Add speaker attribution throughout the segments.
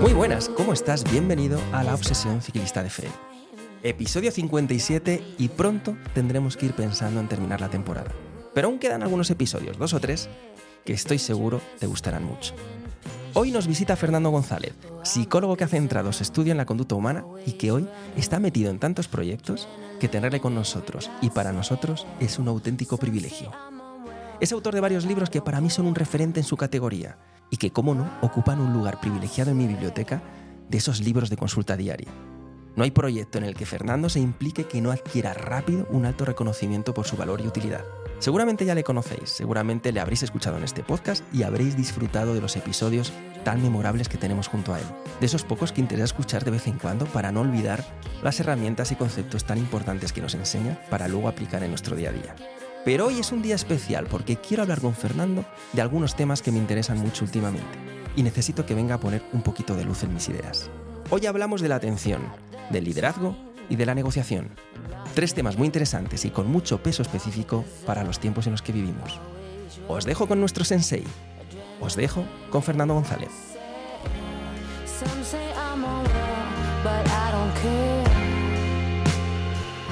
Speaker 1: Muy buenas, ¿cómo estás? Bienvenido a la Obsesión Ciclista de Fred. Episodio 57 y pronto tendremos que ir pensando en terminar la temporada. Pero aún quedan algunos episodios, dos o tres, que estoy seguro te gustarán mucho. Hoy nos visita Fernando González, psicólogo que ha centrado su estudio en la conducta humana y que hoy está metido en tantos proyectos que tenerle con nosotros y para nosotros es un auténtico privilegio. Es autor de varios libros que para mí son un referente en su categoría y que, como no, ocupan un lugar privilegiado en mi biblioteca de esos libros de consulta diaria. No hay proyecto en el que Fernando se implique que no adquiera rápido un alto reconocimiento por su valor y utilidad. Seguramente ya le conocéis, seguramente le habréis escuchado en este podcast y habréis disfrutado de los episodios tan memorables que tenemos junto a él. De esos pocos que interesa escuchar de vez en cuando para no olvidar las herramientas y conceptos tan importantes que nos enseña para luego aplicar en nuestro día a día. Pero hoy es un día especial porque quiero hablar con Fernando de algunos temas que me interesan mucho últimamente y necesito que venga a poner un poquito de luz en mis ideas. Hoy hablamos de la atención, del liderazgo y de la negociación. Tres temas muy interesantes y con mucho peso específico para los tiempos en los que vivimos. Os dejo con nuestro sensei. Os dejo con Fernando González.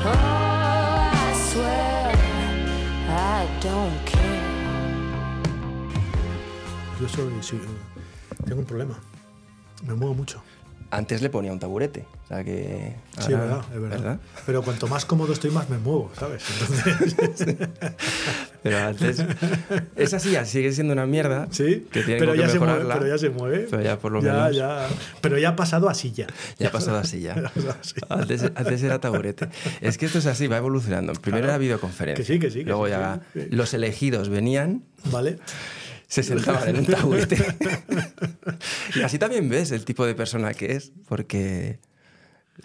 Speaker 2: Oh.
Speaker 3: Yo soy, sí, tengo un problema. Me muevo mucho.
Speaker 1: Antes le ponía un taburete. O sea que.
Speaker 3: Sí, es verdad, es verdad. Pero cuanto más cómodo estoy, más me muevo, ¿sabes? Entonces,
Speaker 1: Pero antes. Esa sí, sigue siendo una mierda.
Speaker 3: sí,
Speaker 1: Que
Speaker 3: pero
Speaker 1: que
Speaker 3: ya se mueve, pero ya se mueve.
Speaker 1: Pero ya por lo
Speaker 3: Ya,
Speaker 1: menos-
Speaker 3: ya. Pero ya ha pasado a silla.
Speaker 1: Ya ha pasado
Speaker 3: pasado así.
Speaker 1: Antes, antes era taburete. Es que esto es así, va evolucionando. Primero
Speaker 3: Claro.
Speaker 1: era videoconferencia.
Speaker 3: Que sí, que sí, que
Speaker 1: Luego
Speaker 3: sí,
Speaker 1: ya
Speaker 3: sí, sí.
Speaker 1: los elegidos venían,
Speaker 3: ¿Vale?
Speaker 1: Se sentaban en un taburete. y así también ves el tipo de persona que es, porque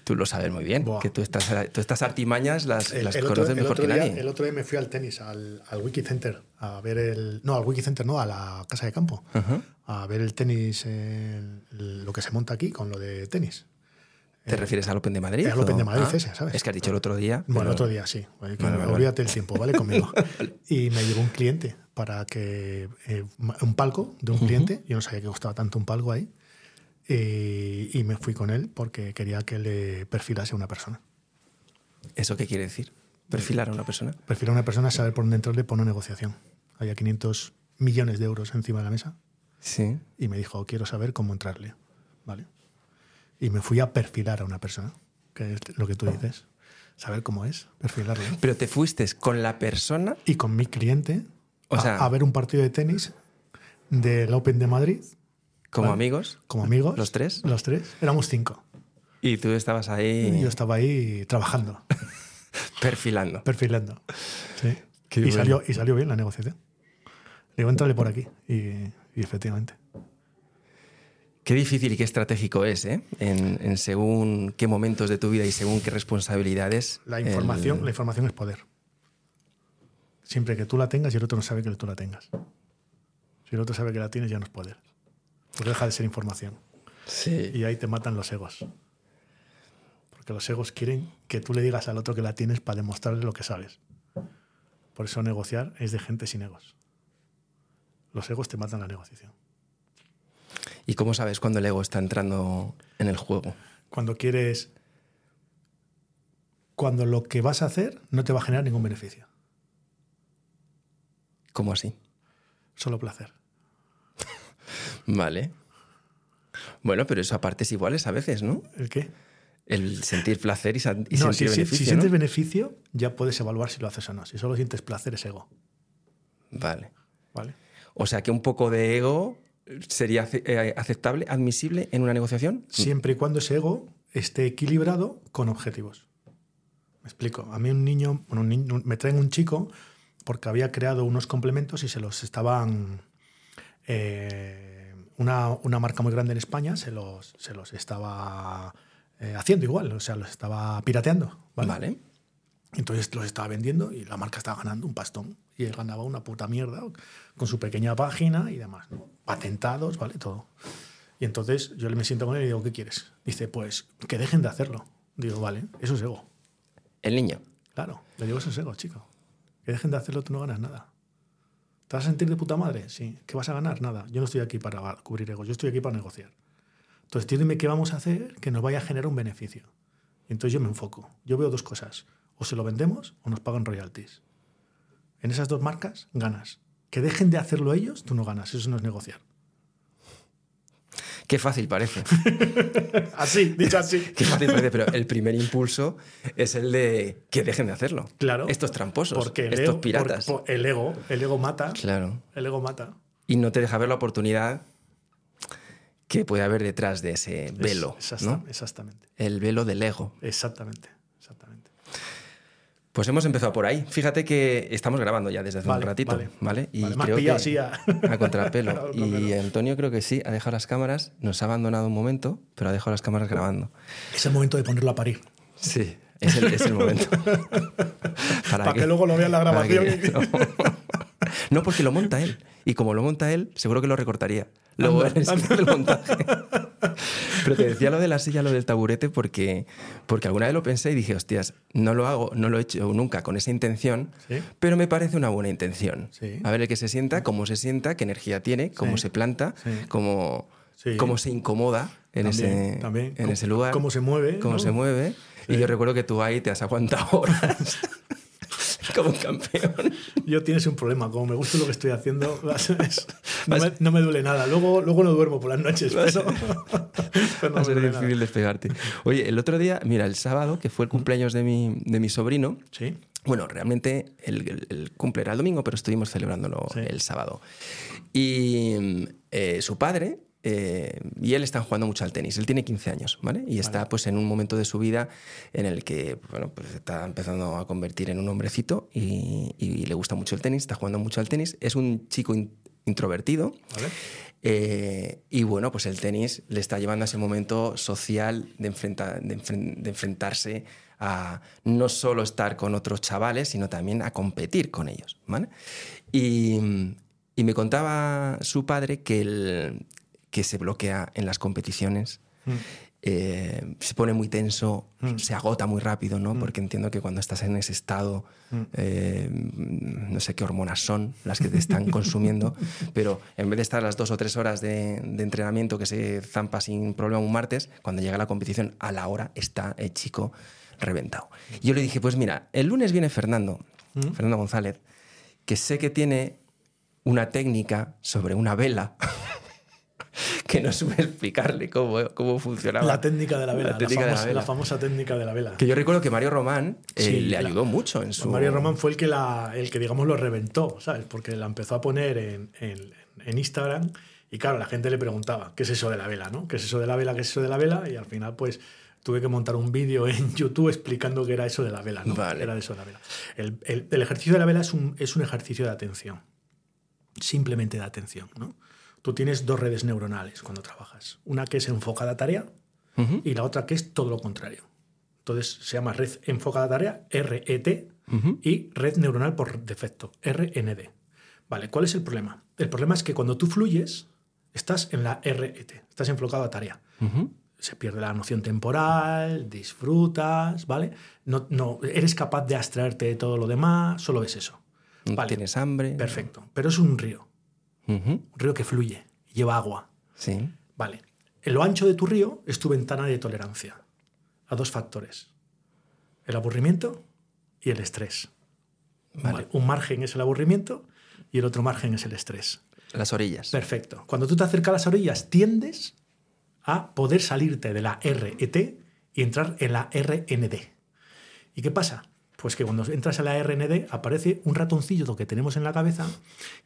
Speaker 1: tú lo sabes muy bien,
Speaker 3: Buah.
Speaker 1: que tú estas, tú estas artimañas las,
Speaker 3: El,
Speaker 1: las
Speaker 3: el otro,
Speaker 1: conoces
Speaker 3: el
Speaker 1: mejor
Speaker 3: otro
Speaker 1: que
Speaker 3: día,
Speaker 1: nadie.
Speaker 3: el otro día me fui al tenis, al, al Wiki Center, a ver el. No, al Wiki Center, no, a la casa de campo. A ver el tenis, lo que se monta aquí con lo de tenis.
Speaker 1: ¿Te refieres al Open de Madrid?
Speaker 3: al Open de Madrid,
Speaker 1: Ah,
Speaker 3: ese, ¿sabes?
Speaker 1: Es que has dicho el otro día.
Speaker 3: Bueno,
Speaker 1: pero-
Speaker 3: otro día sí. Vale,
Speaker 1: Vale, vale,
Speaker 3: olvídate el tiempo, ¿vale? Conmigo. Y me llegó un cliente para que. eh, un palco de un cliente. Yo no sabía que costaba tanto un palco ahí. Y, y me fui con él porque quería que le perfilase a una persona.
Speaker 1: ¿Eso qué quiere decir? ¿Perfilar a una persona?
Speaker 3: Perfilar a una persona saber por dónde entrarle por una negociación. Había 500 millones de euros encima de la mesa
Speaker 1: Sí.
Speaker 3: y me dijo, quiero saber cómo entrarle. ¿Vale? Y me fui a perfilar a una persona, que es lo que tú dices. Saber cómo es, perfilarlo.
Speaker 1: Pero te fuiste con la persona
Speaker 3: y con mi cliente
Speaker 1: O
Speaker 3: a-
Speaker 1: sea-
Speaker 3: a, ver un partido de tenis del Open de Madrid
Speaker 1: como
Speaker 3: Vale.
Speaker 1: amigos.
Speaker 3: como amigos.
Speaker 1: ¿Los tres?
Speaker 3: Los tres. Éramos cinco.
Speaker 1: Y tú estabas ahí
Speaker 3: Y yo estaba ahí trabajando,
Speaker 1: perfilando.
Speaker 3: perfilando. Sí.
Speaker 1: Qué
Speaker 3: Y,
Speaker 1: bueno.
Speaker 3: salió, y salió bien la negociación. Le digo, entrale por aquí. Y, y efectivamente.
Speaker 1: Qué difícil y qué estratégico es, ¿eh? En, en según qué momentos de tu vida y según qué responsabilidades.
Speaker 3: La información,
Speaker 1: el-
Speaker 3: la información es poder. Siempre que tú la tengas y el otro no sabe que tú la tengas. Si el otro sabe que la tienes, ya no es poder. Porque deja de ser información.
Speaker 1: Sí.
Speaker 3: Y ahí te matan los egos. Porque los egos quieren que tú le digas al otro que la tienes para demostrarle lo que sabes. Por eso negociar es de gente sin egos. Los egos te matan la negociación.
Speaker 1: ¿Y cómo sabes cuando el ego está entrando en el juego?
Speaker 3: Cuando quieres... Cuando lo que vas a hacer no te va a generar ningún beneficio.
Speaker 1: ¿Cómo así?
Speaker 3: Solo placer.
Speaker 1: Vale. Bueno, pero eso a partes iguales a veces, ¿no?
Speaker 3: ¿El qué?
Speaker 1: El sentir placer y, y
Speaker 3: no,
Speaker 1: sentir
Speaker 3: si, si-
Speaker 1: beneficio.
Speaker 3: si
Speaker 1: ¿no?
Speaker 3: sientes beneficio, ya puedes evaluar si lo haces o no. Si solo sientes placer, es ego.
Speaker 1: Vale.
Speaker 3: ¿Vale?
Speaker 1: O sea que un poco de ego sería eh, aceptable, admisible en una negociación.
Speaker 3: Siempre y cuando ese ego esté equilibrado con objetivos. Me explico. A mí un niño, bueno, un niño- me traen un chico porque había creado unos complementos y se los estaban... eh, una, una marca muy grande en España se los, se los estaba eh, haciendo igual, o sea, los estaba pirateando. ¿vale?
Speaker 1: Vale.
Speaker 3: Entonces los estaba vendiendo y la marca estaba ganando un pastón. Y él ganaba una puta mierda con su pequeña página y demás. ¿no? Patentados, ¿vale? Todo. Y entonces yo me siento con él y digo, ¿qué quieres? Dice, pues que dejen de hacerlo. Digo, vale, eso es ego.
Speaker 1: El niño.
Speaker 3: Claro, le digo, eso es ego, chico. Que dejen de hacerlo, tú no ganas nada. ¿Te vas a sentir de puta madre? Sí. ¿Qué vas a ganar? Nada. Yo no estoy aquí para cubrir ego, yo estoy aquí para negociar. Entonces, tú dime qué vamos a hacer que nos vaya a generar un beneficio. Y entonces yo me enfoco. Yo veo dos cosas. O se lo vendemos o nos pagan royalties. En esas dos marcas ganas. Que dejen de hacerlo ellos, tú no ganas. Eso no es negociar.
Speaker 1: Qué fácil parece.
Speaker 3: así, dicho así.
Speaker 1: Qué fácil parece, pero el primer impulso es el de que dejen de hacerlo.
Speaker 3: Claro.
Speaker 1: Estos tramposos,
Speaker 3: Porque el
Speaker 1: estos
Speaker 3: ego,
Speaker 1: piratas.
Speaker 3: por- por- el ego, el ego mata.
Speaker 1: Claro.
Speaker 3: El ego mata.
Speaker 1: Y no te deja ver la oportunidad que puede haber detrás de ese
Speaker 3: Es-
Speaker 1: velo,
Speaker 3: exacta-
Speaker 1: ¿no?
Speaker 3: Exactamente.
Speaker 1: El velo del ego.
Speaker 3: Exactamente.
Speaker 1: Pues hemos empezado por ahí. Fíjate que estamos grabando ya desde hace
Speaker 3: Vale,
Speaker 1: un ratito,
Speaker 3: vale.
Speaker 1: ¿vale? Y
Speaker 3: Vale,
Speaker 1: creo que
Speaker 3: así a-
Speaker 1: a contrapelo. Y. Antonio creo que sí, ha dejado las cámaras, nos ha abandonado un momento, pero ha dejado las cámaras grabando.
Speaker 3: Es el momento de ponerlo a parir.
Speaker 1: Sí, es el, es el momento.
Speaker 3: Para que luego lo vea en la grabación.
Speaker 1: no. Porque lo monta él. Y como lo monta él, seguro que lo recortaría. Luego
Speaker 3: Anda,
Speaker 1: en el del montaje. Pero te decía lo de la silla, lo del taburete, porque, porque alguna vez lo pensé y dije, hostias, no lo hago, no lo he hecho nunca con esa intención,
Speaker 3: Sí.
Speaker 1: pero me parece una buena intención.
Speaker 3: Sí.
Speaker 1: A ver el que se sienta, cómo se sienta, qué energía tiene, cómo
Speaker 3: Sí.
Speaker 1: se planta, cómo, cómo se incomoda en,
Speaker 3: También,
Speaker 1: ese,
Speaker 3: también.
Speaker 1: en ese lugar.
Speaker 3: cómo se mueve,
Speaker 1: Cómo
Speaker 3: ¿no?
Speaker 1: se mueve. Y yo recuerdo que tú ahí te has aguantado horas como un campeón.
Speaker 3: Yo tienes un problema, como me gusta lo que estoy haciendo, no, me, no me duele nada. Luego, luego no duermo por las noches, pero, pero no
Speaker 1: Va a ser
Speaker 3: nada.
Speaker 1: difícil despegarte. Oye, el otro día, mira, el sábado, que fue el cumpleaños de mi, de mi sobrino,
Speaker 3: Sí,
Speaker 1: bueno, realmente el, el- el cumple era el domingo, pero estuvimos celebrándolo
Speaker 3: Sí.
Speaker 1: el sábado. Y eh, su padre eh, y él están jugando mucho al tenis. Él tiene 15 años, ¿vale? Y está pues en un momento de su vida en el que, bueno, pues está empezando a convertir en un hombrecito y, y le gusta mucho el tenis, está jugando mucho al tenis. Es un chico in- introvertido.
Speaker 3: ¿vale?
Speaker 1: Eh, y bueno, pues el tenis le está llevando a ese momento social de, enfrenta- de enfren- de enfrentarse a no solo estar con otros chavales, sino también a competir con ellos. ¿vale? Y, y me contaba su padre que, el- que se bloquea en las competiciones.
Speaker 3: Mm.
Speaker 1: eh, se pone muy tenso,
Speaker 3: Mm.
Speaker 1: se agota muy rápido, ¿no? Porque entiendo que cuando estás en ese estado,
Speaker 3: Mm.
Speaker 1: eh, no sé qué hormonas son las que te están consumiendo, pero en vez de estar las dos o tres horas de, de entrenamiento que se zampa sin problema un martes, cuando llega la competición, a la hora está el chico reventado. Y yo le dije, pues mira, el lunes viene Fernando,
Speaker 3: Mm.
Speaker 1: Fernando González, que sé que tiene una técnica sobre una vela. que no supe explicarle cómo, cómo funcionaba.
Speaker 3: La técnica de la vela,
Speaker 1: La
Speaker 3: la,
Speaker 1: técnica de la
Speaker 3: famosa, la famosa técnica de la vela.
Speaker 1: Que yo recuerdo que Mario Román eh,
Speaker 3: Sí,
Speaker 1: le ayudó mucho en su.
Speaker 3: Mario Román fue el que, la, el que, digamos, lo reventó, ¿sabes? Porque la empezó a poner en, en- en Instagram y, claro, la gente le preguntaba, ¿qué es eso de la vela, no? ¿Qué es eso de la vela? ¿Qué es eso de la vela? Y al final, pues, tuve que montar un vídeo en YouTube explicando qué era eso de la vela, ¿no?
Speaker 1: Vale.
Speaker 3: Era eso de la vela. El, el- el ejercicio de la vela es un, es un ejercicio de atención. Simplemente de atención, ¿no? Tú tienes dos redes neuronales cuando trabajas. Una que es enfocada a tarea y la otra que es todo lo contrario. Entonces se llama red enfocada a tarea, RET, y red neuronal por defecto, RND. Vale, ¿cuál es el problema? El problema es que cuando tú fluyes, estás en la RET, estás enfocado a tarea. Se pierde la noción temporal, disfrutas, ¿vale? No, no, eres capaz de abstraerte de todo lo demás, solo ves eso. Vale,
Speaker 1: Tienes hambre.
Speaker 3: perfecto. Pero es un río, Un río que fluye, lleva agua.
Speaker 1: Sí.
Speaker 3: Vale. En lo ancho de tu río es tu ventana de tolerancia a dos factores: el aburrimiento y el estrés.
Speaker 1: Vale.
Speaker 3: Vale, Un margen es el aburrimiento y el otro margen es el estrés.
Speaker 1: Las orillas.
Speaker 3: Perfecto. Cuando tú te acercas a las orillas, tiendes a poder salirte de la RET y entrar en la RND. ¿Y qué pasa? Pues que cuando entras a la RND aparece un ratoncillo que tenemos en la cabeza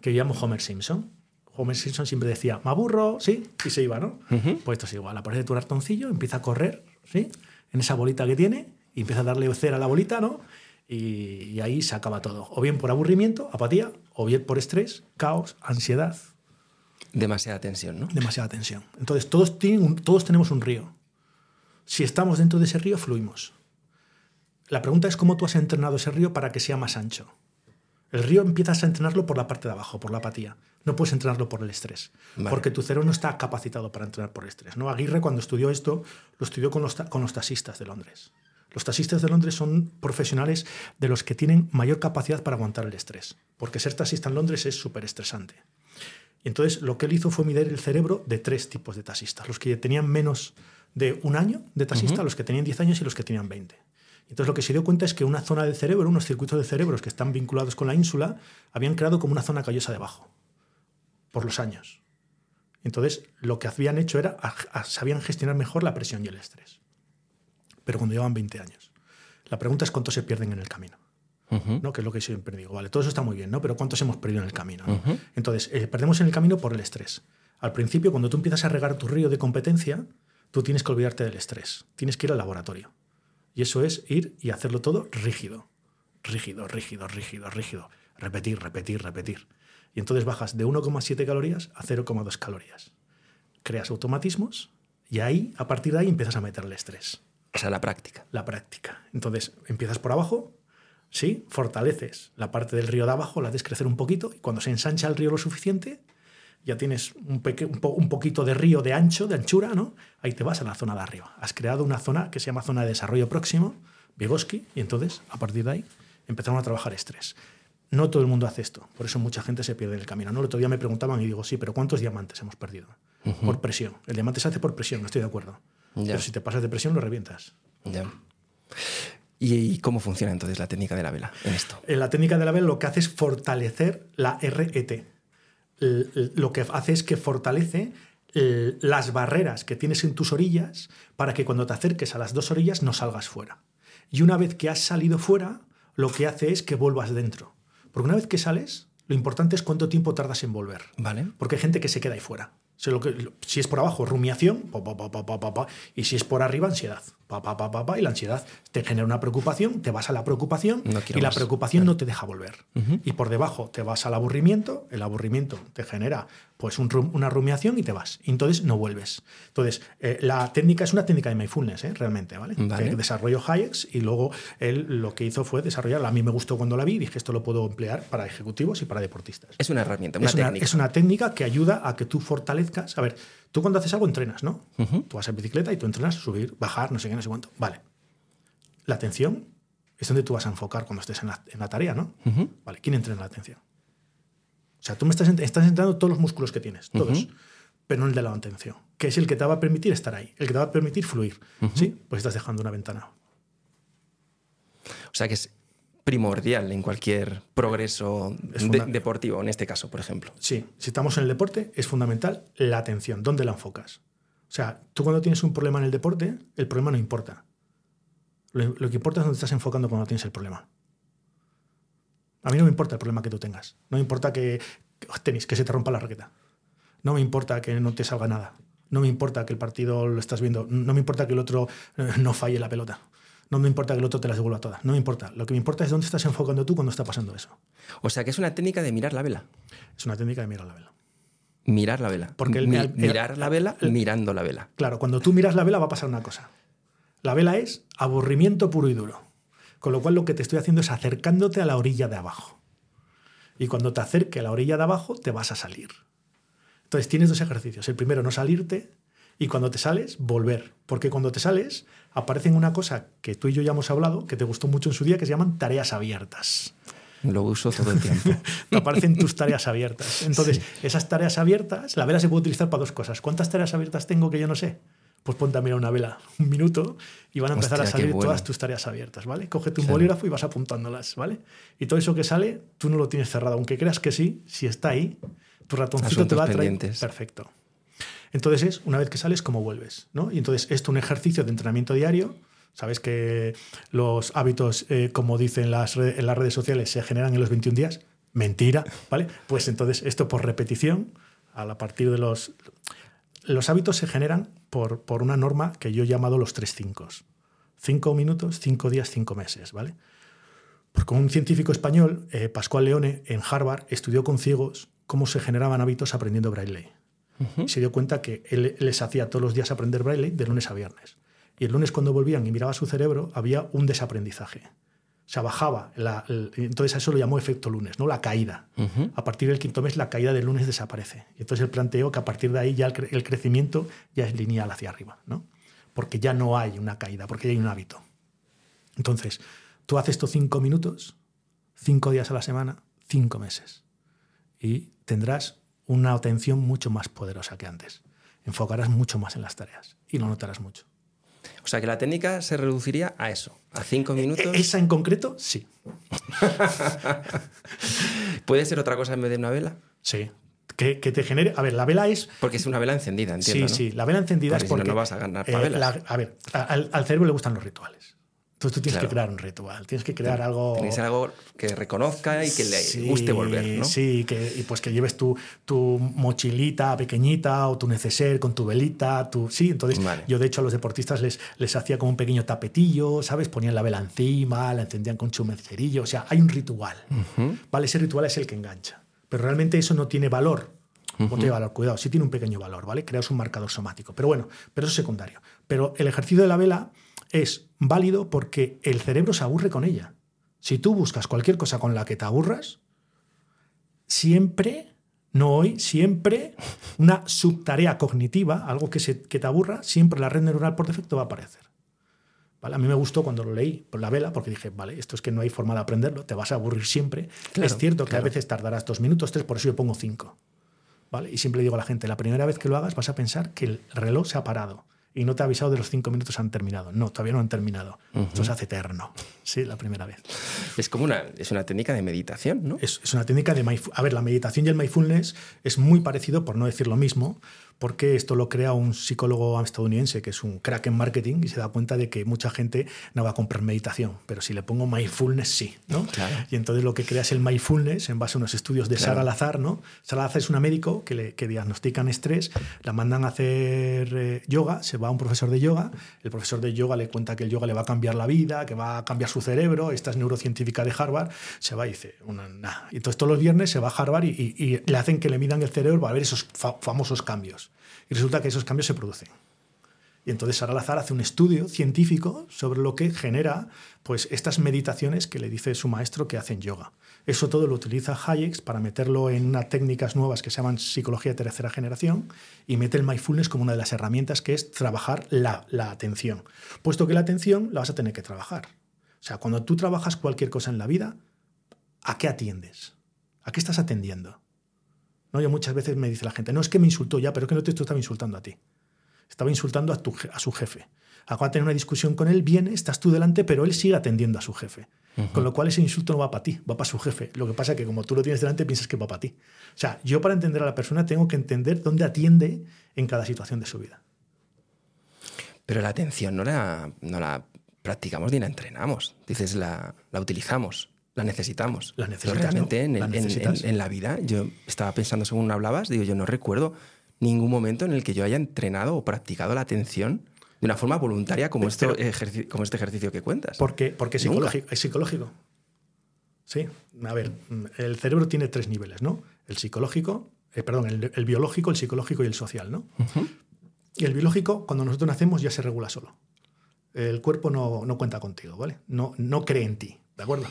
Speaker 3: que llamo Homer Simpson. Homer Simpson siempre decía, me aburro, sí, y se iba, ¿no?
Speaker 1: Ujú.
Speaker 3: Pues esto es igual. Aparece tu ratoncillo, empieza a correr, ¿sí? En esa bolita que tiene y empieza a darle cera a la bolita, ¿no? Y, y ahí se acaba todo. O bien por aburrimiento, apatía, o bien por estrés, caos, ansiedad,
Speaker 1: Demasiada tensión, ¿no?
Speaker 3: demasiada tensión. Entonces, todos, tienen un- todos tenemos un río. Si estamos dentro de ese río, fluimos. La pregunta es cómo tú has entrenado ese río para que sea más ancho. El río empiezas a entrenarlo por la parte de abajo, por la apatía. No puedes entrenarlo por el estrés,
Speaker 1: Vale.
Speaker 3: porque tu cerebro no está capacitado para entrenar por el estrés. ¿no? Aguirre, cuando estudió esto, lo estudió con los, con los taxistas de Londres. Los taxistas de Londres son profesionales de los que tienen mayor capacidad para aguantar el estrés, porque ser taxista en Londres es súper estresante. Y entonces lo que él hizo fue medir el cerebro de tres tipos de taxistas, los que tenían menos de un año de taxista, los que tenían 10 años y los que tenían 20. Entonces lo que se dio cuenta es que una zona del cerebro, unos circuitos de cerebros que están vinculados con la ínsula, habían creado como una zona callosa debajo, por los años. Entonces lo que habían hecho era, sabían gestionar mejor la presión y el estrés. Pero cuando llevan 20 años. La pregunta es cuánto se pierden en el camino. ¿no? que es lo que siempre digo. Vale, todo eso está muy bien, ¿no? pero ¿cuántos hemos perdido en el camino? no? Entonces, eh, perdemos en el camino por el estrés. Al principio, cuando tú empiezas a regar tu río de competencia, tú tienes que olvidarte del estrés. Tienes que ir al laboratorio. Y eso es ir y hacerlo todo rígido. Rígido, rígido, rígido, rígido. Repetir, repetir, repetir. Y entonces bajas de 1,7 calorías a 0,2 calorías. Creas automatismos y ahí, a partir de ahí, empiezas a meterle estrés
Speaker 1: O sea, la práctica.
Speaker 3: la práctica. Entonces, empiezas por abajo, ¿sí? Fortaleces la parte del río de abajo, la haces crecer un poquito, y cuando se ensancha el río lo suficiente, ya tienes un, peque- un, po- un poquito de río de ancho, de anchura, ¿no? Ahí te vas a la zona de arriba. Has creado una zona que se llama zona de desarrollo próximo, Vygotsky, y entonces, a partir de ahí, empezaron a trabajar estrés. No todo el mundo hace esto, por eso mucha gente se pierde en el camino. ¿no? El otro día me preguntaban y digo, sí, pero ¿cuántos diamantes hemos perdido? Por presión. El diamante se hace por presión, no estoy de acuerdo. Pero si te pasas de presión, lo revientas.
Speaker 1: Ya. ¿Y, y cómo funciona entonces la técnica de la vela en esto?
Speaker 3: En la técnica de la vela lo que hace es fortalecer la RET. L- l- Lo que hace es que fortalece l- las barreras que tienes en tus orillas para que cuando te acerques a las dos orillas no salgas fuera. Y una vez que has salido fuera, lo que hace es que vuelvas dentro. Porque una vez que sales, lo importante es cuánto tiempo tardas en volver.
Speaker 1: ¿Vale?
Speaker 3: Porque hay gente que se queda ahí fuera. Si es por abajo, rumiación, pa, pa, pa, y si es por arriba, ansiedad. Pa, pa, pa, pa, pa, y la ansiedad te genera una preocupación, te vas a la preocupación
Speaker 1: No
Speaker 3: y la
Speaker 1: más.
Speaker 3: preocupación no te deja volver. Y por debajo te vas al aburrimiento, el aburrimiento te genera pues un una rumiación y te vas. Y entonces no vuelves. Entonces, eh, la técnica es una técnica de mindfulness, ¿eh? realmente, ¿vale?
Speaker 1: Vale.
Speaker 3: Que desarrolló Hayek y luego él lo que hizo fue desarrollarla. A mí me gustó cuando la vi, dije esto lo puedo emplear para ejecutivos y para deportistas
Speaker 1: Es una herramienta, una
Speaker 3: es, una,
Speaker 1: técnica.
Speaker 3: es una técnica que ayuda a que tú fortalezcas. A ver, tú cuando haces algo entrenas, ¿no? Tú vas en bicicleta y tú entrenas, subir, bajar, no sé qué, no sé cuánto. Vale. La atención es donde tú vas a enfocar cuando estés en la, en la tarea, ¿no? Vale, ¿quién entrena la atención? O sea, tú me estás, estás entrenando todos los músculos que tienes, todos, pero no el de la atención, que es el que te va a permitir estar ahí, el que te va a permitir fluir. ¿Sí? Pues estás dejando una ventana.
Speaker 1: O sea que es primordial en cualquier progreso de- deportivo, en este caso, por ejemplo.
Speaker 3: Sí, si estamos en el deporte, es fundamental la atención, ¿dónde la enfocas? O sea, tú cuando tienes un problema en el deporte, el problema no importa. Lo, lo que importa es dónde estás enfocando cuando tienes el problema. A mí no me importa el problema que tú tengas. No me importa que, que- tenis, que se te rompa la raqueta. No me importa que no te salga nada. No me importa que el partido lo estás viendo. No me importa que el otro eh, no falle la pelota. No me importa que el otro te las devuelva todas. No me importa. Lo que me importa es dónde estás enfocando tú cuando está pasando eso.
Speaker 1: O sea que es una técnica de mirar la vela.
Speaker 3: Es una técnica de mirar la vela.
Speaker 1: Mirar la vela.
Speaker 3: Porque el-
Speaker 1: Mi-
Speaker 3: el- el-
Speaker 1: mirar la vela
Speaker 3: el-
Speaker 1: mirando la vela.
Speaker 3: Claro, cuando tú miras la vela va a pasar una cosa. La vela es aburrimiento puro y duro. Con lo cual lo que te estoy haciendo es acercándote a la orilla de abajo. Y cuando te acerque a la orilla de abajo, te vas a salir. Entonces tienes dos ejercicios. El primero, no salirte. Y cuando te sales, volver. Porque cuando te sales, aparecen una cosa que tú y yo ya hemos hablado, que te gustó mucho en su día, que se llaman tareas abiertas.
Speaker 1: Lo uso todo el tiempo.
Speaker 3: Te aparecen tus tareas abiertas. Entonces, esas tareas abiertas, la vela se puede utilizar para dos cosas. ¿Cuántas tareas abiertas tengo que yo no sé? Pues ponte a mirar una vela un minuto y van a empezar
Speaker 1: Hostia,
Speaker 3: a salir
Speaker 1: bueno.
Speaker 3: todas tus tareas abiertas, ¿vale? Un
Speaker 1: Claro.
Speaker 3: bolígrafo y vas apuntándolas, ¿vale? Y todo eso que sale, tú no lo tienes cerrado. Aunque creas que sí, si está ahí, tu ratoncito te va a traer. Perfecto. Entonces es, una vez que sales, cómo vuelves, ¿no? Y entonces esto es un ejercicio de entrenamiento diario. Sabes que los hábitos, eh, como dicen las en las redes sociales, se generan en los 21 días. Mentira, ¿vale? Pues entonces esto por repetición, a partir de los... Los hábitos se generan por, por una norma que yo he llamado los tres cinco. Cinco minutos, cinco días, cinco meses, ¿vale? Porque un científico español, eh, Pascual Leone, en Harvard, estudió con ciegos cómo se generaban hábitos aprendiendo braille. Y se dio cuenta que él les hacía todos los días aprender braille de lunes a viernes. Y el lunes cuando volvían y miraba su cerebro, había un desaprendizaje. O sea, bajaba. La, el- entonces a eso lo llamó efecto lunes, ¿no? La caída. A partir del quinto mes, la caída del lunes desaparece. Y entonces él planteó que a partir de ahí ya el, cre- el crecimiento ya es lineal hacia arriba, ¿no? Porque ya no hay una caída, porque ya hay un hábito. Entonces, tú haces estos cinco minutos, cinco días a la semana, cinco meses. Y tendrás una atención mucho más poderosa que antes. Enfocarás mucho más en las tareas y lo notarás mucho.
Speaker 1: O sea que la técnica se reduciría a eso, a cinco minutos.
Speaker 3: E- Esa en concreto, sí.
Speaker 1: ¿Puede ser otra cosa en vez de una vela?
Speaker 3: Sí. Que, que te genere. A ver, la vela es.
Speaker 1: Porque es una vela encendida, entiendo.
Speaker 3: sí,
Speaker 1: ¿no?
Speaker 3: sí. La vela encendida
Speaker 1: Porque
Speaker 3: es
Speaker 1: si no,
Speaker 3: porque.
Speaker 1: no vas a ganar
Speaker 3: eh, la- a ver, al cerebro le gustan los rituales. Entonces tú tienes
Speaker 1: Claro.
Speaker 3: que crear un ritual. Tienes que crear algo.
Speaker 1: Tiene que ser algo que reconozca y que le
Speaker 3: Sí,
Speaker 1: guste volver, ¿no?
Speaker 3: Sí, que, y pues que lleves tu, tu mochilita pequeñita o tu neceser con tu velita. Tu, sí, entonces
Speaker 1: Vale.
Speaker 3: yo de hecho a los deportistas les, les hacía como un pequeño tapetillo, ¿sabes? Ponían la vela encima, la encendían con su mecerillo. O sea, hay un ritual.
Speaker 1: Ujú.
Speaker 3: ¿Vale? Ese ritual es el que engancha. Pero realmente eso no tiene valor. No tiene valor, cuidado, sí tiene un pequeño valor, ¿vale? Creas un marcador somático. Pero bueno, pero eso es secundario. Pero el ejercicio de la vela es válido porque el cerebro se aburre con ella. Si tú buscas cualquier cosa con la que te aburras, siempre, no hoy, siempre una subtarea cognitiva, algo que, se, que te aburra, siempre la red neuronal por defecto va a aparecer. ¿Vale? A mí me gustó cuando lo leí por la vela, porque dije, vale, esto es que no hay forma de aprenderlo, te vas a aburrir siempre.
Speaker 1: Claro,
Speaker 3: es cierto que
Speaker 1: claro.
Speaker 3: a veces tardarás dos minutos, tres, por eso yo pongo cinco. ¿Vale? Y siempre digo a la gente, la primera vez que lo hagas vas a pensar que el reloj se ha parado y no te ha avisado de los cinco minutos han terminado. No, todavía no han terminado. Esto se hace eterno. Sí, la primera vez.
Speaker 1: Es como una, es una técnica de meditación, ¿no?
Speaker 3: Es, es una técnica de mindfulness. A ver, la meditación y el mindfulness es muy parecido, por no decir lo mismo, porque esto lo crea un psicólogo estadounidense que es un crack en marketing y se da cuenta de que mucha gente no va a comprar meditación, pero si le pongo mindfulness sí, ¿no?
Speaker 1: Claro.
Speaker 3: Y entonces lo que crea es el mindfulness en base a unos estudios de
Speaker 1: Claro.
Speaker 3: Sara Lazar, ¿no? Sara Lazar es una médico que, le, que diagnostican estrés, la mandan a hacer eh, yoga, se va a un profesor de yoga, el profesor de yoga le cuenta que el yoga le va a cambiar la vida, que va a cambiar su cerebro, esta es neurocientífica de Harvard, se va y dice, una, nah. Y entonces todos los viernes se va a Harvard y, y- y le hacen que le midan el cerebro para ver esos fa- famosos cambios. Y resulta que esos cambios se producen. Y entonces Sara Lazar hace un estudio científico sobre lo que genera pues, estas meditaciones que le dice su maestro que hacen yoga. Eso todo lo utiliza Hayek para meterlo en unas técnicas nuevas que se llaman psicología de tercera generación y mete el mindfulness como una de las herramientas que es trabajar la, la atención. Puesto que la atención la vas a tener que trabajar. O sea, cuando tú trabajas cualquier cosa en la vida, ¿a qué atiendes? ¿A qué estás atendiendo? ¿No? Yo muchas veces me dice la gente, no es que me insultó ya, pero es que no te estaba insultando a ti estaba insultando a, tu a su jefe. Acaba de tener una discusión con él, viene, estás tú delante, pero él sigue atendiendo a su jefe. Con lo cual ese insulto no va para ti, va para su jefe. Lo que pasa es que como tú lo tienes delante, piensas que va para ti. O sea, yo para entender a la persona tengo que entender dónde atiende en cada situación de su vida.
Speaker 1: Pero la atención no la, no la practicamos ni la entrenamos. Dices, la, la utilizamos, la necesitamos.
Speaker 3: La necesitas,
Speaker 1: realmente
Speaker 3: ¿no?
Speaker 1: en,
Speaker 3: La
Speaker 1: el- en-
Speaker 3: necesitas.
Speaker 1: en- en la vida, yo estaba pensando según hablabas, digo, yo no recuerdo ningún momento en el que yo haya entrenado o practicado la atención de una forma voluntaria como,
Speaker 3: Pero-
Speaker 1: como este ejercicio que cuentas.
Speaker 3: Porque, porque es, psicológico, es psicológico. Sí, a ver, el cerebro tiene tres niveles, ¿no? El psicológico, eh, perdón, el, el biológico, el psicológico y el social, ¿no? Y el biológico, cuando nosotros nacemos, ya se regula solo. El cuerpo no, no cuenta contigo, ¿vale? No, no cree en ti, ¿de acuerdo?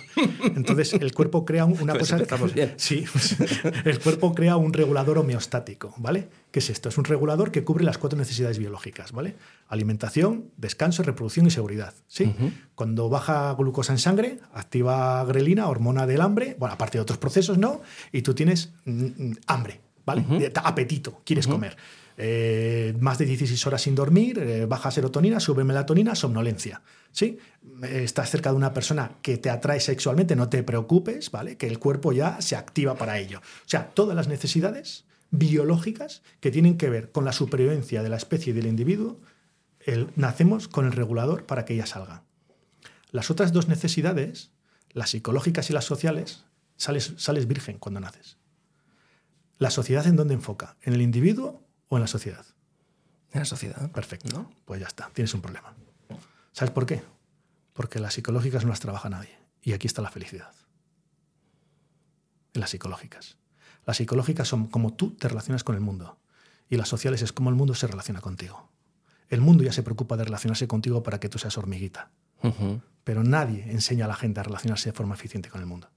Speaker 3: Entonces, el cuerpo crea un- una
Speaker 1: Pues
Speaker 3: cosa...
Speaker 1: empezamos bien.
Speaker 3: Sí, pues, el cuerpo crea un regulador homeostático, ¿vale? ¿Qué es esto? Es un regulador que cubre las cuatro necesidades biológicas, ¿vale? Alimentación, descanso, reproducción y seguridad, ¿sí? Cuando baja glucosa en sangre, activa grelina, hormona del hambre, bueno, aparte de otros procesos, ¿no? Y tú tienes mm, mm, hambre, ¿vale? Apetito, quieres comer. Eh, más de 16 horas sin dormir, eh, baja serotonina, sube melatonina, somnolencia. ¿sí? Eh, Estás cerca de una persona que te atrae sexualmente, no te preocupes, ¿vale? Que el cuerpo ya se activa para ello. O sea, todas las necesidades biológicas que tienen que ver con la supervivencia de la especie y del individuo, el- nacemos con el regulador para que ellas salgan. Las otras dos necesidades, las psicológicas y las sociales, sales, sales virgen cuando naces. ¿La sociedad en dónde enfoca? ¿En el individuo o en la sociedad?
Speaker 1: En la sociedad.
Speaker 3: Perfecto.
Speaker 1: ¿no?
Speaker 3: Pues ya está, tienes un problema. ¿Sabes por qué? Porque las psicológicas no las trabaja nadie. Y aquí está la felicidad. En las psicológicas. Las psicológicas son como tú te relacionas con el mundo. Y las sociales es como el mundo se relaciona contigo. El mundo ya se preocupa de relacionarse contigo para que tú seas hormiguita. Pero nadie enseña a la gente a relacionarse de forma eficiente con el mundo.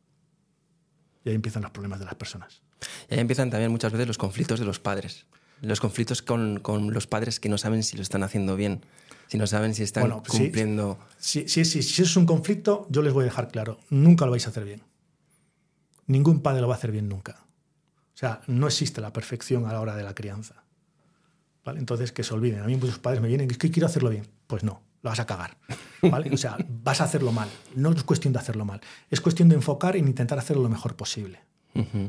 Speaker 3: Y ahí empiezan los problemas de las personas.
Speaker 1: Y ahí empiezan también muchas veces los conflictos de los padres. Los conflictos con, con los padres que no saben si lo están haciendo bien, si no saben si están
Speaker 3: Bueno, sí.
Speaker 1: cumpliendo.
Speaker 3: Si, si, si, si es un conflicto, yo les voy a dejar claro, nunca lo vais a hacer bien. Ningún padre lo va a hacer bien nunca. O sea, no existe la perfección a la hora de la crianza. ¿Vale? Entonces, que se olviden. A mí muchos padres me vienen, es que quiero hacerlo bien. Pues no, lo vas a cagar. ¿Vale? O sea, vas a hacerlo mal. No es cuestión de hacerlo mal. Es cuestión de enfocar en intentar hacerlo lo mejor posible.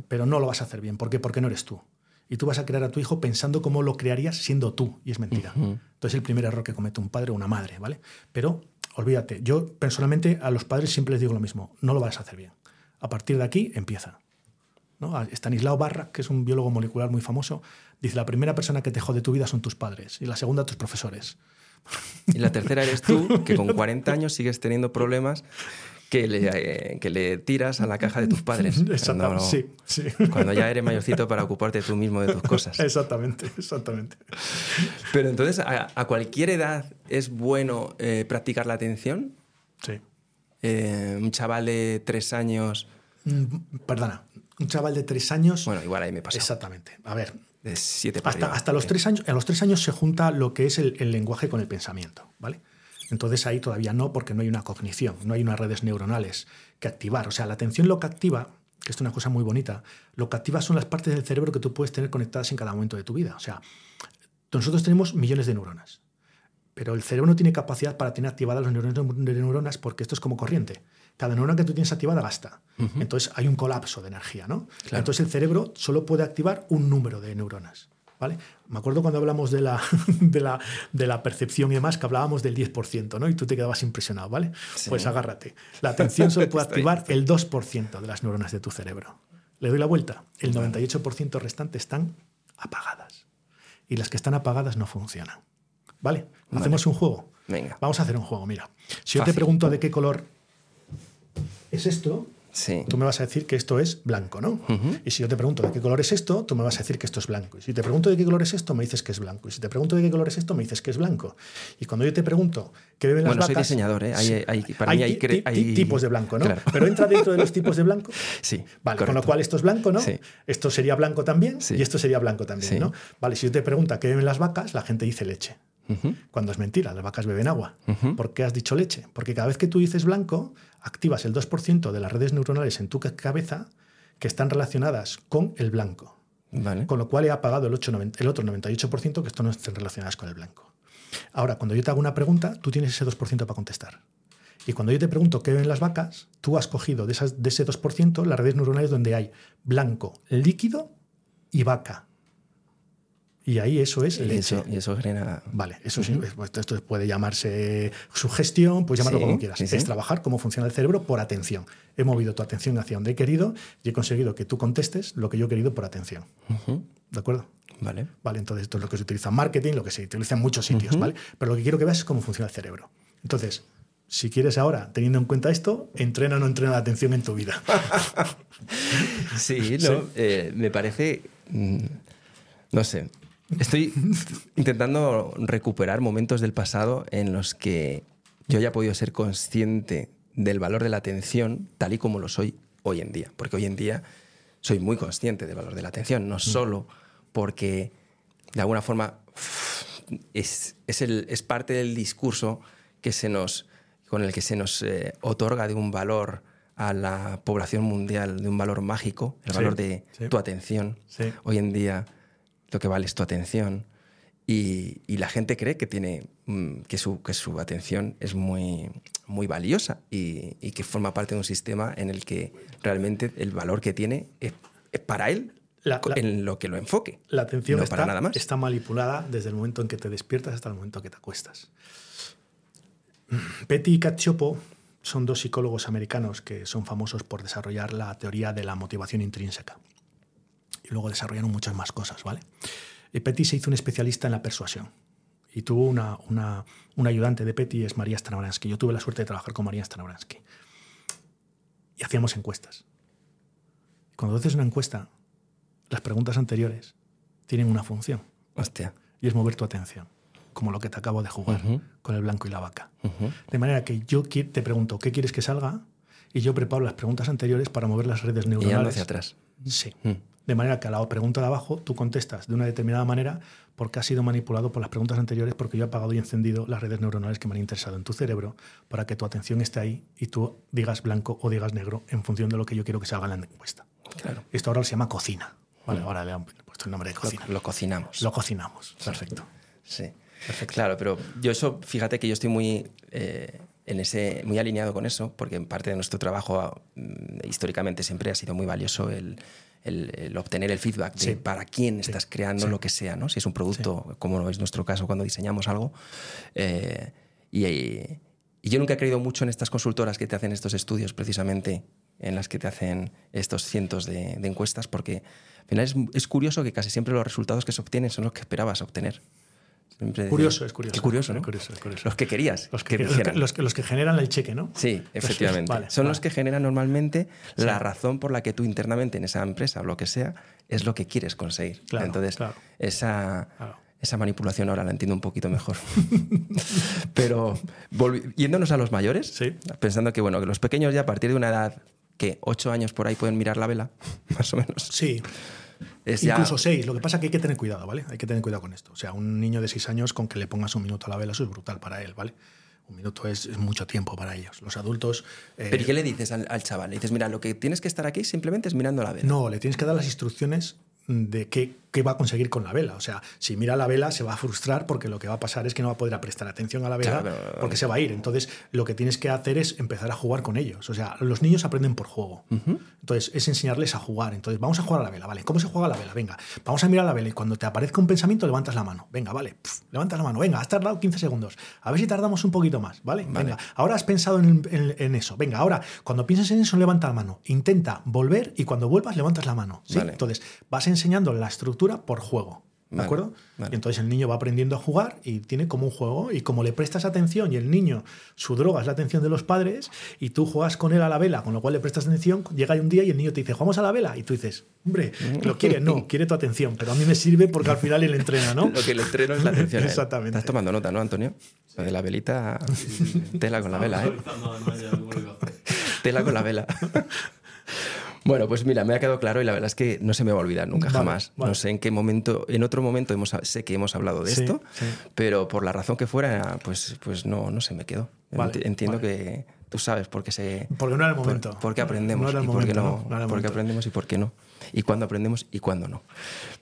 Speaker 3: Pero no lo vas a hacer bien. ¿Por qué? Porque no eres tú. Y tú vas a crear a tu hijo pensando cómo lo crearías siendo tú. Y es mentira.
Speaker 1: Ujú.
Speaker 3: Entonces, el primer error que comete un padre o una madre, ¿vale? Pero olvídate, yo personalmente a los padres siempre les digo lo mismo: no lo vas a hacer bien. A partir de aquí empieza. ¿no? Stanislao Barra, que es un biólogo molecular muy famoso, dice: la primera persona que te jode tu vida son tus padres y la segunda tus profesores.
Speaker 1: Y la tercera eres tú, que con 40 años sigues teniendo problemas que le, eh, que le tiras a la caja de tus padres.
Speaker 3: Exactamente.
Speaker 1: Cuando,
Speaker 3: Sí, sí.
Speaker 1: cuando ya eres mayorcito para ocuparte tú mismo de tus cosas.
Speaker 3: Exactamente, exactamente.
Speaker 1: Pero entonces, ¿a, a cualquier edad es bueno eh, practicar la atención?
Speaker 3: Sí.
Speaker 1: Eh, un chaval de tres años,
Speaker 3: Mm, Perdona, un chaval de tres años.
Speaker 1: bueno, igual ahí me pasa.
Speaker 3: Exactamente. A ver,
Speaker 1: De siete
Speaker 3: hasta,
Speaker 1: arriba.
Speaker 3: hasta los tres años, a los tres años se junta lo que es el, el lenguaje con el pensamiento, ¿vale? Entonces ahí todavía no, porque no hay una cognición, no hay unas redes neuronales que activar. O sea, la atención lo que activa, que es una cosa muy bonita, lo que activa son las partes del cerebro que tú puedes tener conectadas en cada momento de tu vida. O sea, nosotros tenemos millones de neuronas, pero el cerebro no tiene capacidad para tener activadas las neuronas, de neuronas porque esto es como corriente. Cada neurona que tú tienes activada gasta. Entonces hay un colapso de energía, ¿no?
Speaker 1: Claro.
Speaker 3: Entonces el cerebro solo puede activar un número de neuronas. ¿Vale? Me acuerdo cuando hablamos de la, de, la, de la percepción y demás, que hablábamos del 10%, ¿no? Y tú te quedabas impresionado, ¿vale?
Speaker 1: Sí.
Speaker 3: Pues agárrate. La atención solo puede activar el 2% de las neuronas de tu cerebro. Le doy la vuelta. El 98% restante están apagadas. Y las que están apagadas no funcionan. ¿Vale?
Speaker 1: Vale.
Speaker 3: ¿Hacemos un juego?
Speaker 1: Venga.
Speaker 3: Vamos a hacer un juego, mira. Si yo te pregunto de qué color es esto,
Speaker 1: Sí.
Speaker 3: tú me vas a decir que esto es blanco, ¿no? Y si yo te pregunto de qué color es esto, tú me vas a decir que esto es blanco. Y si te pregunto de qué color es esto, me dices que es blanco. Y si te pregunto de qué color es esto, me dices que es blanco. Y cuando yo te pregunto qué beben las
Speaker 1: Bueno, soy
Speaker 3: vacas...
Speaker 1: diseñador, ¿eh? Hay-
Speaker 3: Sí.
Speaker 1: hay- para mí hay
Speaker 3: ti-
Speaker 1: cre-
Speaker 3: ti-
Speaker 1: hay-
Speaker 3: tipos de blanco, ¿no?
Speaker 1: Claro.
Speaker 3: Pero entra dentro de los tipos de blanco.
Speaker 1: Sí.
Speaker 3: Vale, con lo cual esto es blanco, ¿no?
Speaker 1: Sí.
Speaker 3: Esto sería blanco también
Speaker 1: Sí.
Speaker 3: y esto sería blanco también. ¿no? Vale, si yo te pregunto qué beben las vacas, la gente dice leche. Cuando es mentira, las vacas beben agua. ¿Por qué has dicho leche? Porque cada vez que tú dices blanco, activas el 2% de las redes neuronales en tu ca- cabeza que están relacionadas con el blanco.
Speaker 1: Vale.
Speaker 3: Con lo cual he apagado el, 8, el otro 98% que esto no estén relacionadas con el blanco. Ahora, cuando yo te hago una pregunta, tú tienes ese 2% para contestar. Y cuando yo te pregunto qué ven las vacas, tú has cogido de, esas, de ese 2% las redes neuronales donde hay blanco, líquido y vaca. Y ahí eso es
Speaker 1: Y
Speaker 3: leche.
Speaker 1: eso, y eso genera.
Speaker 3: Vale, eso sí, pues esto puede llamarse sugestión, puedes llamarlo
Speaker 1: Sí,
Speaker 3: como quieras.
Speaker 1: sí, sí.
Speaker 3: Es trabajar cómo funciona el cerebro por atención. He movido tu atención hacia donde he querido y he conseguido que tú contestes lo que yo he querido por atención. ¿De acuerdo?
Speaker 1: Vale.
Speaker 3: Vale, entonces esto es lo que se utiliza en marketing, lo que se utiliza en muchos sitios, ¿vale? Pero lo que quiero que veas es cómo funciona el cerebro. Entonces, si quieres ahora, teniendo en cuenta esto, entrena o no entrena la atención en tu vida.
Speaker 1: Sí, no, eh, me parece. mm, No sé. Estoy intentando recuperar momentos del pasado en los que yo haya podido ser consciente del valor de la atención tal y como lo soy hoy en día. Porque hoy en día soy muy consciente del valor de la atención, no solo porque de alguna forma es, es, el- es parte del discurso que se nos, con el que se nos eh, otorga de un valor a la población mundial, de un valor mágico, el
Speaker 3: Sí,
Speaker 1: valor de
Speaker 3: sí.
Speaker 1: tu atención.
Speaker 3: Sí.
Speaker 1: Hoy en día lo que vale es tu atención. Y, y la gente cree que, tiene, mm, que, su, que su atención es muy, muy valiosa y, y que forma parte de un sistema en el que realmente el valor que tiene es, es para él
Speaker 3: La- la-
Speaker 1: en lo que lo enfoque.
Speaker 3: La atención
Speaker 1: no
Speaker 3: está,
Speaker 1: para nada más.
Speaker 3: está manipulada desde el momento en que te despiertas hasta el momento en que te acuestas. Petty y Cacciopo son dos psicólogos americanos que son famosos por desarrollar la teoría de la motivación intrínseca. Y luego desarrollaron muchas más cosas, ¿vale? Y Petty se hizo un especialista en la persuasión. Y tuvo una, una, una ayudante de Petty, es María Stanobransky. Yo tuve la suerte de trabajar con María Stanobransky. Y hacíamos encuestas. Y cuando haces una encuesta, las preguntas anteriores tienen una función
Speaker 1: Hostia.
Speaker 3: y es mover tu atención. como lo que te acabo de jugar con el blanco y la vaca. De manera que yo te pregunto, ¿qué quieres que salga? Y yo preparo las preguntas anteriores para mover las redes
Speaker 1: Y
Speaker 3: neuronales.
Speaker 1: hacia atrás.
Speaker 3: Sí.
Speaker 1: Mm.
Speaker 3: De manera que a la pregunta de abajo tú contestas de una determinada manera porque has sido manipulado por las preguntas anteriores porque yo he apagado y encendido las redes neuronales que me han interesado en tu cerebro para que tu atención esté ahí y tú digas blanco o digas negro en función de lo que yo quiero que salga en la encuesta.
Speaker 1: Claro.
Speaker 3: Esto ahora se llama cocina. Vale, ahora le han puesto el nombre de cocina.
Speaker 1: Lo, lo cocinamos.
Speaker 3: Lo cocinamos. Perfecto.
Speaker 1: Sí. Claro, pero yo eso, fíjate que yo estoy muy eh, en ese, muy alineado con eso, porque en parte de nuestro trabajo mm, históricamente siempre ha sido muy valioso el, el- el obtener el feedback de
Speaker 3: Sí.
Speaker 1: para quién estás creando
Speaker 3: Sí.
Speaker 1: lo que sea, ¿no? Si es un producto, como es nuestro caso cuando diseñamos algo. eh, y, y yo nunca he creído mucho en estas consultoras que te hacen estos estudios precisamente en las que te hacen estos cientos de, de encuestas, porque al final es, es curioso que casi siempre los resultados que se obtienen son los que esperabas obtener. Siempre-
Speaker 3: Curioso, es curioso.
Speaker 1: Qué curioso, ¿no?
Speaker 3: Es curioso, es curioso.
Speaker 1: Los que querías.
Speaker 3: Los que, los que- los que- los que generan el cheque, ¿no?
Speaker 1: Sí, efectivamente.
Speaker 3: Vale,
Speaker 1: Son
Speaker 3: vale.
Speaker 1: los que generan normalmente
Speaker 3: Sí.
Speaker 1: la razón por la que tú internamente en esa empresa o lo que sea es lo que quieres conseguir.
Speaker 3: Claro,
Speaker 1: Entonces,
Speaker 3: claro.
Speaker 1: esa,
Speaker 3: Claro.
Speaker 1: esa manipulación ahora la entiendo un poquito mejor. Pero yéndonos a los mayores,
Speaker 3: Sí.
Speaker 1: pensando que bueno, que los pequeños ya a partir de una edad que ocho años por ahí pueden mirar la vela, más o menos.
Speaker 3: Sí,
Speaker 1: Es ya-
Speaker 3: Incluso seis. Lo que pasa es que hay que tener cuidado, ¿vale? Hay que tener cuidado con esto. O sea, un niño de seis años con que le pongas un minuto a la vela, eso es brutal para él, ¿vale? Un minuto es, es mucho tiempo para ellos. Los adultos. eh,
Speaker 1: Pero ¿y qué le dices al, al chaval? Le dices, mira, lo que tienes que estar aquí simplemente es mirando la vela.
Speaker 3: No, le tienes que dar las instrucciones de qué, qué va a conseguir con la vela. O sea, si mira la vela se va a frustrar porque lo que va a pasar es que no va a poder prestar atención a la vela
Speaker 1: Claro,
Speaker 3: porque se va a ir. Entonces, lo que tienes que hacer es empezar a jugar con ellos. O sea, los niños aprenden por juego. Entonces, es enseñarles a jugar. Entonces, vamos a jugar a la vela, ¿vale? ¿Cómo se juega a la vela? Venga, vamos a mirar la vela y cuando te aparezca un pensamiento, levantas la mano. Venga, vale, pf, levantas la mano. Venga, has tardado 15 segundos. A ver si tardamos un poquito más, ¿vale?
Speaker 1: Vale.
Speaker 3: Venga, ahora has pensado en, en- en eso. Venga, ahora, cuando pienses en eso, levanta la mano. Intenta volver y cuando vuelvas, levantas la mano. ¿sí?
Speaker 1: Vale.
Speaker 3: Entonces, vas enseñando la estructura por juego. ¿De
Speaker 1: Vale,
Speaker 3: acuerdo?
Speaker 1: vale.
Speaker 3: Y entonces el niño va aprendiendo a jugar y tiene como un juego. Y como le prestas atención y el niño, su droga es la atención de los padres, y tú juegas con él a la vela, con lo cual le prestas atención, llega un día y el niño te dice, ¿jugamos a la vela? Y tú dices, hombre, ¿lo quiere? No, quiere tu atención, pero a mí me sirve porque al final él entrena, ¿no?
Speaker 1: Lo que le entreno es la atención.
Speaker 3: Exactamente.
Speaker 1: Estás tomando nota, ¿no, Antonio? Lo de la velita, tela con la vela, ¿eh? Tela con la vela. Bueno, pues mira, me ha quedado claro y la verdad es que no se me va a olvidar nunca,
Speaker 3: Vale,
Speaker 1: jamás.
Speaker 3: vale.
Speaker 1: No sé en qué momento, en otro momento hemos, sé que hemos hablado de
Speaker 3: Sí,
Speaker 1: esto,
Speaker 3: sí.
Speaker 1: pero por la razón que fuera, pues, pues no, no se me quedó.
Speaker 3: Vale,
Speaker 1: Entiendo que tú sabes por qué se...
Speaker 3: Porque no era el momento.
Speaker 1: por qué aprendemos
Speaker 3: No era el
Speaker 1: y por qué
Speaker 3: momento,
Speaker 1: no,
Speaker 3: ¿no? No era el
Speaker 1: por qué
Speaker 3: momento.
Speaker 1: aprendemos y por qué no. Y cuándo aprendemos y cuándo no.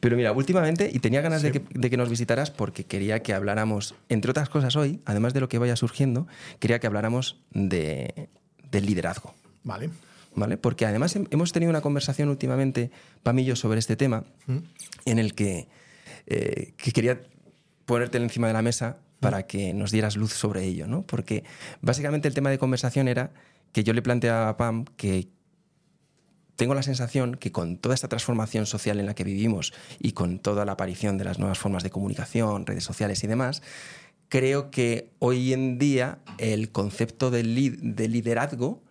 Speaker 1: Pero mira, últimamente, y tenía ganas de, que, de que nos visitaras porque quería que habláramos, entre otras cosas hoy, además de lo que vaya surgiendo, quería que habláramos de, del liderazgo.
Speaker 3: Vale.
Speaker 1: ¿Vale? Porque además hem- hemos tenido una conversación últimamente, Pam y yo, sobre este tema,
Speaker 3: Mm.
Speaker 1: en el que, eh, que quería ponértelo encima de la mesa para que nos dieras luz sobre ello, ¿no? Porque básicamente el tema de conversación era que yo le planteaba a Pam que tengo la sensación que con toda esta transformación social en la que vivimos y con toda la aparición de las nuevas formas de comunicación, redes sociales y demás, creo que hoy en día el concepto de, li- de liderazgo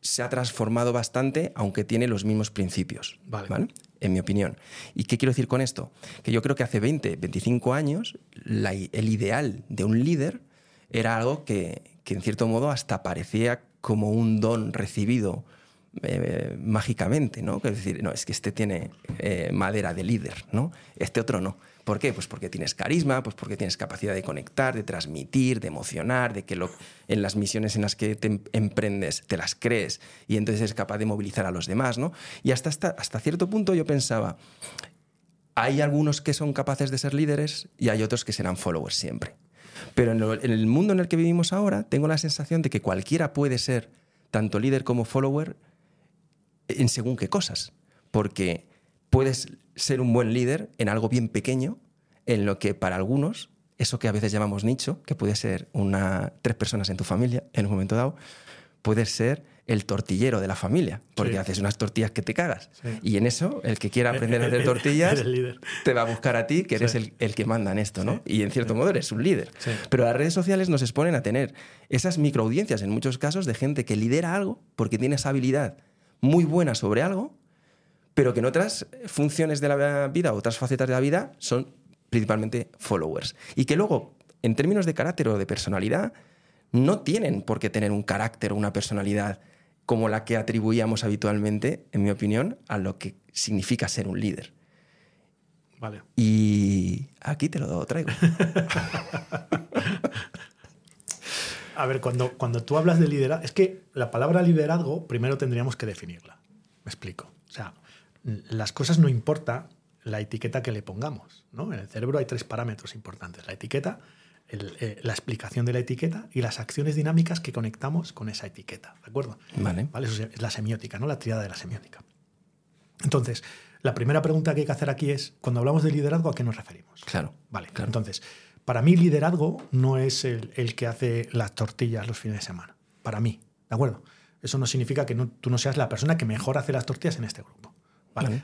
Speaker 1: se ha transformado bastante, aunque tiene los mismos principios.
Speaker 3: Vale.
Speaker 1: En mi opinión. ¿Y qué quiero decir con esto? Que yo creo que hace 20, 25 años la el ideal de un líder era algo que, que en cierto modo hasta parecía como un don recibido eh, mágicamente, ¿no? Es decir, no, es que este tiene eh, madera de líder, ¿no? Este otro no. ¿Por qué? Pues porque tienes carisma, pues porque tienes capacidad de conectar, de transmitir, de emocionar, de que lo- en las misiones en las que te em- emprendes te las crees y entonces eres capaz de movilizar a los demás, ¿no? Y hasta, hasta, cierto punto yo pensaba, hay algunos que son capaces de ser líderes y hay otros que serán followers siempre. Pero en el mundo en el que vivimos ahora, tengo la sensación de que cualquiera puede ser tanto líder como follower en según qué cosas. Porque puedes ser un buen líder en algo bien pequeño, en lo que para algunos, eso que a veces llamamos nicho, que puede ser una, tres personas en tu familia en un momento dado, puede ser el tortillero de la familia, porque
Speaker 3: Sí.
Speaker 1: haces unas tortillas que te cagas.
Speaker 3: Sí.
Speaker 1: Y en eso, el que quiera aprender a hacer tortillas te va a buscar a ti, que eres
Speaker 3: Sí.
Speaker 1: el, el que manda en esto, ¿no? Y en cierto modo eres un líder. Pero las redes sociales nos exponen a tener esas microaudiencias, en muchos casos, de gente que lidera algo porque tiene esa habilidad muy buena sobre algo, pero que en otras funciones de la vida, otras facetas de la vida, son principalmente followers. Y que luego, en términos de carácter o de personalidad, no tienen por qué tener un carácter o una personalidad como la que atribuíamos habitualmente, en mi opinión, a lo que significa ser un líder.
Speaker 3: Vale.
Speaker 1: Y aquí te lo traigo.
Speaker 3: A ver, cuando, cuando tú hablas de liderazgo, es que la palabra liderazgo primero tendríamos que definirla. Me explico. O sea, las cosas no importa la etiqueta que le pongamos. ¿no? En el cerebro hay tres parámetros importantes. La etiqueta, el, eh, la explicación de la etiqueta y las acciones dinámicas que conectamos con esa etiqueta. ¿De acuerdo?
Speaker 1: Vale.
Speaker 3: ¿Vale? Eso es la semiótica, ¿no? La triada de la semiótica. Entonces, la primera pregunta que hay que hacer aquí es, cuando hablamos de liderazgo, ¿a qué nos referimos?
Speaker 1: Claro.
Speaker 3: Vale,
Speaker 1: claro.
Speaker 3: entonces, para mí liderazgo no es el, el que hace las tortillas los fines de semana. Para mí, ¿de acuerdo? Eso no significa que no- tú no seas la persona que mejor hace las tortillas en este grupo.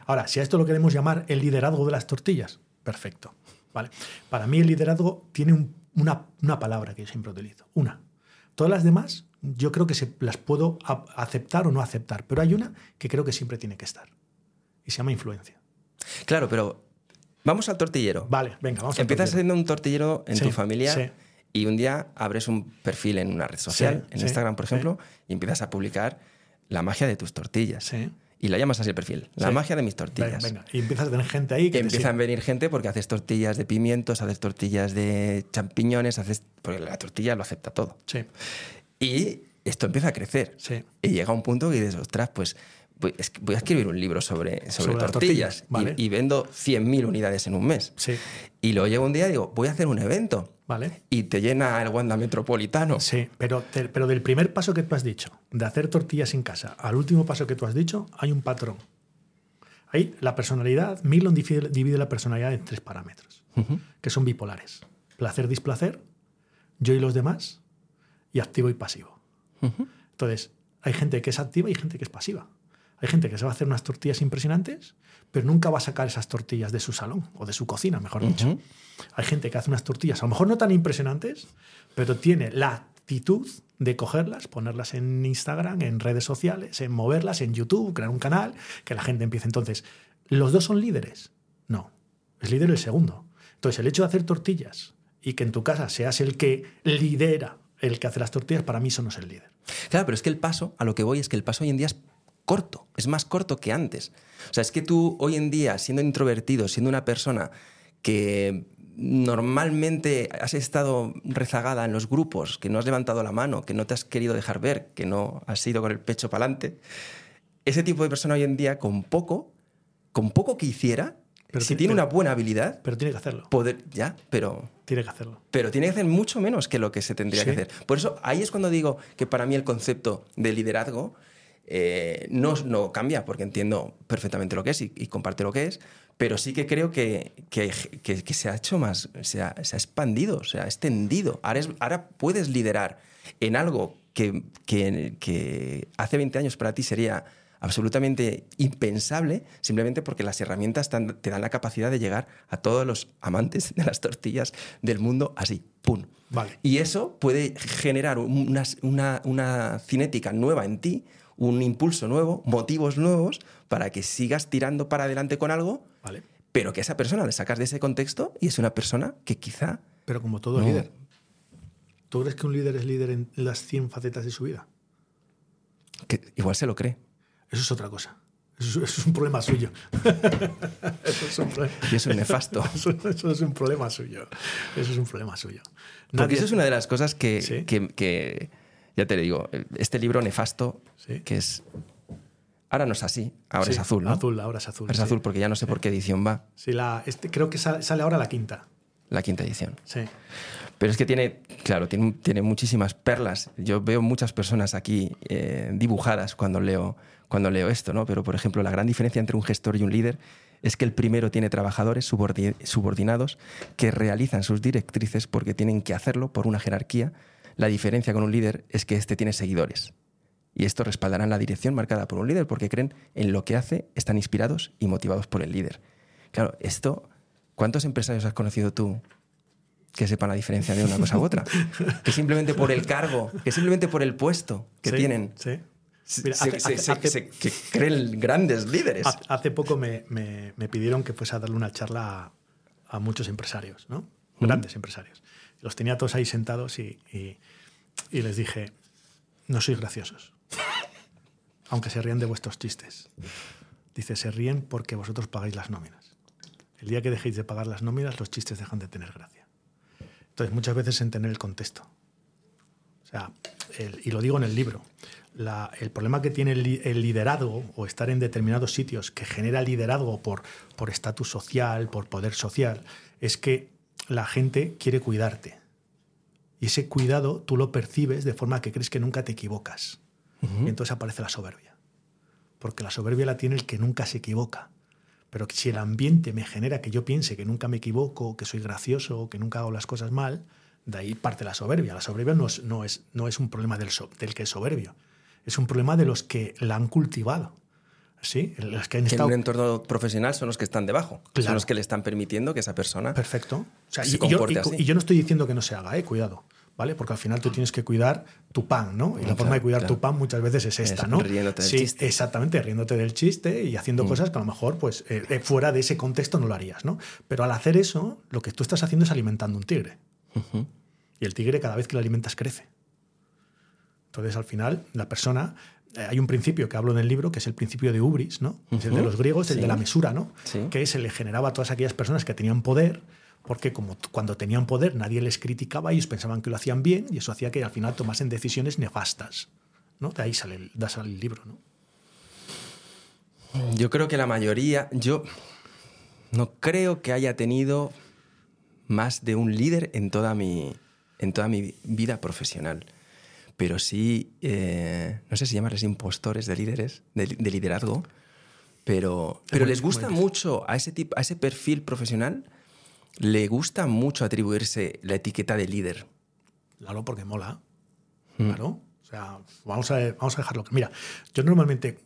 Speaker 3: Ahora, si a esto lo queremos llamar el liderazgo de las tortillas, perfecto. ¿vale? Para mí el liderazgo tiene un- una, una palabra que yo siempre utilizo, una. Todas las demás yo creo que se, las puedo aceptar o no aceptar, pero hay una que creo que siempre tiene que estar. Y se llama influencia.
Speaker 1: Claro, pero vamos al tortillero.
Speaker 3: Vale, venga, vamos a
Speaker 1: Empiezas siendo un tortillero en
Speaker 3: Sí,
Speaker 1: tu familia
Speaker 3: sí.
Speaker 1: y un día abres un perfil en una red social,
Speaker 3: Sí,
Speaker 1: en
Speaker 3: sí,
Speaker 1: Instagram, por
Speaker 3: sí.
Speaker 1: ejemplo, y empiezas a publicar la magia de tus tortillas. Y la llamas así el perfil, la
Speaker 3: Sí.
Speaker 1: magia de mis tortillas.
Speaker 3: venga. Y empiezas a tener gente ahí
Speaker 1: Que empiezan a venir gente porque haces tortillas de pimientos, haces tortillas de champiñones, haces. Porque la tortilla lo acepta todo.
Speaker 3: Sí,
Speaker 1: Y esto empieza a crecer.
Speaker 3: sí.
Speaker 1: Y llega un punto que dices, ostras, pues voy, voy a escribir un libro sobre, sobre,
Speaker 3: Sobre las
Speaker 1: tortillas.
Speaker 3: tortillas, vale.
Speaker 1: y, y vendo 100.000 unidades en un mes.
Speaker 3: Sí,
Speaker 1: Y luego llega un día y digo, voy a hacer un evento.
Speaker 3: vale.
Speaker 1: Y te llena el Wanda Metropolitano.
Speaker 3: Sí, pero, te- pero del primer paso que tú has dicho, de hacer tortillas en casa, al último paso que tú has dicho, hay un patrón. Ahí la personalidad, Milon divide, divide la personalidad en tres parámetros,
Speaker 1: Ujú.
Speaker 3: que son bipolares. Placer, displacer, yo y los demás, y activo y pasivo.
Speaker 1: Ujú.
Speaker 3: Entonces, hay gente que es activa y gente que es pasiva. Hay gente que se va a hacer unas tortillas impresionantes, pero nunca va a sacar esas tortillas de su salón o de su cocina, mejor dicho. Hay gente que hace unas tortillas, a lo mejor no tan impresionantes, pero tiene la actitud de cogerlas, ponerlas en Instagram, en redes sociales, en moverlas, en YouTube, crear un canal, que la gente empiece. Entonces, ¿los dos son líderes? No, es líder el segundo. Entonces, el hecho de hacer tortillas y que en tu casa seas el que lidera el que hace las tortillas, para mí eso no es el líder.
Speaker 1: Claro, pero es que el paso, a lo que voy, es que el paso hoy en día es corto, es más corto que antes. O sea, es que tú hoy en día, siendo introvertido, siendo una persona que normalmente has estado rezagada en los grupos, que no has levantado la mano, que no te has querido dejar ver, que no has ido con el pecho para adelante, ese tipo de persona hoy en día, con poco, con poco que hiciera,
Speaker 3: Pero
Speaker 1: si
Speaker 3: ti-
Speaker 1: tiene
Speaker 3: pero-
Speaker 1: una buena habilidad,
Speaker 3: Pero tiene que hacerlo.
Speaker 1: poder, ya, pero
Speaker 3: Tiene que hacerlo.
Speaker 1: pero tiene que hacer mucho menos que lo que se tendría
Speaker 3: Sí.
Speaker 1: que hacer. Por eso ahí es cuando digo que para mí el concepto de liderazgo eh, no, no cambia, porque entiendo perfectamente lo que es y, y comparte lo que es, pero sí que creo que, que, que- que se ha hecho más, se ha, se ha expandido, se ha extendido. Ahora, es- ahora puedes liderar en algo que, que- hace 20 años para ti sería absolutamente impensable, simplemente porque las herramientas te dan la capacidad de llegar a todos los amantes de las tortillas del mundo así, ¡pum!
Speaker 3: Vale.
Speaker 1: Y eso puede generar una, una- una cinética nueva en ti, un impulso nuevo, motivos nuevos para que sigas tirando para adelante con algo,
Speaker 3: Vale.
Speaker 1: pero que a esa persona le sacas de ese contexto y es una persona que quizá...
Speaker 3: Pero como todo
Speaker 1: No.
Speaker 3: líder. ¿Tú crees que un líder es líder en las 100 facetas de su vida?
Speaker 1: que igual se lo cree.
Speaker 3: Eso es otra cosa. Eso, es- un problema suyo. eso, es un problema,
Speaker 1: Y eso es nefasto.
Speaker 3: eso, eso es un problema suyo. Eso es un problema suyo.
Speaker 1: Porque
Speaker 3: Nadie-
Speaker 1: eso es una de las cosas que,
Speaker 3: Sí.
Speaker 1: que- que- ya te digo, este libro nefasto,
Speaker 3: Sí.
Speaker 1: que es... Ahora no es así, ahora
Speaker 3: Sí,
Speaker 1: es azul, ¿no?
Speaker 3: Azul, ahora es azul.
Speaker 1: Ahora es
Speaker 3: sí.
Speaker 1: azul porque ya no sé por qué edición va,
Speaker 3: Sí, la, este, creo que sale, ahora la quinta.
Speaker 1: la quinta edición.
Speaker 3: Sí.
Speaker 1: Pero es que tiene, claro, tiene, tiene muchísimas perlas. Yo veo muchas personas aquí eh, dibujadas cuando leo, cuando leo esto, ¿no? Pero, por ejemplo, la gran diferencia entre un gestor y un líder es que el primero tiene trabajadores subordi- subordinados que realizan sus directrices porque tienen que hacerlo por una jerarquía. La diferencia con un líder es que este tiene seguidores. Y estos respaldarán la dirección marcada por un líder porque creen en lo que hace, están inspirados y motivados por el líder. Claro, esto, ¿cuántos empresarios has conocido tú que sepan la diferencia de una cosa u otra? Que simplemente por el cargo, que simplemente por el puesto que
Speaker 3: Sí,
Speaker 1: tienen,
Speaker 3: Sí. Mira, hace-
Speaker 1: se-
Speaker 3: hace-
Speaker 1: se-
Speaker 3: hace-
Speaker 1: se- que creen grandes líderes.
Speaker 3: Hace- poco me, me- me pidieron que fuese a darle una charla a muchos empresarios, ¿no? Grandes empresarios. Los tenía todos ahí sentados y, les dije, no sois graciosos, aunque se rían de vuestros chistes. Dice, se ríen porque vosotros pagáis las nóminas. El día que dejéis de pagar las nóminas, los chistes dejan de tener gracia. Entonces, muchas veces entender el contexto. O sea, y lo digo en el libro, el problema que tiene el, el liderazgo o estar en determinados sitios que genera liderazgo por estatus social, por poder social, es que la gente quiere cuidarte. Y ese cuidado tú lo percibes de forma que crees que nunca te equivocas. Y entonces aparece la soberbia. Porque la soberbia la tiene el que nunca se equivoca. Pero si el ambiente me genera que yo piense que nunca me equivoco, que soy gracioso, que nunca hago las cosas mal, de ahí parte la soberbia. La soberbia no es, no es, no es un problema del, so- del que es soberbio, es un problema de los que la han cultivado. ¿Sí? Los que han
Speaker 1: Que en un entorno profesional son los que están debajo, son los que le están permitiendo que esa persona
Speaker 3: Perfecto. O sea,
Speaker 1: se
Speaker 3: y, yo,
Speaker 1: comporte
Speaker 3: y-
Speaker 1: así.
Speaker 3: y yo no estoy diciendo que no se haga, eh, cuidado. ¿Vale? Porque al final tú tienes que cuidar tu pan, ¿no? Y la
Speaker 1: Claro,
Speaker 3: forma de cuidar
Speaker 1: claro.
Speaker 3: tu pan muchas veces es esta,
Speaker 1: Es
Speaker 3: ¿no?
Speaker 1: riéndote del
Speaker 3: sí,
Speaker 1: chiste. Mm.
Speaker 3: exactamente, riéndote del chiste y haciendo cosas que a lo mejor, pues, eh, eh, fuera de ese contexto no lo harías, ¿no? Pero al hacer eso, lo que tú estás haciendo es alimentando un tigre. Y el tigre, cada vez que lo alimentas, crece. Entonces, al final, la persona. Eh, hay un principio que hablo en el libro, que es el principio de Ubris, ¿no? Es el de los griegos, el
Speaker 1: sí.
Speaker 3: de la mesura, ¿no?
Speaker 1: Sí.
Speaker 3: Que se le generaba a todas aquellas personas que tenían poder, porque como cuando tenían poder nadie les criticaba, ellos pensaban que lo hacían bien, y eso hacía que al final tomasen decisiones nefastas. ¿no? De ahí sale el, da sale el libro, ¿no?
Speaker 1: Yo creo que la mayoría, yo no creo que haya tenido más de un líder en toda mi, en toda mi vida profesional. Pero sí, eh, no sé si llamarles impostores de líderes, de, de liderazgo, pero, pero les gusta mucho a ese, tipo, a ese perfil profesional, le gusta mucho atribuirse la etiqueta de líder.
Speaker 3: Claro, porque mola.
Speaker 1: Mm.
Speaker 3: Claro. O sea, vamos a, vamos a dejarlo. Mira, yo normalmente,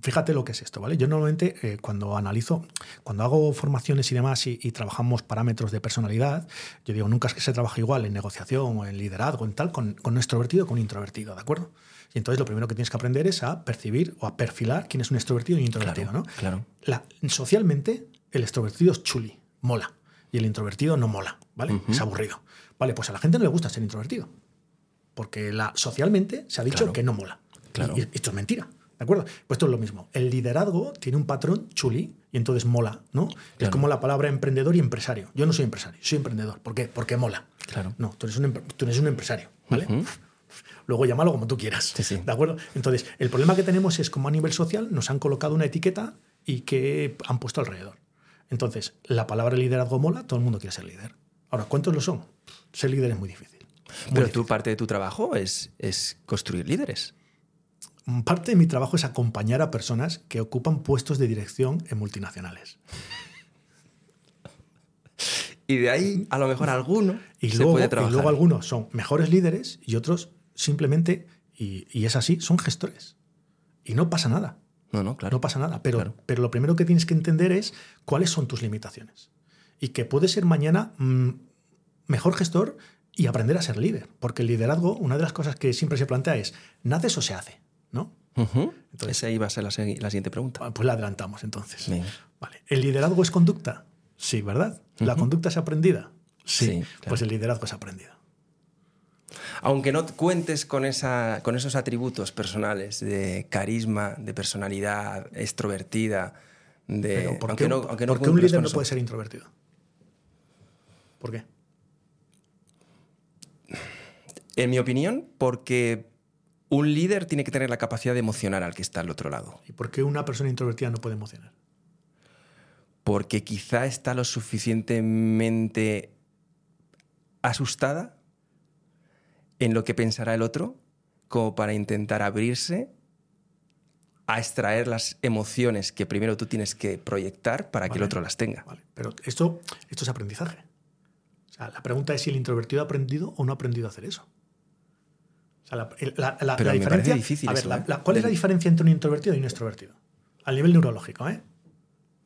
Speaker 3: fíjate lo que es esto, ¿vale? Yo normalmente eh, cuando analizo, cuando hago formaciones y demás y, y trabajamos parámetros de personalidad, yo digo, nunca es que se trabaje igual en negociación o en liderazgo, en tal, con, con un extrovertido o con un introvertido, ¿de acuerdo? Y entonces lo primero que tienes que aprender es a percibir o a perfilar quién es un extrovertido y un introvertido,
Speaker 1: Claro,
Speaker 3: ¿no?
Speaker 1: claro.
Speaker 3: La- socialmente, el extrovertido es chuli, mola. Y el introvertido no mola, ¿vale? Es aburrido. Vale, pues a la gente no le gusta ser introvertido. Porque la, socialmente se ha dicho
Speaker 1: Claro.
Speaker 3: que no mola.
Speaker 1: Claro.
Speaker 3: Y esto es mentira. ¿De acuerdo? Pues esto es lo mismo. El liderazgo tiene un patrón chuli y entonces mola, ¿no? Es como la palabra emprendedor y empresario. Yo no soy empresario, soy emprendedor. ¿Por qué? Porque mola.
Speaker 1: Claro.
Speaker 3: No, tú eres un, tú eres un empresario, ¿vale? Luego llámalo como tú quieras.
Speaker 1: Sí, sí.
Speaker 3: ¿De acuerdo? Entonces, el problema que tenemos es como a nivel social nos han colocado una etiqueta y que han puesto alrededor. Entonces, la palabra liderazgo mola, todo el mundo quiere ser líder. Ahora, ¿cuántos lo son? Ser líder es muy difícil. Muy
Speaker 1: Pero
Speaker 3: difícil.
Speaker 1: tu parte de tu trabajo es, es construir líderes.
Speaker 3: Parte de mi trabajo es acompañar a personas que ocupan puestos de dirección en multinacionales.
Speaker 1: Y de ahí, a lo mejor alguno
Speaker 3: Y
Speaker 1: se
Speaker 3: luego,
Speaker 1: puede
Speaker 3: y luego algunos son mejores líderes y otros simplemente, y, y es así, son gestores. Y no pasa nada.
Speaker 1: No, no, claro.
Speaker 3: No pasa nada. Pero,
Speaker 1: Claro.
Speaker 3: pero lo primero que tienes que entender es cuáles son tus limitaciones. Y que puedes ser mañana mm, mejor gestor y aprender a ser líder. Porque el liderazgo, una de las cosas que siempre se plantea es, ¿naces o se hace? ¿No? Entonces-
Speaker 1: Esa iba a ser la, siguiente pregunta.
Speaker 3: Pues la adelantamos entonces. Vale. ¿El liderazgo es conducta? Sí, ¿verdad? ¿La conducta es aprendida? Sí.
Speaker 1: Sí, claro.
Speaker 3: Pues el liderazgo es aprendido.
Speaker 1: Aunque no cuentes con, esa, con esos atributos personales de carisma, de personalidad extrovertida, de...
Speaker 3: Pero ¿por
Speaker 1: aunque
Speaker 3: qué,
Speaker 1: no, aunque no
Speaker 3: por qué un líder no puede ser introvertido? ¿Por qué?
Speaker 1: En mi opinión, porque un líder tiene que tener la capacidad de emocionar al que está al otro lado.
Speaker 3: ¿Y por qué una persona introvertida no puede emocionar?
Speaker 1: Porque quizá está lo suficientemente asustada en lo que pensará el otro como para intentar abrirse a extraer las emociones que primero tú tienes que proyectar para que el otro las tenga.
Speaker 3: Vale, pero esto, esto es aprendizaje. O sea, la pregunta es si el introvertido ha aprendido o no ha aprendido a hacer eso. Sea, la, la- la-
Speaker 1: Pero
Speaker 3: la
Speaker 1: me
Speaker 3: diferencia.
Speaker 1: difícil
Speaker 3: a ver,
Speaker 1: eso, ¿eh?
Speaker 3: ¿cuál es la diferencia entre un introvertido y un extrovertido? Al nivel neurológico, ¿eh?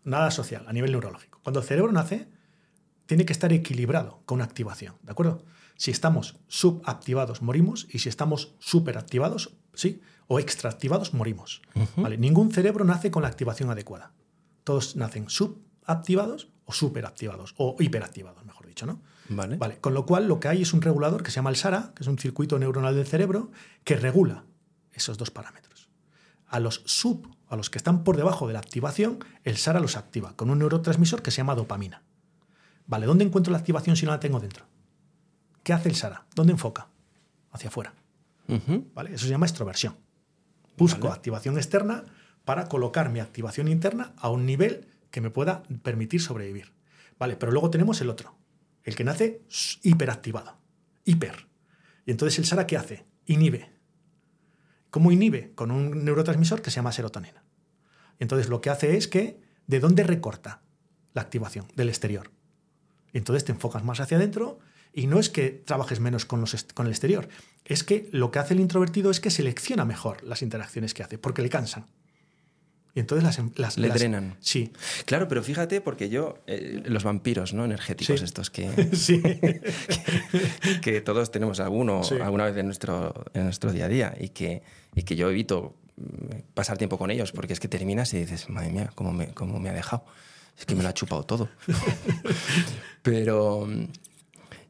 Speaker 3: Nada social, a nivel neurológico. Cuando el cerebro nace, tiene que estar equilibrado con una activación, ¿de acuerdo? Si estamos subactivados, morimos, y si estamos superactivados, sí, o extraactivados, morimos. ¿vale? Ningún cerebro nace con la activación adecuada. Todos nacen subactivados o superactivados, o hiperactivados, mejor dicho, ¿no?
Speaker 1: Vale.
Speaker 3: Vale, con lo cual lo que hay es un regulador que se llama el SARA, que es un circuito neuronal del cerebro, que regula esos dos parámetros. A los sub, a los que están por debajo de la activación, el SARA los activa con un neurotransmisor que se llama dopamina. Vale, ¿dónde encuentro la activación si no la tengo dentro? ¿Qué hace el SARA? ¿Dónde enfoca? Hacia afuera. ¿vale? Eso se llama extroversión. Busco
Speaker 1: Vale.
Speaker 3: activación externa para colocar mi activación interna a un nivel que me pueda permitir sobrevivir. ¿Vale? Pero luego tenemos el otro, el que nace hiperactivado. Hiper. Y entonces el SARA, ¿qué hace? Inhibe. ¿Cómo inhibe? Con un neurotransmisor que se llama serotonina. Y entonces lo que hace es que, ¿de dónde recorta la activación? Del exterior. Y entonces te enfocas más hacia adentro y no es que trabajes menos con, los con el exterior, es que lo que hace el introvertido es que selecciona mejor las interacciones que hace, porque le cansan. Y entonces las... em- las
Speaker 1: Le
Speaker 3: las-
Speaker 1: drenan.
Speaker 3: Sí,
Speaker 1: Claro, pero fíjate, porque yo, eh, los vampiros, ¿no? Energéticos
Speaker 3: Sí.
Speaker 1: estos que,
Speaker 3: sí.
Speaker 1: que todos tenemos alguno
Speaker 3: Sí.
Speaker 1: alguna vez en nuestro, en nuestro día a día y que, y que yo evito mm, pasar tiempo con ellos porque es que terminas y dices, madre mía, cómo me, cómo me ha dejado. Es que me lo ha chupado todo. Pero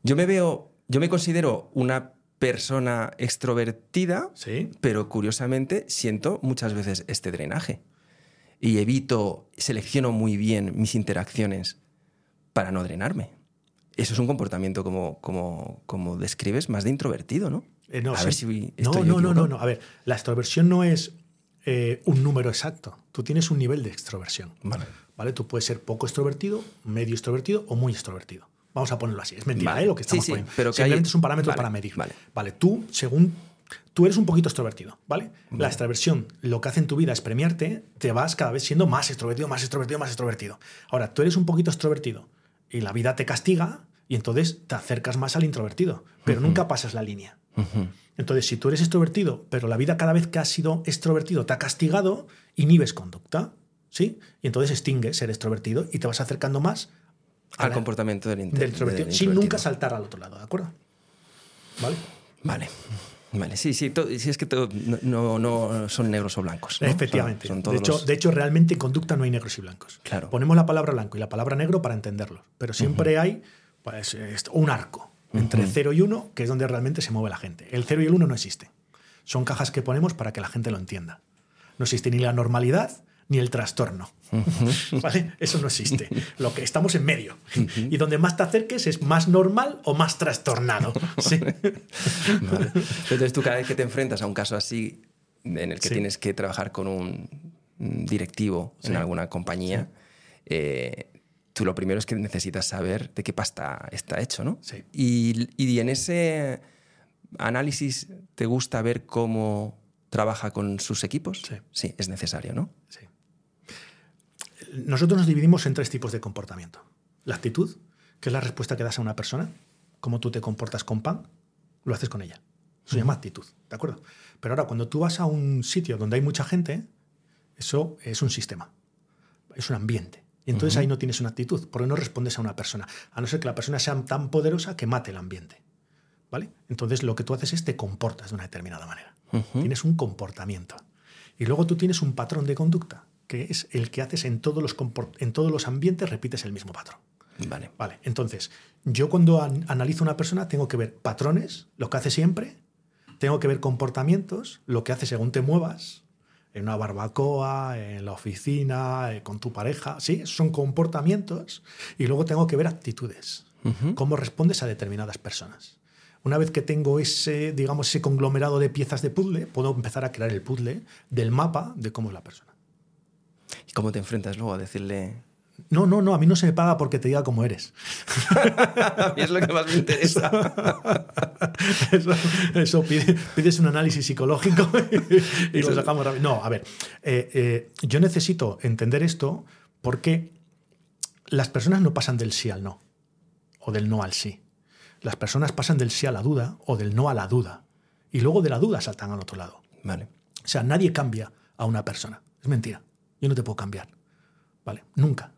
Speaker 1: yo me veo, yo me considero una persona extrovertida,
Speaker 3: Sí.
Speaker 1: pero curiosamente siento muchas veces este drenaje y evito, selecciono muy bien mis interacciones para no drenarme. Eso es un comportamiento como, como, como describes, más de introvertido, ¿no?
Speaker 3: Eh, no,
Speaker 1: a
Speaker 3: sí.
Speaker 1: ver si
Speaker 3: no,
Speaker 1: estoy
Speaker 3: no, no, no, no. A ver, la extroversión no es eh, un número exacto. Tú tienes un nivel de extroversión.
Speaker 1: Vale.
Speaker 3: ¿Vale? Tú puedes ser poco extrovertido, medio extrovertido o muy extrovertido. Vamos a ponerlo así. Es mentira,
Speaker 1: Vale.
Speaker 3: ¿eh? Lo que estamos
Speaker 1: Sí, sí,
Speaker 3: poniendo.
Speaker 1: pero que
Speaker 3: Simplemente
Speaker 1: hay-
Speaker 3: es un parámetro
Speaker 1: vale,
Speaker 3: para medir.
Speaker 1: vale.
Speaker 3: tú, según. Tú eres un poquito extrovertido, ¿vale? La extroversión, lo que hace en tu vida es premiarte, te vas cada vez siendo más extrovertido, más extrovertido, más extrovertido. Ahora, tú eres un poquito extrovertido y la vida te castiga y entonces te acercas más al introvertido, pero nunca pasas la línea. Entonces, si tú eres extrovertido, pero la vida cada vez que has sido extrovertido te ha castigado, inhibes conducta, ¿sí? Y entonces extingues ser extrovertido y te vas acercando más
Speaker 1: Al
Speaker 3: la-
Speaker 1: comportamiento del, inter-
Speaker 3: del extrovertido,
Speaker 1: del
Speaker 3: sin
Speaker 1: introvertido.
Speaker 3: nunca saltar al otro lado, ¿de acuerdo? ¿Vale?
Speaker 1: Vale. Vale, sí, sí, sí, es que to- no, no, son negros o blancos. ¿no?
Speaker 3: Efectivamente.
Speaker 1: Son,
Speaker 3: de, hecho,
Speaker 1: los-
Speaker 3: de hecho, realmente en conducta no hay negros y blancos.
Speaker 1: Claro.
Speaker 3: Ponemos la palabra blanco y la palabra negro para entenderlo, pero siempre hay pues, un arco entre 0 y 1, que es donde realmente se mueve la gente. El 0 y el 1 no existen. Son cajas que ponemos para que la gente lo entienda. No existe ni la normalidad ni el trastorno. ¿Vale? Eso no existe. Lo que estamos en medio. Y donde más te acerques es más normal o más trastornado. ¿sí?
Speaker 1: Vale. Entonces tú cada vez que te enfrentas a un caso así, en el que
Speaker 3: Sí.
Speaker 1: tienes que trabajar con un directivo en
Speaker 3: Sí.
Speaker 1: alguna compañía, eh, tú lo primero es que necesitas saber de qué pasta está hecho, ¿no?
Speaker 3: Sí.
Speaker 1: Y, y en ese análisis te gusta ver cómo trabaja con sus equipos.
Speaker 3: Sí.
Speaker 1: Sí, es necesario, ¿no?
Speaker 3: Sí. Nosotros nos dividimos en tres tipos de comportamiento. La actitud, que es la respuesta que das a una persona, cómo tú te comportas con pan, lo haces con ella. Eso se llama actitud, ¿de acuerdo? Pero ahora, cuando tú vas a un sitio donde hay mucha gente, eso es un sistema, es un ambiente. Y entonces ahí no tienes una actitud, porque no respondes a una persona, a no ser que la persona sea tan poderosa que mate el ambiente. ¿Vale? Entonces lo que tú haces es te comportas de una determinada manera. Tienes un comportamiento. Y luego tú tienes un patrón de conducta, que es el que haces en todos los, en todos los ambientes, repites el mismo patrón.
Speaker 1: Vale.
Speaker 3: Vale, entonces, yo cuando an- analizo a una persona tengo que ver patrones, lo que hace siempre, tengo que ver comportamientos, lo que hace según te muevas, en una barbacoa, en la oficina, eh, con tu pareja, sí, son comportamientos, y luego tengo que ver actitudes, cómo respondes a determinadas personas. Una vez que tengo ese, digamos, ese conglomerado de piezas de puzzle, puedo empezar a crear el puzzle del mapa de cómo es la persona.
Speaker 1: ¿Y cómo te enfrentas luego a decirle...
Speaker 3: No, no, no, a mí no se me paga porque te diga cómo eres.
Speaker 1: a mí es lo que más me interesa.
Speaker 3: Eso, eso pide- pides un análisis psicológico y lo sacamos rápido. No, a ver, eh, eh, yo necesito entender esto porque las personas no pasan del sí al no o del no al sí. Las personas pasan del sí a la duda o del no a la duda y luego de la duda saltan al otro lado.
Speaker 1: Vale.
Speaker 3: O sea, nadie cambia a una persona. Es mentira. Yo no te puedo cambiar. ¿Vale? Nunca.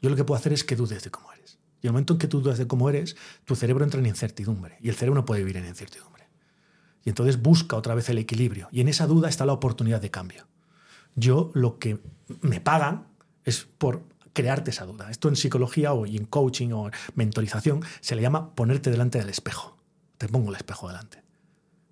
Speaker 3: Yo lo que puedo hacer es que dudes de cómo eres. Y el momento en que tú dudas de cómo eres, tu cerebro entra en incertidumbre. Y el cerebro no puede vivir en incertidumbre. Y entonces busca otra vez el equilibrio. Y en esa duda está la oportunidad de cambio. Yo lo que me pagan es por crearte esa duda. Esto en psicología o en coaching o mentorización se le llama ponerte delante del espejo. Te pongo el espejo delante.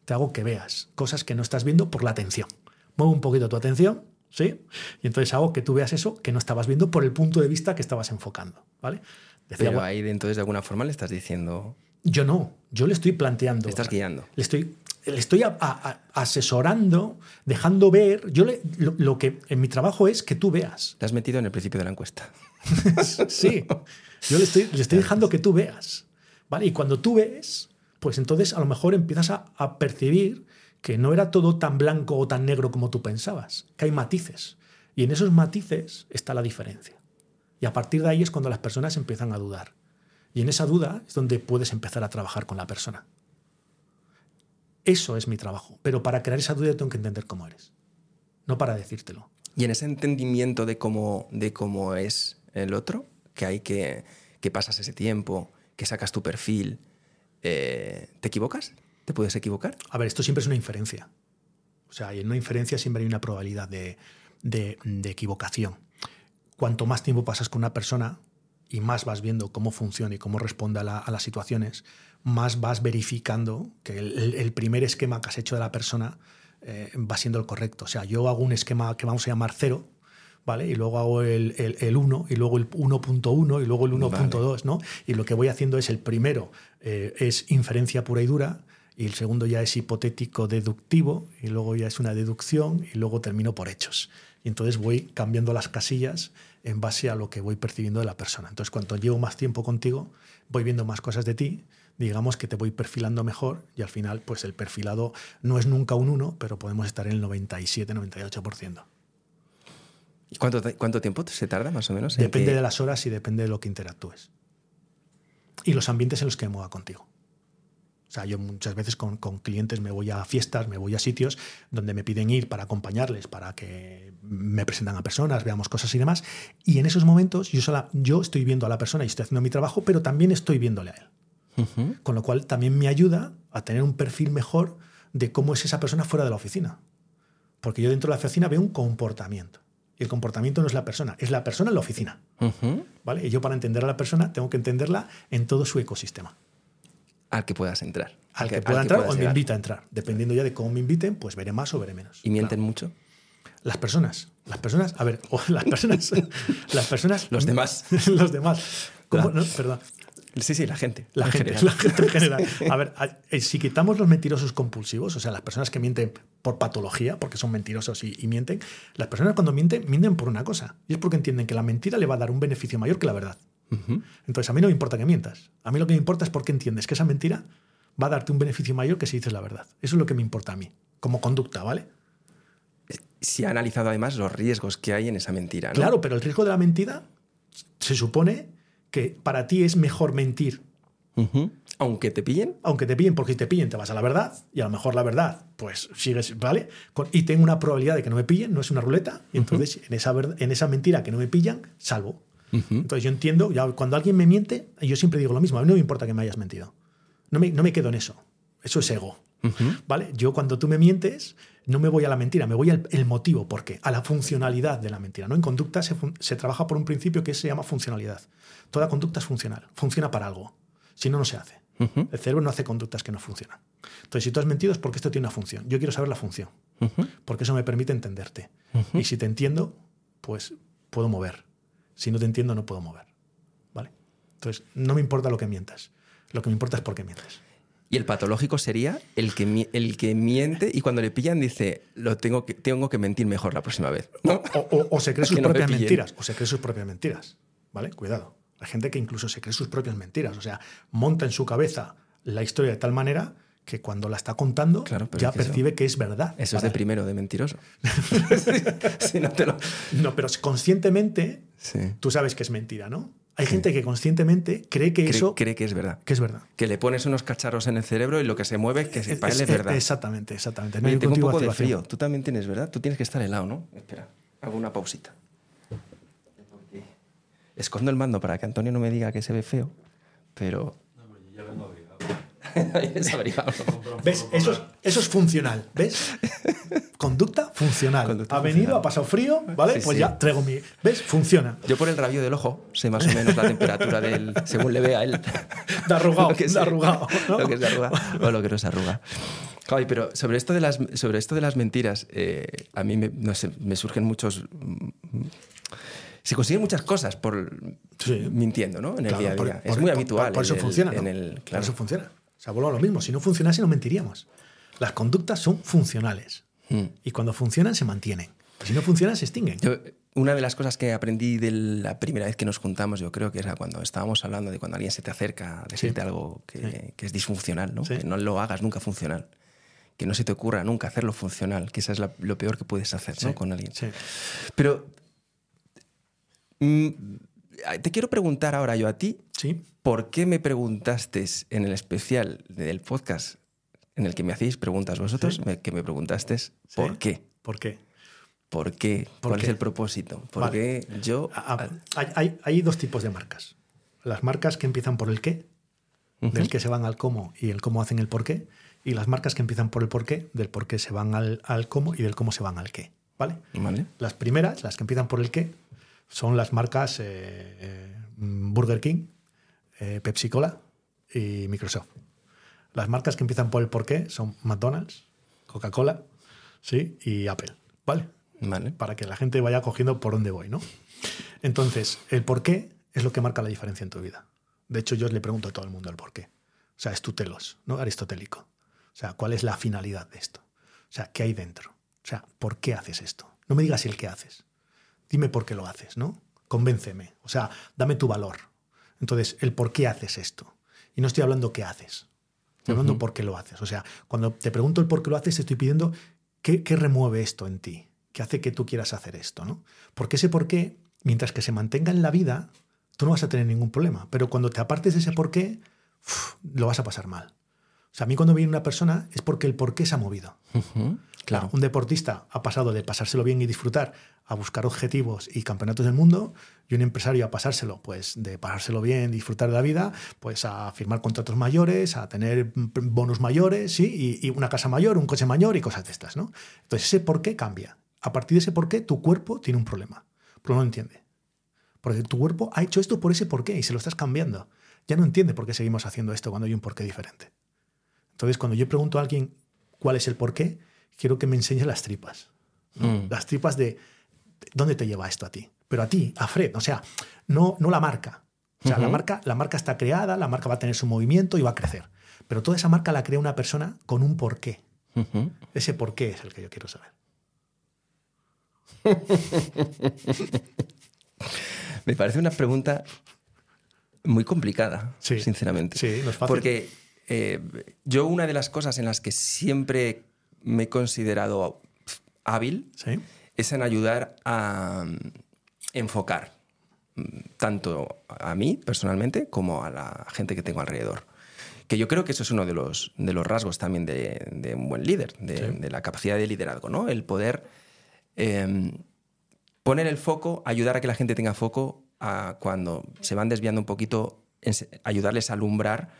Speaker 3: Te hago que veas cosas que no estás viendo por la atención. Muevo un poquito tu atención, ¿sí? Y entonces hago que tú veas eso que no estabas viendo por el punto de vista que estabas enfocando, ¿vale?
Speaker 1: Decía, Pero ahí entonces de alguna forma le estás diciendo...
Speaker 3: Yo no, yo le estoy planteando. Le
Speaker 1: estás guiando.
Speaker 3: Le estoy, le estoy asesorando, dejando ver. Yo lo, que en mi trabajo es que tú veas.
Speaker 1: Te has metido en el principio de la encuesta.
Speaker 3: sí, yo le estoy, le estoy dejando que tú veas. ¿vale? Y cuando tú ves, pues entonces a lo mejor empiezas a, a percibir que no era todo tan blanco o tan negro como tú pensabas, que hay matices. Y en esos matices está la diferencia. Y a partir de ahí es cuando las personas empiezan a dudar. Y en esa duda es donde puedes empezar a trabajar con la persona. Eso es mi trabajo. Pero para crear esa duda tengo que entender cómo eres, no para decírtelo.
Speaker 1: Y en ese entendimiento de cómo, de cómo es el otro, que hay que, que pasas ese tiempo, que sacas tu perfil, eh, ¿te equivocas? ¿Te puedes equivocar?
Speaker 3: A ver, esto siempre es una inferencia. O sea, en una inferencia siempre hay una probabilidad de, de, de equivocación. Cuanto más tiempo pasas con una persona y más vas viendo cómo funciona y cómo responde a, a las situaciones, más vas verificando que el, primer esquema que has hecho de la persona eh, va siendo el correcto. O sea, yo hago un esquema que vamos a llamar cero, ¿vale? Y luego hago el, 1 y luego el 1.1 y luego el 1.2, ¿no? Y lo que voy haciendo es el primero eh, es inferencia pura y dura y el segundo ya es hipotético deductivo y luego ya es una deducción y luego termino por hechos. Y entonces voy cambiando las casillas en base a lo que voy percibiendo de la persona. Entonces, cuando llevo más tiempo contigo, voy viendo más cosas de ti digamos que te voy perfilando mejor y al final pues el perfilado no es nunca un 1, pero podemos estar en el 97-98%.
Speaker 1: ¿Y cuánto, cuánto tiempo se tarda más o menos?
Speaker 3: Depende de las horas y depende de lo que interactúes. Y los ambientes en los que me mueva contigo. O sea, yo muchas veces con, clientes me voy a fiestas, me voy a sitios donde me piden ir para acompañarles, para que me presentan a personas, veamos cosas y demás. Y en esos momentos yo, yo estoy viendo a la persona y estoy haciendo mi trabajo, pero también estoy viéndole a él. Con lo cual también me ayuda a tener un perfil mejor de cómo es esa persona fuera de la oficina. Porque yo dentro de la oficina veo un comportamiento. Y el comportamiento no es la persona, es la persona en la oficina. ¿Vale? Y yo para entender a la persona tengo que entenderla en todo su ecosistema.
Speaker 1: Al que puedas entrar.
Speaker 3: Al que, pueda entrar o me invita a entrar. Dependiendo ya de cómo me inviten, pues veré más o veré menos.
Speaker 1: ¿Y mienten mucho?
Speaker 3: Las personas. Las personas, a ver, las personas. las personas.
Speaker 1: Los demás.
Speaker 3: los demás. perdón.
Speaker 1: Sí, sí, la gente.
Speaker 3: La gente, la gente en general. A ver, eh, si quitamos los mentirosos compulsivos, o sea, las personas que mienten por patología, porque son mentirosos y, mienten, las personas cuando mienten, mienten por una cosa. Y es porque entienden que la mentira le va a dar un beneficio mayor que la verdad. Entonces, a mí no me importa que mientas. A mí lo que me importa es porque entiendes que esa mentira va a darte un beneficio mayor que si dices la verdad. Eso es lo que me importa a mí, como conducta, ¿vale?
Speaker 1: Si ha analizado además los riesgos que hay en esa mentira. ¿no?
Speaker 3: Claro, pero el riesgo de la mentira se supone que para ti es mejor mentir.
Speaker 1: Aunque te pillen.
Speaker 3: Aunque te pillen, porque si te pillen te vas a la verdad y a lo mejor la verdad, pues sigues, ¿vale? y tengo una probabilidad de que no me pillen, no es una ruleta, y entonces en, esa en esa mentira que no me pillan, salvo. Entonces yo entiendo, ya cuando alguien me miente, yo siempre digo lo mismo, a mí no me importa que me hayas mentido. No me, no me quedo en eso. Eso es ego. ¿Vale? Yo cuando tú me mientes, no me voy a la mentira, me voy al motivo. ¿Por qué? A la funcionalidad de la mentira. ¿no? En conducta se, se, trabaja por un principio que se llama funcionalidad. Toda conducta es funcional, funciona para algo. Si no, no se hace. El cerebro no hace conductas que no funcionan. Entonces, si tú has mentido es porque esto tiene una función. Yo quiero saber la función, porque eso me permite entenderte. Y si te entiendo, pues puedo mover. Si no te entiendo, no puedo mover. ¿Vale? Entonces, no me importa lo que mientas. Lo que me importa es por qué mientes.
Speaker 1: Y el patológico sería el que, el que miente y cuando le pillan dice, lo tengo que, tengo que mentir mejor la próxima vez.
Speaker 3: O, se cree sus propias mentiras. O se cree sus propias mentiras. ¿Vale? Cuidado. Hay gente que incluso se cree sus propias mentiras. O sea, monta en su cabeza la historia de tal manera que cuando la está contando ya percibe que es verdad.
Speaker 1: Eso es de primero, de mentiroso.
Speaker 3: no, pero conscientemente tú sabes que es mentira, ¿no? Hay gente que conscientemente cree que eso...
Speaker 1: Cree que es verdad.
Speaker 3: Que es verdad.
Speaker 1: Que le pones unos cacharros en el cerebro y lo que se mueve, que para él es verdad.
Speaker 3: Exactamente, exactamente.
Speaker 1: No tengo un poco de frío. Tú también tienes, ¿verdad? Tú tienes que estar helado, ¿no? Espera, hago una pausita. Escondo el mando para que Antonio no me diga que se ve feo, pero... No, ya vengo Ahí desabrigado.
Speaker 3: ¿Ves? Eso es, eso es funcional. ¿Ves? Conducta funcional.
Speaker 1: Conducta
Speaker 3: ha venido,
Speaker 1: funcional.
Speaker 3: ha pasado frío, ¿vale?
Speaker 1: Sí,
Speaker 3: pues
Speaker 1: sí.
Speaker 3: ya traigo mi. ¿Ves? Funciona.
Speaker 1: Yo por el rabillo del ojo sé más o menos la temperatura del. según le vea él.
Speaker 3: De arrugado,
Speaker 1: Lo que
Speaker 3: de arrugado, ¿no?
Speaker 1: Lo que se arruga o lo que no se arruga. Ay, pero sobre esto de las, sobre esto de las mentiras, eh, a mí me, no sé, me surgen muchos. mm, Se consiguen muchas cosas por
Speaker 3: Sí.
Speaker 1: mintiendo, ¿no? En el
Speaker 3: Claro,
Speaker 1: día a día.
Speaker 3: por-
Speaker 1: es muy habitual.
Speaker 3: Por, eso
Speaker 1: en el-
Speaker 3: funciona.
Speaker 1: En
Speaker 3: ¿no?
Speaker 1: el,
Speaker 3: Por
Speaker 1: claro.
Speaker 3: eso funciona. Sea, vuelvo a lo mismo. Si no funcionase, no mentiríamos. Las conductas son funcionales.
Speaker 1: Mm.
Speaker 3: Y cuando funcionan, se mantienen. Si no funcionan, se extinguen.
Speaker 1: Yo, una de las cosas que aprendí de la primera vez que nos juntamos, yo creo que era cuando estábamos hablando de cuando alguien se te acerca a decirte algo que,
Speaker 3: Sí.
Speaker 1: que es disfuncional, ¿no?
Speaker 3: Sí.
Speaker 1: que no lo hagas nunca funcional, que no se te ocurra nunca hacerlo funcional, que eso es la- lo peor que puedes hacer con alguien.
Speaker 3: sí.
Speaker 1: Pero mm, te quiero preguntar ahora yo a ti,
Speaker 3: Sí.
Speaker 1: ¿por qué me preguntaste en el especial del podcast en el que me hacéis preguntas vosotros,
Speaker 3: Sí.
Speaker 1: me- que me preguntaste
Speaker 3: Sí.
Speaker 1: por qué?
Speaker 3: ¿Por qué?
Speaker 1: ¿Por qué?
Speaker 3: ¿Por
Speaker 1: ¿Cuál
Speaker 3: qué?
Speaker 1: es el propósito? ¿Por
Speaker 3: Vale.
Speaker 1: qué yo...
Speaker 3: Ah, ah, Hay, hay- dos tipos de marcas. Las marcas que empiezan por el qué, del que se van al cómo y el cómo hacen el por qué. Y las marcas que empiezan por el por qué, del por qué se van al, al cómo y del cómo se van al qué. ¿Vale?
Speaker 1: ¿Vale?
Speaker 3: Las primeras, las que empiezan por el qué, son las marcas eh, eh, Burger King, eh, Pepsi Cola y Microsoft. Las marcas que empiezan por el por qué son McDonald's, Coca-Cola ¿sí? y Apple. ¿Vale?
Speaker 1: Vale.
Speaker 3: para que la gente vaya cogiendo por dónde voy, ¿no? Entonces, el por qué es lo que marca la diferencia en tu vida. De hecho, yo le pregunto a todo el mundo el por qué. O sea, es tu telos, ¿no? Aristotélico. O sea, ¿cuál es la finalidad de esto? O sea, ¿qué hay dentro? O sea, ¿por qué haces esto? No me digas el qué haces. Dime por qué lo haces, ¿no? Convénceme. O sea, dame tu valor. Entonces, el por qué haces esto. Y no estoy hablando qué haces. Estoy hablando por qué lo haces. O sea, cuando te pregunto el por qué lo haces, estoy pidiendo qué, qué remueve esto en ti, qué hace que tú quieras hacer esto, ¿no? Porque ese por qué, mientras que se mantenga en la vida, tú no vas a tener ningún problema. Pero cuando te apartes de ese por qué, uf, lo vas a pasar mal. O sea, a mí cuando viene una persona es porque el por qué se ha movido.
Speaker 1: Ujú,
Speaker 3: Un deportista ha pasado de pasárselo bien y disfrutar a buscar objetivos y campeonatos del mundo y un empresario a pasárselo, pues de pasárselo bien, disfrutar de la vida, pues a firmar contratos mayores, a tener bonos mayores, ¿sí? Y, y una casa mayor, un coche mayor y cosas de estas, ¿no? Entonces ese por qué cambia. A partir de ese por qué tu cuerpo tiene un problema, pero no lo entiende. Porque tu cuerpo ha hecho esto por ese por qué y se lo estás cambiando. Ya no entiende por qué seguimos haciendo esto cuando hay un porqué diferente. Entonces, cuando yo pregunto a alguien cuál es el porqué, quiero que me enseñe las tripas. ¿no?
Speaker 1: Mm.
Speaker 3: Las tripas de dónde te lleva esto a ti. Pero a ti, a Fred, o sea, no, no la marca. O sea, la, marca, la marca está creada, la marca va a tener su movimiento y va a crecer. Pero toda esa marca la crea una persona con un porqué.
Speaker 1: Ujú.
Speaker 3: Ese porqué es el que yo quiero saber.
Speaker 1: Me parece una pregunta muy complicada,
Speaker 3: Sí.
Speaker 1: sinceramente.
Speaker 3: Sí, no es fácil.
Speaker 1: Porque eh, yo una de las cosas en las que siempre me he considerado hábil
Speaker 3: ¿Sí?
Speaker 1: es en ayudar a mm, enfocar mm, tanto a mí personalmente como a la gente que tengo alrededor. Que yo creo que eso es uno de los, de los rasgos también de, de un buen líder, de,
Speaker 3: Sí.
Speaker 1: de la capacidad de liderazgo, ¿no? El poder eh, poner el foco, ayudar a que la gente tenga foco a cuando se van desviando un poquito, ayudarles a alumbrar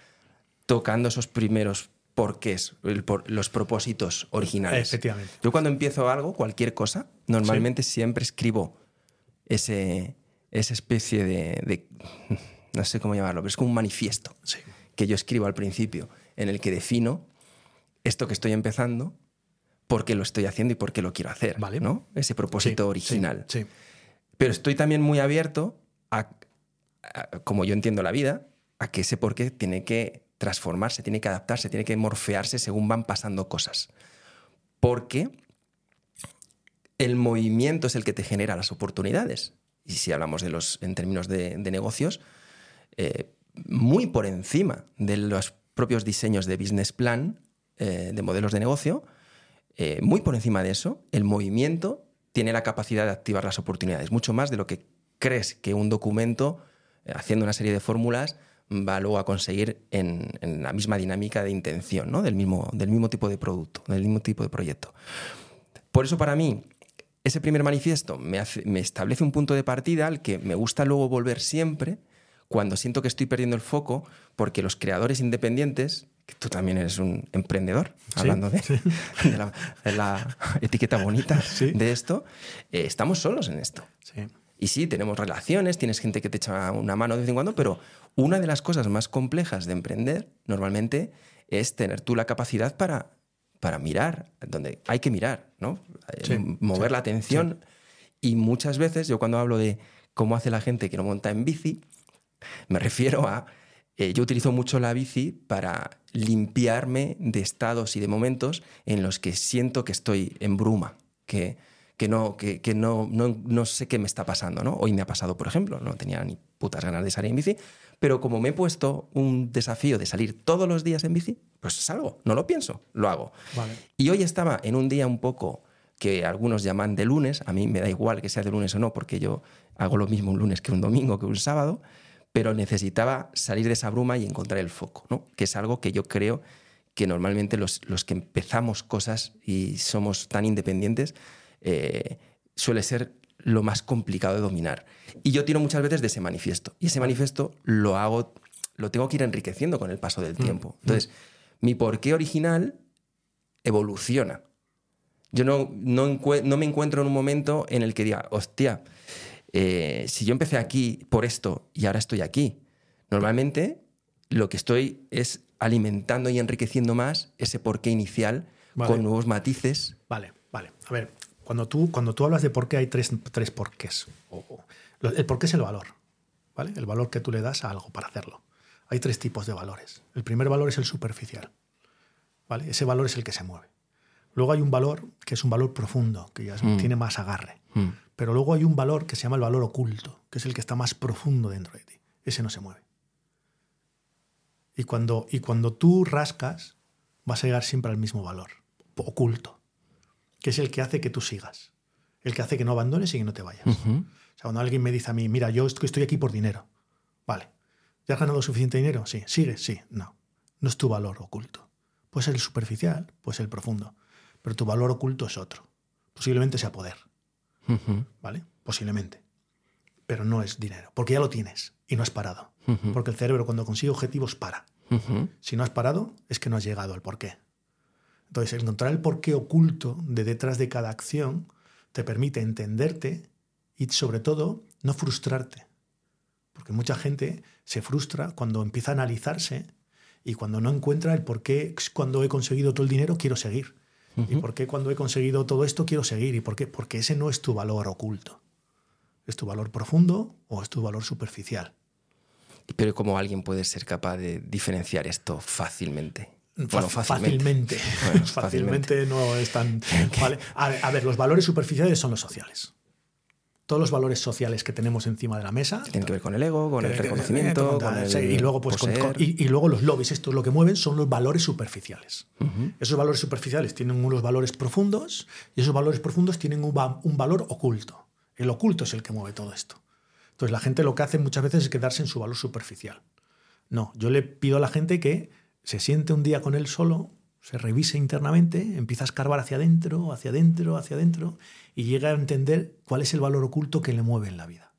Speaker 1: tocando esos primeros porqués, el por- los propósitos originales.
Speaker 3: Efectivamente.
Speaker 1: Yo cuando empiezo algo, cualquier cosa, normalmente siempre escribo ese, esa especie de, de- no sé cómo llamarlo, pero es como un manifiesto
Speaker 3: Sí.
Speaker 1: que yo escribo al principio, en el que defino esto que estoy empezando, por qué lo estoy haciendo y por qué lo quiero hacer,
Speaker 3: Vale.
Speaker 1: ¿no? Ese propósito
Speaker 3: Sí,
Speaker 1: original.
Speaker 3: Sí. sí.
Speaker 1: Pero estoy también muy abierto a, a- como yo entiendo la vida, a que ese por qué tiene que transformarse, tiene que adaptarse, tiene que morfearse según van pasando cosas. Porque el movimiento es el que te genera las oportunidades. Y si hablamos de los, en términos de, negocios, eh, muy por encima de los propios diseños de business plan, eh, de modelos de negocio, eh, muy por encima de eso, el movimiento tiene la capacidad de activar las oportunidades, mucho más de lo que crees que un documento, haciendo una serie de fórmulas, va luego a conseguir en, en la misma dinámica de intención, ¿no? del, mismo, del mismo tipo de producto, del mismo tipo de proyecto. Por eso para mí, ese primer manifiesto me, hace- me establece un punto de partida al que me gusta luego volver siempre cuando siento que estoy perdiendo el foco, porque los creadores independientes, que tú también eres un emprendedor, hablando de, de, la, etiqueta bonita de esto, eh, estamos solos en esto. Y sí, tenemos relaciones, tienes gente que te echa una mano de vez en cuando, pero una de las cosas más complejas de emprender normalmente es tener tú la capacidad para, para mirar, donde hay que mirar, ¿no? Eh, mover la atención. Y muchas veces, yo cuando hablo de cómo hace la gente que no monta en bici, me refiero a, eh, yo utilizo mucho la bici para limpiarme de estados y de momentos en los que siento que estoy en bruma, que, que, no, que, no, no, sé qué me está pasando. ¿no? Hoy me ha pasado, por ejemplo, no tenía ni putas ganas de salir en bici, pero como me he puesto un desafío de salir todos los días en bici, pues salgo, no lo pienso, lo hago. Y hoy estaba en un día un poco que algunos llaman de lunes, a mí me da igual que sea de lunes o no, porque yo hago lo mismo un lunes que un domingo, que un sábado, pero necesitaba salir de esa bruma y encontrar el foco, ¿no? que es algo que yo creo que normalmente los, los que empezamos cosas y somos tan independientes eh, suele ser lo más complicado de dominar. Y yo tiro muchas veces de ese manifiesto. Y ese manifiesto lo hago, lo tengo que ir enriqueciendo con el paso del mm, tiempo. Mm. Entonces, mi porqué original evoluciona. Yo no, no, no, me encuentro en un momento en el que diga, hostia, eh, si yo empecé aquí por esto y ahora estoy aquí, normalmente lo que estoy es alimentando y enriqueciendo más ese porqué inicial con nuevos matices.
Speaker 3: Vale, vale. A ver, cuando tú, cuando tú hablas de por qué hay tres, tres porqués. El porqué es el valor, ¿vale? El valor que tú le das a algo para hacerlo. Hay tres tipos de valores. El primer valor es el superficial, ¿vale? Ese valor es el que se mueve. Luego hay un valor que es un valor profundo, que ya mm. tiene más agarre. Mm. Pero luego hay un valor que se llama el valor oculto, que es el que está más profundo dentro de ti. Ese no se mueve. Y cuando, y cuando tú rascas, vas a llegar siempre al mismo valor, oculto, que es el que hace que tú sigas, el que hace que no abandones y que no te vayas. O sea, cuando alguien me dice a mí, mira, yo estoy aquí por dinero, vale, ¿ya has ganado suficiente dinero? Sí, sigue, sí, no. No es tu valor oculto. Puede ser el superficial, puede ser el profundo, pero tu valor oculto es otro. Posiblemente sea poder, ¿vale? Posiblemente. Pero no es dinero, porque ya lo tienes y no has parado. Porque el cerebro cuando consigue objetivos para. Si no has parado, es que no has llegado al porqué. Entonces, encontrar el porqué oculto de detrás de cada acción te permite entenderte y, sobre todo, no frustrarte. Porque mucha gente se frustra cuando empieza a analizarse y cuando no encuentra el por qué cuando he conseguido todo el dinero quiero seguir. ¿Y por qué cuando he conseguido todo esto quiero seguir? ¿Y por qué? Porque ese no es tu valor oculto. ¿Es tu valor profundo o es tu valor superficial?
Speaker 1: Pero ¿cómo alguien puede ser capaz de diferenciar esto fácilmente?
Speaker 3: Bueno, fácilmente. Fácilmente. no es tan... A, ver, los valores superficiales son los sociales. Todos los valores sociales que tenemos encima de la mesa.
Speaker 1: Tienen que ver con el ego, con el reconocimiento.
Speaker 3: y, luego, pues, y, luego los lobbies, esto lo que mueven son los valores superficiales. Esos valores superficiales tienen unos valores profundos y esos valores profundos tienen un, un valor oculto. El oculto es el que mueve todo esto. Entonces la gente lo que hace muchas veces es quedarse en su valor superficial. No, yo le pido a la gente que se siente un día con él solo, se revise internamente, empieza a escarbar hacia adentro, hacia adentro, hacia adentro, y llega a entender cuál es el valor oculto que le mueve en la vida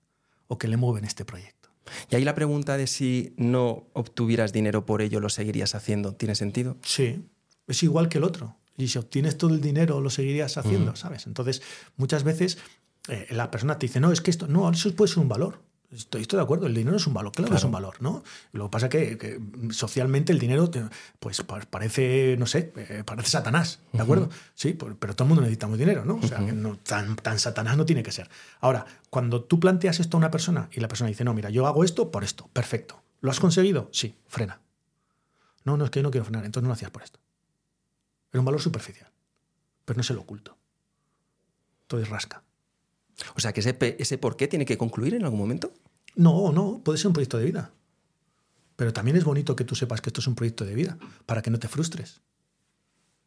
Speaker 3: o que le mueve en este proyecto.
Speaker 1: Y ahí la pregunta de si no obtuvieras dinero por ello, ¿lo seguirías haciendo? ¿Tiene sentido?
Speaker 3: Sí, es igual que el otro. Y si obtienes todo el dinero, lo seguirías haciendo, ¿sabes? Entonces, muchas veces eh, la persona te dice, no, es que esto, no, eso puede ser un valor. Estoy, estoy, de acuerdo, el dinero es un valor, claro, que es un valor, ¿no? Lo que pasa es que, socialmente el dinero, pues parece, no sé, eh, parece Satanás, ¿de acuerdo? Sí, pero todo el mundo necesitamos dinero, ¿no? O sea, no, tan, tan Satanás no tiene que ser. Ahora, cuando tú planteas esto a una persona y la persona dice, no, mira, yo hago esto por esto, perfecto. ¿Lo has conseguido? Sí, frena. No, no, es que yo no quiero frenar, entonces no lo hacías por esto. Era un valor superficial, pero no es el oculto. Entonces rasca.
Speaker 1: O sea, que ese, ese por qué tiene que concluir en algún momento.
Speaker 3: No, no, puede ser un proyecto de vida. Pero también es bonito que tú sepas que esto es un proyecto de vida, para que no te frustres.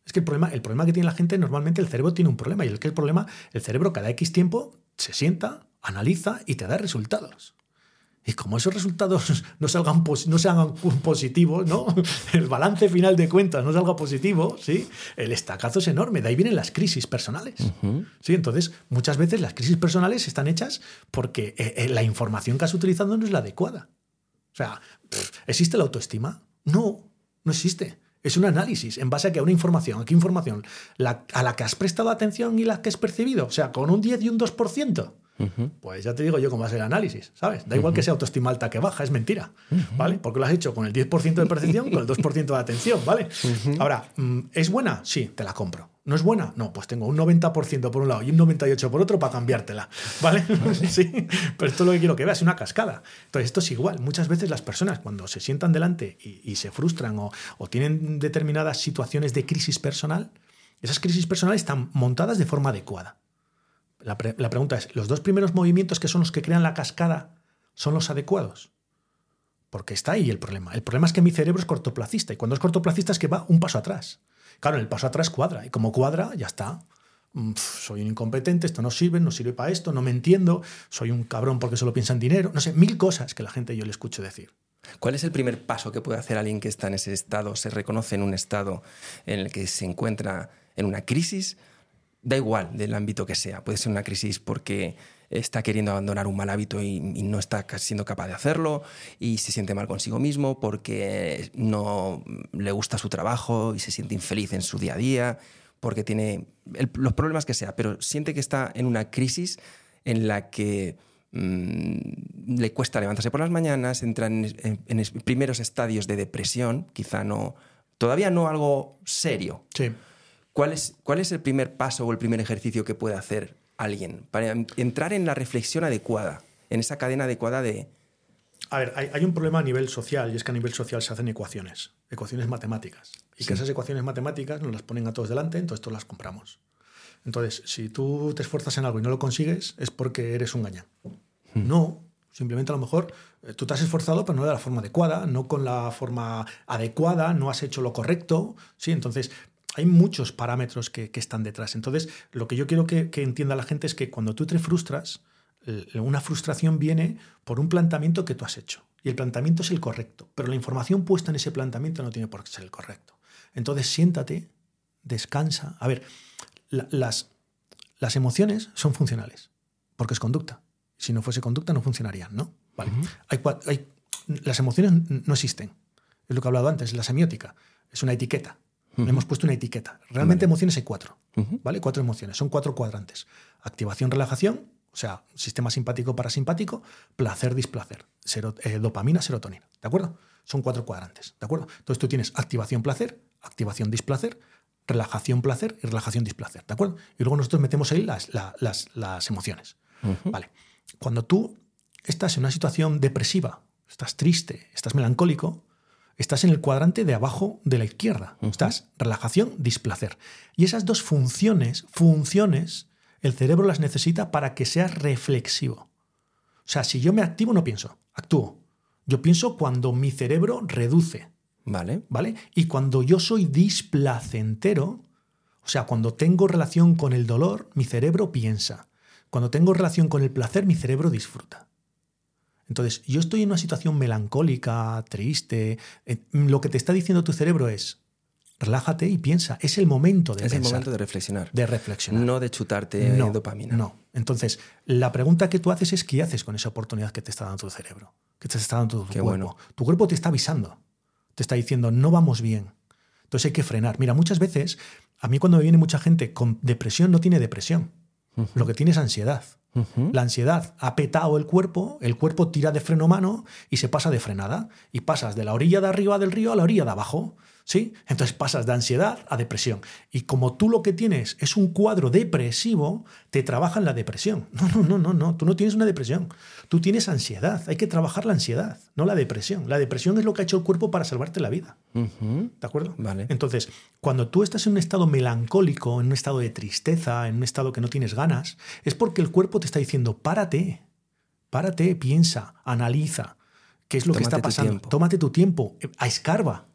Speaker 3: Es que el problema, el problema que tiene la gente, normalmente el cerebro tiene un problema, y el que el problema, el cerebro cada X tiempo se sienta, analiza y te da resultados. Y como esos resultados no salgan, no sean positivos, ¿no? el balance final de cuentas no salga positivo, ¿sí? el estacazo es enorme. De ahí vienen las crisis personales. ¿sí? Entonces, muchas veces las crisis personales están hechas porque eh, eh, la información que has utilizado no es la adecuada. O sea, ¿existe la autoestima? No, no existe. Es un análisis en base a que a una información. ¿A qué información? a la que has prestado atención y la que has percibido. O sea, con un 10 y un 2%. Pues ya te digo yo cómo va a ser el análisis, ¿sabes? Da igual que sea autoestima alta que baja, es mentira, ¿vale? Porque lo has hecho con el 10% de percepción con el 2% de atención, ¿vale? Ahora, mm, ¿es buena? Sí, te la compro. ¿No es buena? No, pues tengo un 90% por un lado y un 98% por otro para cambiártela, ¿vale? sí, pero esto es lo que quiero que veas, es una cascada. Entonces, esto es igual. Muchas veces las personas cuando se sientan delante y, se frustran o, o tienen determinadas situaciones de crisis personal, esas crisis personales están montadas de forma adecuada. La, pregunta es, ¿los dos primeros movimientos que son los que crean la cascada son los adecuados? Porque está ahí el problema. El problema es que mi cerebro es cortoplacista y cuando es cortoplacista es que va un paso atrás. Claro, el paso atrás cuadra y como cuadra ya está. Mm, soy un incompetente, esto no sirve, no sirve para esto, no me entiendo, soy un cabrón porque solo piensa en dinero, no sé, mil cosas que la gente yo le escucho decir.
Speaker 1: ¿Cuál es el primer paso que puede hacer alguien que está en ese estado, se reconoce en un estado en el que se encuentra en una crisis? Da igual del ámbito que sea. Puede ser una crisis porque está queriendo abandonar un mal hábito y, no está siendo capaz de hacerlo y se siente mal consigo mismo porque no le gusta su trabajo y se siente infeliz en su día a día, porque tiene los problemas que sea, pero siente que está en una crisis en la que mm, le cuesta levantarse por las mañanas, entra en, en, primeros estadios de depresión, quizá no, todavía no algo serio.
Speaker 3: Sí
Speaker 1: ¿Cuál es, ¿Cuál es el primer paso o el primer ejercicio que puede hacer alguien para entrar en la reflexión adecuada, en esa cadena adecuada de...
Speaker 3: A ver, hay, un problema a nivel social y es que a nivel social se hacen ecuaciones, ecuaciones matemáticas. Y que esas ecuaciones matemáticas nos las ponen a todos delante, entonces todos las compramos. Entonces, si tú te esfuerzas en algo y no lo consigues, es porque eres un gañán. Hmm. No, simplemente a lo mejor eh, tú te has esforzado, pero no de la forma adecuada, no con la forma adecuada, no has hecho lo correcto. ¿sí? Entonces, hay muchos parámetros que, están detrás. Entonces, lo que yo quiero que, entienda la gente es que cuando tú te frustras, una frustración viene por un planteamiento que tú has hecho. Y el planteamiento es el correcto, pero la información puesta en ese planteamiento no tiene por qué ser el correcto. Entonces, siéntate, descansa. A ver, las, las emociones son funcionales, porque es conducta. Si no fuese conducta, no funcionarían, ¿no? Vale. hay, las emociones no existen. Es lo que he hablado antes, la semiótica. Es una etiqueta. Le hemos puesto una etiqueta. Realmente emociones hay cuatro, ¿vale? Cuatro emociones, son cuatro cuadrantes. Activación, relajación, o sea, sistema simpático, parasimpático, placer, displacer, eh, dopamina, serotonina, ¿de acuerdo? Son cuatro cuadrantes, ¿de acuerdo? Entonces tú tienes activación, placer, activación, displacer, relajación, placer y relajación, displacer, ¿de acuerdo? Y luego nosotros metemos ahí las, las, emociones, ¿vale? Cuando tú estás en una situación depresiva, estás triste, estás melancólico, estás en el cuadrante de abajo de la izquierda. Estás relajación, displacer. Y esas dos funciones, funciones, el cerebro las necesita para que seas reflexivo. O sea, si yo me activo, no pienso, actúo. Yo pienso cuando mi cerebro reduce.
Speaker 1: Vale.
Speaker 3: ¿Vale? Y cuando yo soy displacentero, o sea, cuando tengo relación con el dolor, mi cerebro piensa. Cuando tengo relación con el placer, mi cerebro disfruta. Entonces, yo estoy en una situación melancólica, triste. Eh, lo que te está diciendo tu cerebro es, relájate y piensa. Es el momento de
Speaker 1: Es el momento de reflexionar.
Speaker 3: De reflexionar.
Speaker 1: No de chutarte dopamina.
Speaker 3: No. Entonces, la pregunta que tú haces es qué haces con esa oportunidad que te está dando tu cerebro, que te está dando tu cuerpo. Bueno. Tu cuerpo te está avisando, te está diciendo, no vamos bien. Entonces hay que frenar. Mira, muchas veces, a mí cuando me viene mucha gente con depresión, no tiene depresión. Lo que tiene es ansiedad. La ansiedad ha petado el cuerpo, el cuerpo tira de freno mano y se pasa de frenada. Y pasas de la orilla de arriba del río a la orilla de abajo. ¿Sí? Entonces pasas de ansiedad a depresión. Y como tú lo que tienes es un cuadro depresivo, te trabajan la depresión. No, no, no, no, no. Tú no tienes una depresión. Tú tienes ansiedad. Hay que trabajar la ansiedad, no la depresión. La depresión es lo que ha hecho el cuerpo para salvarte la vida. ¿De acuerdo?
Speaker 1: Vale.
Speaker 3: Entonces, cuando tú estás en un estado melancólico, en un estado de tristeza, en un estado que no tienes ganas, es porque el cuerpo te está diciendo, párate, párate, piensa, analiza. ¿Qué es lo que está pasando? Tómate tu tiempo, a escarba.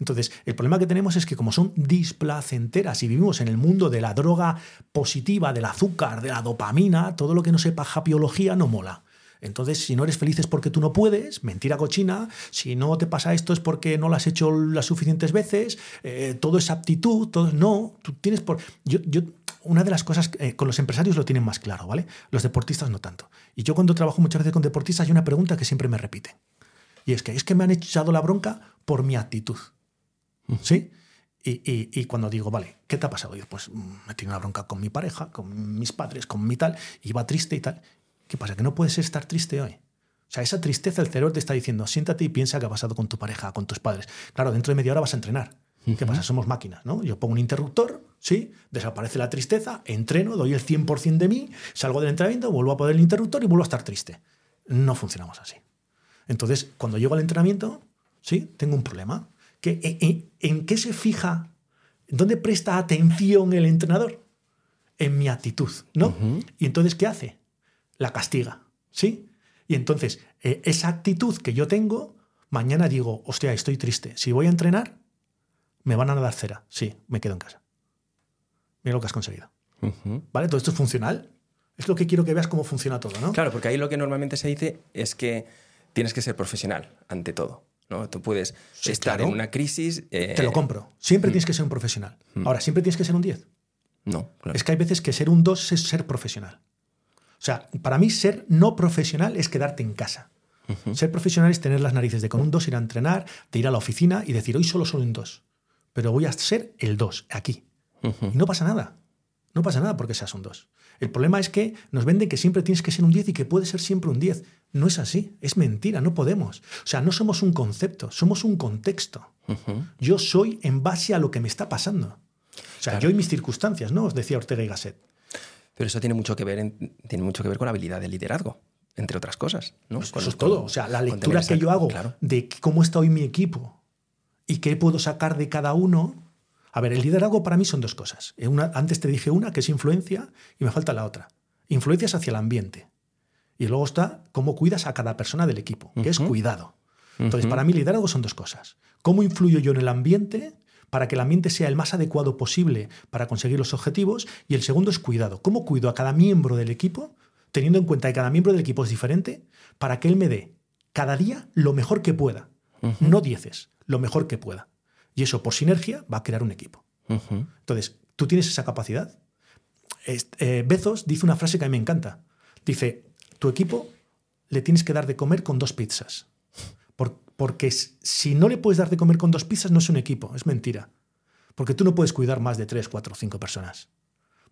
Speaker 3: Entonces, el problema que tenemos es que como son displacenteras y vivimos en el mundo de la droga positiva, del azúcar, de la dopamina, todo lo que no sepa biología no mola. Entonces, si no eres feliz es porque tú no puedes, mentira cochina, si no te pasa esto es porque no lo has hecho las suficientes veces, eh, todo es aptitud, todo no, tú tienes por... Yo, yo una de las cosas, eh, con los empresarios lo tienen más claro, ¿vale? Los deportistas no tanto. Y yo cuando trabajo muchas veces con deportistas hay una pregunta que siempre me repiten. Y es que es que me han echado la bronca por mi actitud. ¿Sí? Y, y- y cuando digo, vale, ¿qué te ha pasado? Yo, pues mm, me tiene una bronca con mi pareja, con mis padres, con mi tal, y va triste y tal. ¿Qué pasa? Que no puedes estar triste hoy. O sea, esa tristeza, el cerebro te está diciendo, siéntate y piensa qué ha pasado con tu pareja, con tus padres. Claro, dentro de media hora vas a entrenar. ¿Qué pasa? Somos máquinas, ¿no? Yo pongo un interruptor, ¿sí? Desaparece la tristeza, entreno, doy el 100% de mí, salgo del entrenamiento, vuelvo a poner el interruptor y vuelvo a estar triste. No funcionamos así. Entonces, cuando llego al entrenamiento, ¿sí? Tengo un problema. ¿Qué- en, en- qué se fija? ¿Dónde presta atención el entrenador? En mi actitud, ¿no? Y entonces, ¿qué hace? La castiga, ¿sí? Y entonces, eh, esa actitud que yo tengo, mañana digo, hostia, estoy triste. Si voy a entrenar, me van a dar cera. Sí, me quedo en casa. Mira lo que has conseguido. ¿Vale? Todo esto es funcional. Es lo que quiero que veas cómo funciona todo, ¿no?
Speaker 1: Claro, porque ahí lo que normalmente se dice es que tienes que ser profesional ante todo. ¿No? Tú puedes
Speaker 3: Sí,
Speaker 1: estar
Speaker 3: claro.
Speaker 1: en una crisis. eh,
Speaker 3: Te lo compro. Siempre tienes que ser un profesional. Ahora, siempre tienes que ser un 10.
Speaker 1: No, claro.
Speaker 3: Es que hay veces que ser un 2 es ser profesional. O sea, para mí ser no profesional es quedarte en casa. Ser profesional es tener las narices de con un 2 ir a entrenar, de ir a la oficina y decir, hoy solo soy un 2. Pero voy a ser el 2, aquí. Y no pasa nada. No pasa nada porque seas un 2. El problema es que nos venden que siempre tienes que ser un 10 y que puedes ser siempre un 10. No es así, es mentira, no podemos. O sea, no somos un concepto, somos un contexto. Yo soy en base a lo que me está pasando. O sea,
Speaker 1: Claro.
Speaker 3: yo y mis circunstancias, ¿no? Os decía Ortega y Gasset.
Speaker 1: Pero eso tiene mucho que ver, en- tiene mucho que ver con la habilidad de liderazgo, entre otras cosas. ¿no?
Speaker 3: Pues eso es todo. O sea, la lectura que yo hago
Speaker 1: Claro.
Speaker 3: de cómo está hoy mi equipo y qué puedo sacar de cada uno. A ver, el liderazgo para mí son dos cosas. Eh, Una, antes te dije una, que es influencia, y me falta la otra. Influencia es hacia el ambiente. Y luego está cómo cuidas a cada persona del equipo, que es cuidado. Entonces, para mí liderazgo son dos cosas. ¿Cómo influyo yo en el ambiente para que el ambiente sea el más adecuado posible para conseguir los objetivos? Y el segundo es cuidado. ¿Cómo cuido a cada miembro del equipo, teniendo en cuenta que cada miembro del equipo es diferente, para que él me dé cada día lo mejor que pueda? No dieces, lo mejor que pueda. Y eso, por sinergia, va a crear un equipo. Entonces, ¿tú tienes esa capacidad? Eh, Bezos dice una frase que a mí me encanta. Dice, tu equipo le tienes que dar de comer con dos pizzas. Por- porque si no le puedes dar de comer con dos pizzas, no es un equipo, es mentira. Porque tú no puedes cuidar más de tres, cuatro, cinco personas.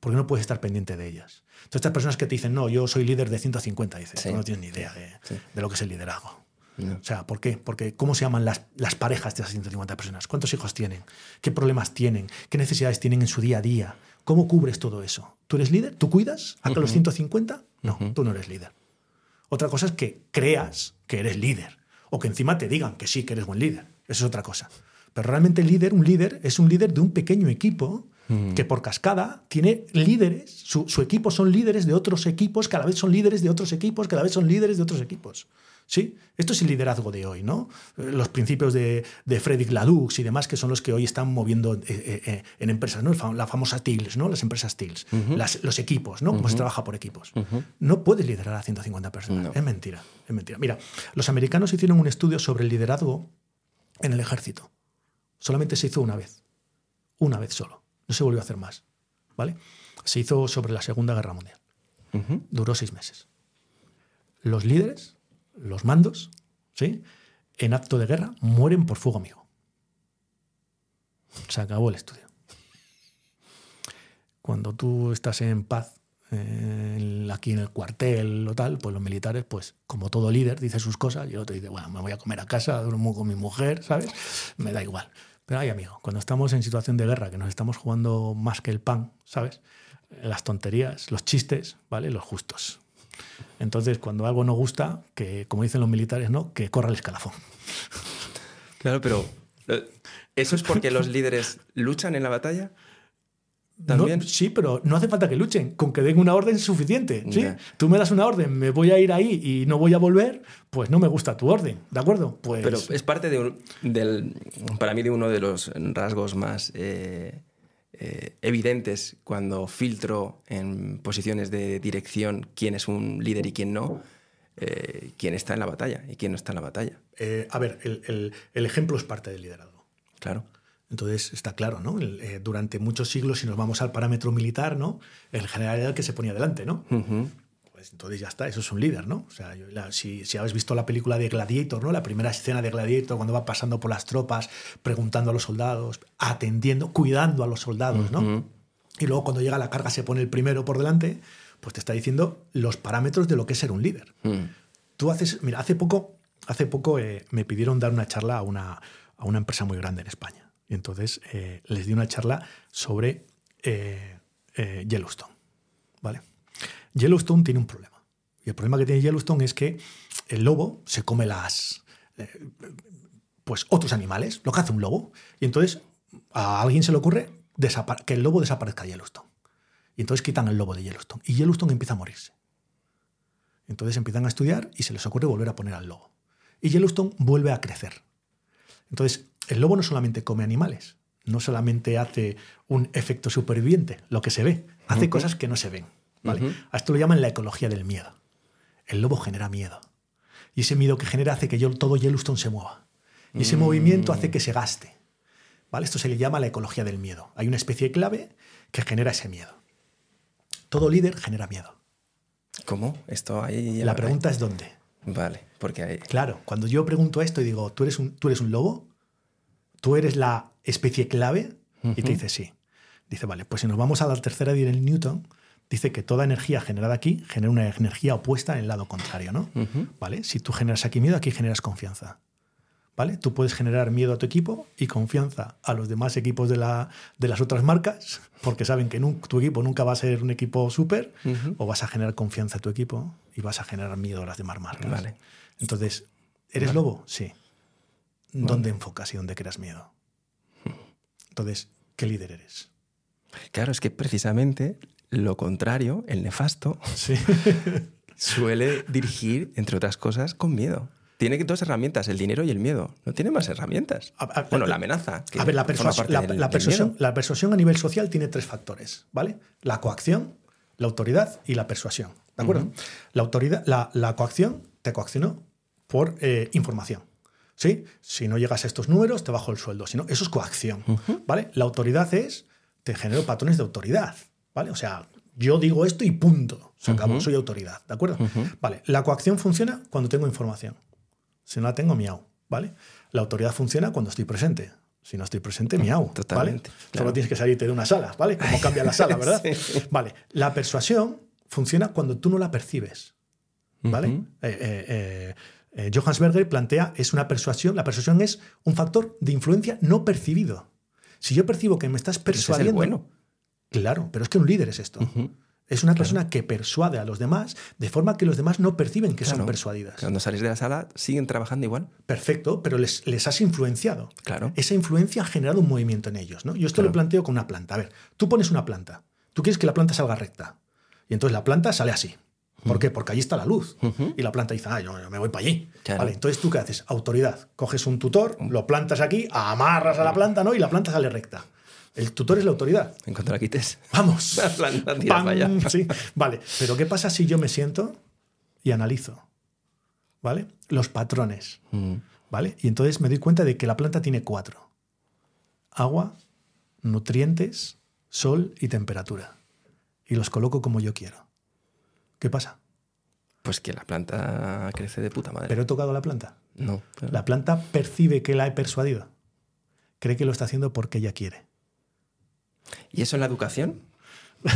Speaker 3: Porque no puedes estar pendiente de ellas. Entonces, estas personas que te dicen, no, yo soy líder de 150, dices,
Speaker 1: Sí.
Speaker 3: no tienes ni idea de,
Speaker 1: Sí.
Speaker 3: de lo que es el liderazgo. O sea, ¿por qué? Porque ¿cómo se llaman las, las parejas de esas 150 personas? ¿Cuántos hijos tienen? ¿Qué problemas tienen? ¿Qué necesidades tienen en su día a día? ¿Cómo cubres todo eso? ¿Tú eres líder? ¿Tú cuidas a que los 150? No, tú no eres líder. Otra cosa es que creas que eres líder o que encima te digan que sí, que eres buen líder. Eso es otra cosa. Pero realmente el líder, un líder, es un líder de un pequeño equipo que por cascada tiene líderes, su, su equipo son líderes de otros equipos, cada vez son líderes de otros equipos, cada vez son líderes de otros equipos. ¿Sí? Esto es el liderazgo de hoy, ¿no? Los principios de, de Frederick Laloux y demás, que son los que hoy están moviendo eh, eh, eh, en empresas, ¿no? La famosa TILS, ¿no? Las empresas TILS, Las- los equipos, ¿no? Cómo se trabaja por equipos. No puedes liderar a 150 personas.
Speaker 1: No.
Speaker 3: Es mentira, es mentira. Mira, los americanos hicieron un estudio sobre el liderazgo en el ejército. Solamente se hizo una vez. Una vez solo. No se volvió a hacer más. ¿Vale? Se hizo sobre la Segunda Guerra Mundial. Duró seis meses. Los líderes, los mandos, ¿sí? en acto de guerra mueren por fuego amigo. Se acabó el estudio. Cuando tú estás en paz aquí en el cuartel o tal, pues los militares, pues como todo líder, dice sus cosas y el otro dice, bueno, me voy a comer a casa, duermo con mi mujer, ¿sabes? Me da igual. Pero ay, amigo, cuando estamos en situación de guerra, que nos estamos jugando más que el pan, ¿sabes? Las tonterías, los chistes, ¿vale? Los justos. Entonces, cuando algo no gusta, que como dicen los militares, ¿no? Que corra el escalafón.
Speaker 1: Claro, pero eh, ¿eso es porque los líderes luchan en la batalla?
Speaker 3: No,
Speaker 1: ¿También?
Speaker 3: sí, pero no hace falta que luchen. Con que den una orden es suficiente. ¿sí? Tú me das una orden, me voy a ir ahí y no voy a volver, pues no me gusta tu orden. ¿De acuerdo? Pues
Speaker 1: Pero es parte de un- del, para mí, de uno de los rasgos más eh, eh, evidentes cuando filtro en posiciones de dirección quién es un líder y quién no, eh, quién está en la batalla y quién no está en la batalla.
Speaker 3: eh, a ver, el, el- el ejemplo es parte del liderazgo.
Speaker 1: Claro.
Speaker 3: Entonces está claro, ¿no? El, durante muchos siglos, si nos vamos al parámetro militar, ¿no? El general era el que se ponía delante, ¿no?
Speaker 1: Ujú.
Speaker 3: Pues entonces ya está, eso es un líder, ¿no? O sea, yo la- si, si habéis visto la película de Gladiator, ¿no? La primera escena de Gladiator, cuando va pasando por las tropas, preguntando a los soldados, atendiendo, cuidando a los soldados, ¿no? Y luego cuando llega la carga se pone el primero por delante, pues te está diciendo los parámetros de lo que es ser un líder.
Speaker 1: Mm.
Speaker 3: Tú haces, mira, hace poco, hace poco eh, me pidieron dar una charla a una, a una empresa muy grande en España. Y entonces eh, les di una charla sobre eh, Yellowstone. ¿Vale? Yellowstone tiene un problema. Y el problema que tiene Yellowstone es que el lobo se come las. eh, pues otros animales, lo que hace un lobo. Y entonces a alguien se le ocurre que el lobo desaparezca de Yellowstone. Y entonces quitan el lobo de Yellowstone. Y Yellowstone empieza a morirse. Entonces empiezan a estudiar y se les ocurre volver a poner al lobo. Y Yellowstone vuelve a crecer. Entonces, el lobo no solamente come animales, no solamente hace un efecto superviviente, lo que se ve, hace cosas que no se ven. ¿Vale?
Speaker 1: Ujú.
Speaker 3: A esto lo llaman la ecología del miedo. El lobo genera miedo. Y ese miedo que genera hace que yo- todo Yellowstone se mueva. Y ese movimiento hace que se gaste. ¿vale? Esto se le llama la ecología del miedo. Hay una especie clave que genera ese miedo. Todo líder genera miedo.
Speaker 1: ¿Cómo? Esto ahí.
Speaker 3: La pregunta es dónde.
Speaker 1: Vale, porque hay.
Speaker 3: Claro, cuando yo pregunto esto y digo, ¿tú eres un, ¿tú eres un lobo? ¿Tú eres la especie clave? Y te dice sí. Dice, vale, pues si nos vamos a la tercera ley del Newton, dice que toda energía generada aquí genera una energía opuesta en el lado contrario, ¿no? ¿Vale? Si tú generas aquí miedo, aquí generas confianza. ¿Vale? Tú puedes generar miedo a tu equipo y confianza a los demás equipos de, la, de las otras marcas, porque saben que tu equipo nunca va a ser un equipo súper, o vas a generar confianza a tu equipo y vas a generar miedo a las demás marcas.
Speaker 1: Vale.
Speaker 3: Entonces, ¿eres
Speaker 1: Vale.
Speaker 3: lobo? Sí. ¿Dónde enfocas y dónde creas miedo? Entonces, ¿qué líder eres?
Speaker 1: Claro, es que precisamente lo contrario, el nefasto,
Speaker 3: Sí.
Speaker 1: suele dirigir, entre otras cosas, con miedo. Tiene dos herramientas, el dinero y el miedo. No tiene más herramientas.
Speaker 3: A- a-
Speaker 1: bueno, la amenaza. que
Speaker 3: a ver, la, la-
Speaker 1: del-
Speaker 3: la
Speaker 1: del
Speaker 3: persuasión, la persuasión a nivel social tiene tres factores, ¿vale? La coacción, la autoridad y la persuasión. ¿De acuerdo? La autoridad, la, la coacción te coaccionó por eh, información. ¿Sí? Si no llegas a estos números, te bajo el sueldo. Si no, eso es coacción. ¿Vale? La autoridad es, te genero patrones de autoridad. ¿Vale? O sea, yo digo esto y punto. Se acabó, soy autoridad. ¿De acuerdo? Vale. La coacción funciona cuando tengo información. Si no la tengo, miau. ¿Vale? La autoridad funciona cuando estoy presente. Si no estoy presente, miau.
Speaker 1: Totalmente,
Speaker 3: ¿vale?
Speaker 1: claro.
Speaker 3: Solo tienes que salirte de una sala, ¿vale? Como cambia la sala, ¿verdad?
Speaker 1: Sí.
Speaker 3: Vale. La persuasión funciona cuando tú no la percibes. ¿Vale?
Speaker 1: Ujú.
Speaker 3: Eh, eh, eh, eh, Johannes Berger plantea, es una persuasión, la persuasión es un factor de influencia no percibido. Si yo percibo que me estás
Speaker 1: ese es el
Speaker 3: persuadiendo...
Speaker 1: bueno.
Speaker 3: Claro, pero es que un líder es esto. Es una persona que persuade a los demás de forma que los demás no perciben que son persuadidas.
Speaker 1: Cuando sales de la sala, siguen trabajando igual.
Speaker 3: Perfecto, pero les, les has influenciado.
Speaker 1: Claro.
Speaker 3: Esa influencia ha generado un movimiento en ellos. ¿no? Yo esto
Speaker 1: Claro.
Speaker 3: lo planteo con una planta. A ver, tú pones una planta. Tú quieres que la planta salga recta. Y entonces la planta sale así. ¿Por qué? Porque allí está la luz. Y la planta dice, ah, yo, yo me voy para allí.
Speaker 1: Claro.
Speaker 3: Vale, entonces tú qué haces? Autoridad. Coges un tutor, lo plantas aquí, amarras a la planta, ¿no? Y la planta sale recta. El tutor es la autoridad.
Speaker 1: En cuanto la quites.
Speaker 3: Vamos.
Speaker 1: La planta tira
Speaker 3: ¡Pam!
Speaker 1: para allá.
Speaker 3: Sí. Vale. Pero ¿qué pasa si yo me siento y analizo? ¿Vale? Los patrones.
Speaker 1: Mm.
Speaker 3: ¿Vale? Y entonces me doy cuenta de que la planta tiene cuatro. Agua, nutrientes, sol y temperatura. Y los coloco como yo quiero. ¿Qué pasa?
Speaker 1: Pues que la planta crece de puta madre.
Speaker 3: ¿Pero he tocado la planta?
Speaker 1: no. pero-
Speaker 3: La planta percibe que la he persuadido. Cree que lo está haciendo porque ella quiere.
Speaker 1: ¿Y eso en la educación?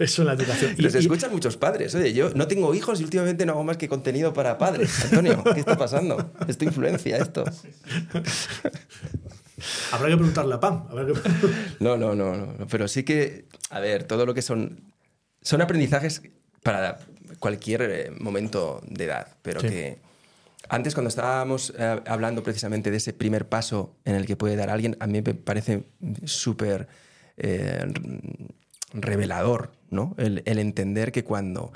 Speaker 3: Eso es la educación. Y-
Speaker 1: Los
Speaker 3: y-
Speaker 1: escuchan muchos padres. Oye, yo no tengo hijos y últimamente no hago más que contenido para padres. Antonio, ¿qué está pasando? Esto influencia esto.
Speaker 3: Habrá que preguntarle a Pam. habrá que-
Speaker 1: No, no, no, no. Pero sí que, a ver, todo lo que son. Son aprendizajes para cualquier eh, momento de edad, pero
Speaker 3: Sí.
Speaker 1: que. Antes, cuando estábamos eh, hablando precisamente de ese primer paso en el que puede dar alguien, a mí me parece súper eh, revelador, ¿no? El, el entender que cuando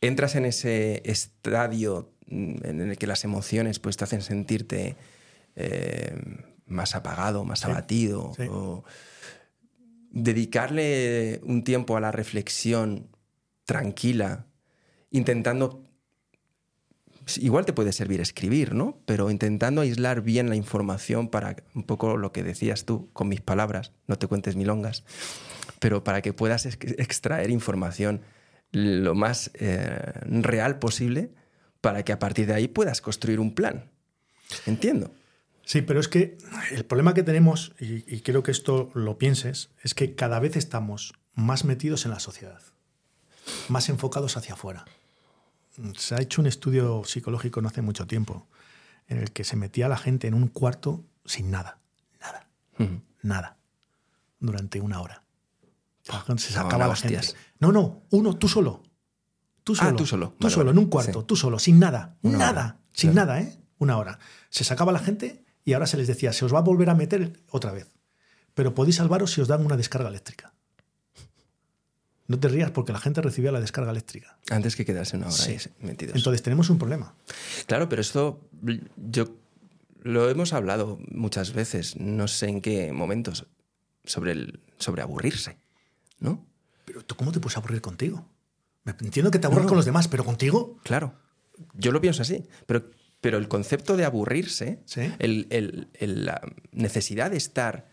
Speaker 1: entras en ese estadio mm, en el que las emociones pues, te hacen sentirte eh, más apagado, más
Speaker 3: Sí,
Speaker 1: abatido,
Speaker 3: sí.
Speaker 1: o dedicarle un tiempo a la reflexión tranquila, intentando igual te puede servir escribir, ¿no? Pero intentando aislar bien la información para un poco lo que decías tú, con mis palabras, no te cuentes milongas, pero para que puedas ex- extraer información lo más eh, real posible para que a partir de ahí puedas construir un plan. Entiendo.
Speaker 3: Sí, pero es que el problema que tenemos, y, y creo que esto lo pienses, es que cada vez estamos más metidos en la sociedad, más enfocados hacia afuera. Se ha hecho un estudio psicológico no hace mucho tiempo en el que se metía la gente en un cuarto sin nada, nada, nada, durante una hora. Se sacaba
Speaker 1: no,
Speaker 3: la gente. No, no, uno, tú solo. Tú
Speaker 1: Ah,
Speaker 3: solo.
Speaker 1: tú solo.
Speaker 3: Tú
Speaker 1: Vale,
Speaker 3: solo,
Speaker 1: vale.
Speaker 3: en un cuarto,
Speaker 1: Sí.
Speaker 3: tú solo, sin nada,
Speaker 1: Una
Speaker 3: nada,
Speaker 1: hora,
Speaker 3: sin
Speaker 1: claro.
Speaker 3: nada, ¿eh? Una hora. Se sacaba la gente y ahora se les decía, se os va a volver a meter otra vez. Pero podéis salvaros si os dan una descarga eléctrica. No te rías porque la gente recibía la descarga eléctrica.
Speaker 1: Antes que quedarse una hora
Speaker 3: Sí.
Speaker 1: ahí metidos.
Speaker 3: Entonces tenemos un problema.
Speaker 1: Claro, pero esto yo lo hemos hablado muchas veces, no sé en qué momentos, sobre, el, sobre aburrirse, ¿no?
Speaker 3: Pero tú, ¿cómo te puedes aburrir contigo? Entiendo que te aburras
Speaker 1: No.
Speaker 3: con los demás, pero contigo.
Speaker 1: Claro, yo lo pienso así, pero, pero el concepto de aburrirse,
Speaker 3: Sí.
Speaker 1: el- el- el- la necesidad de estar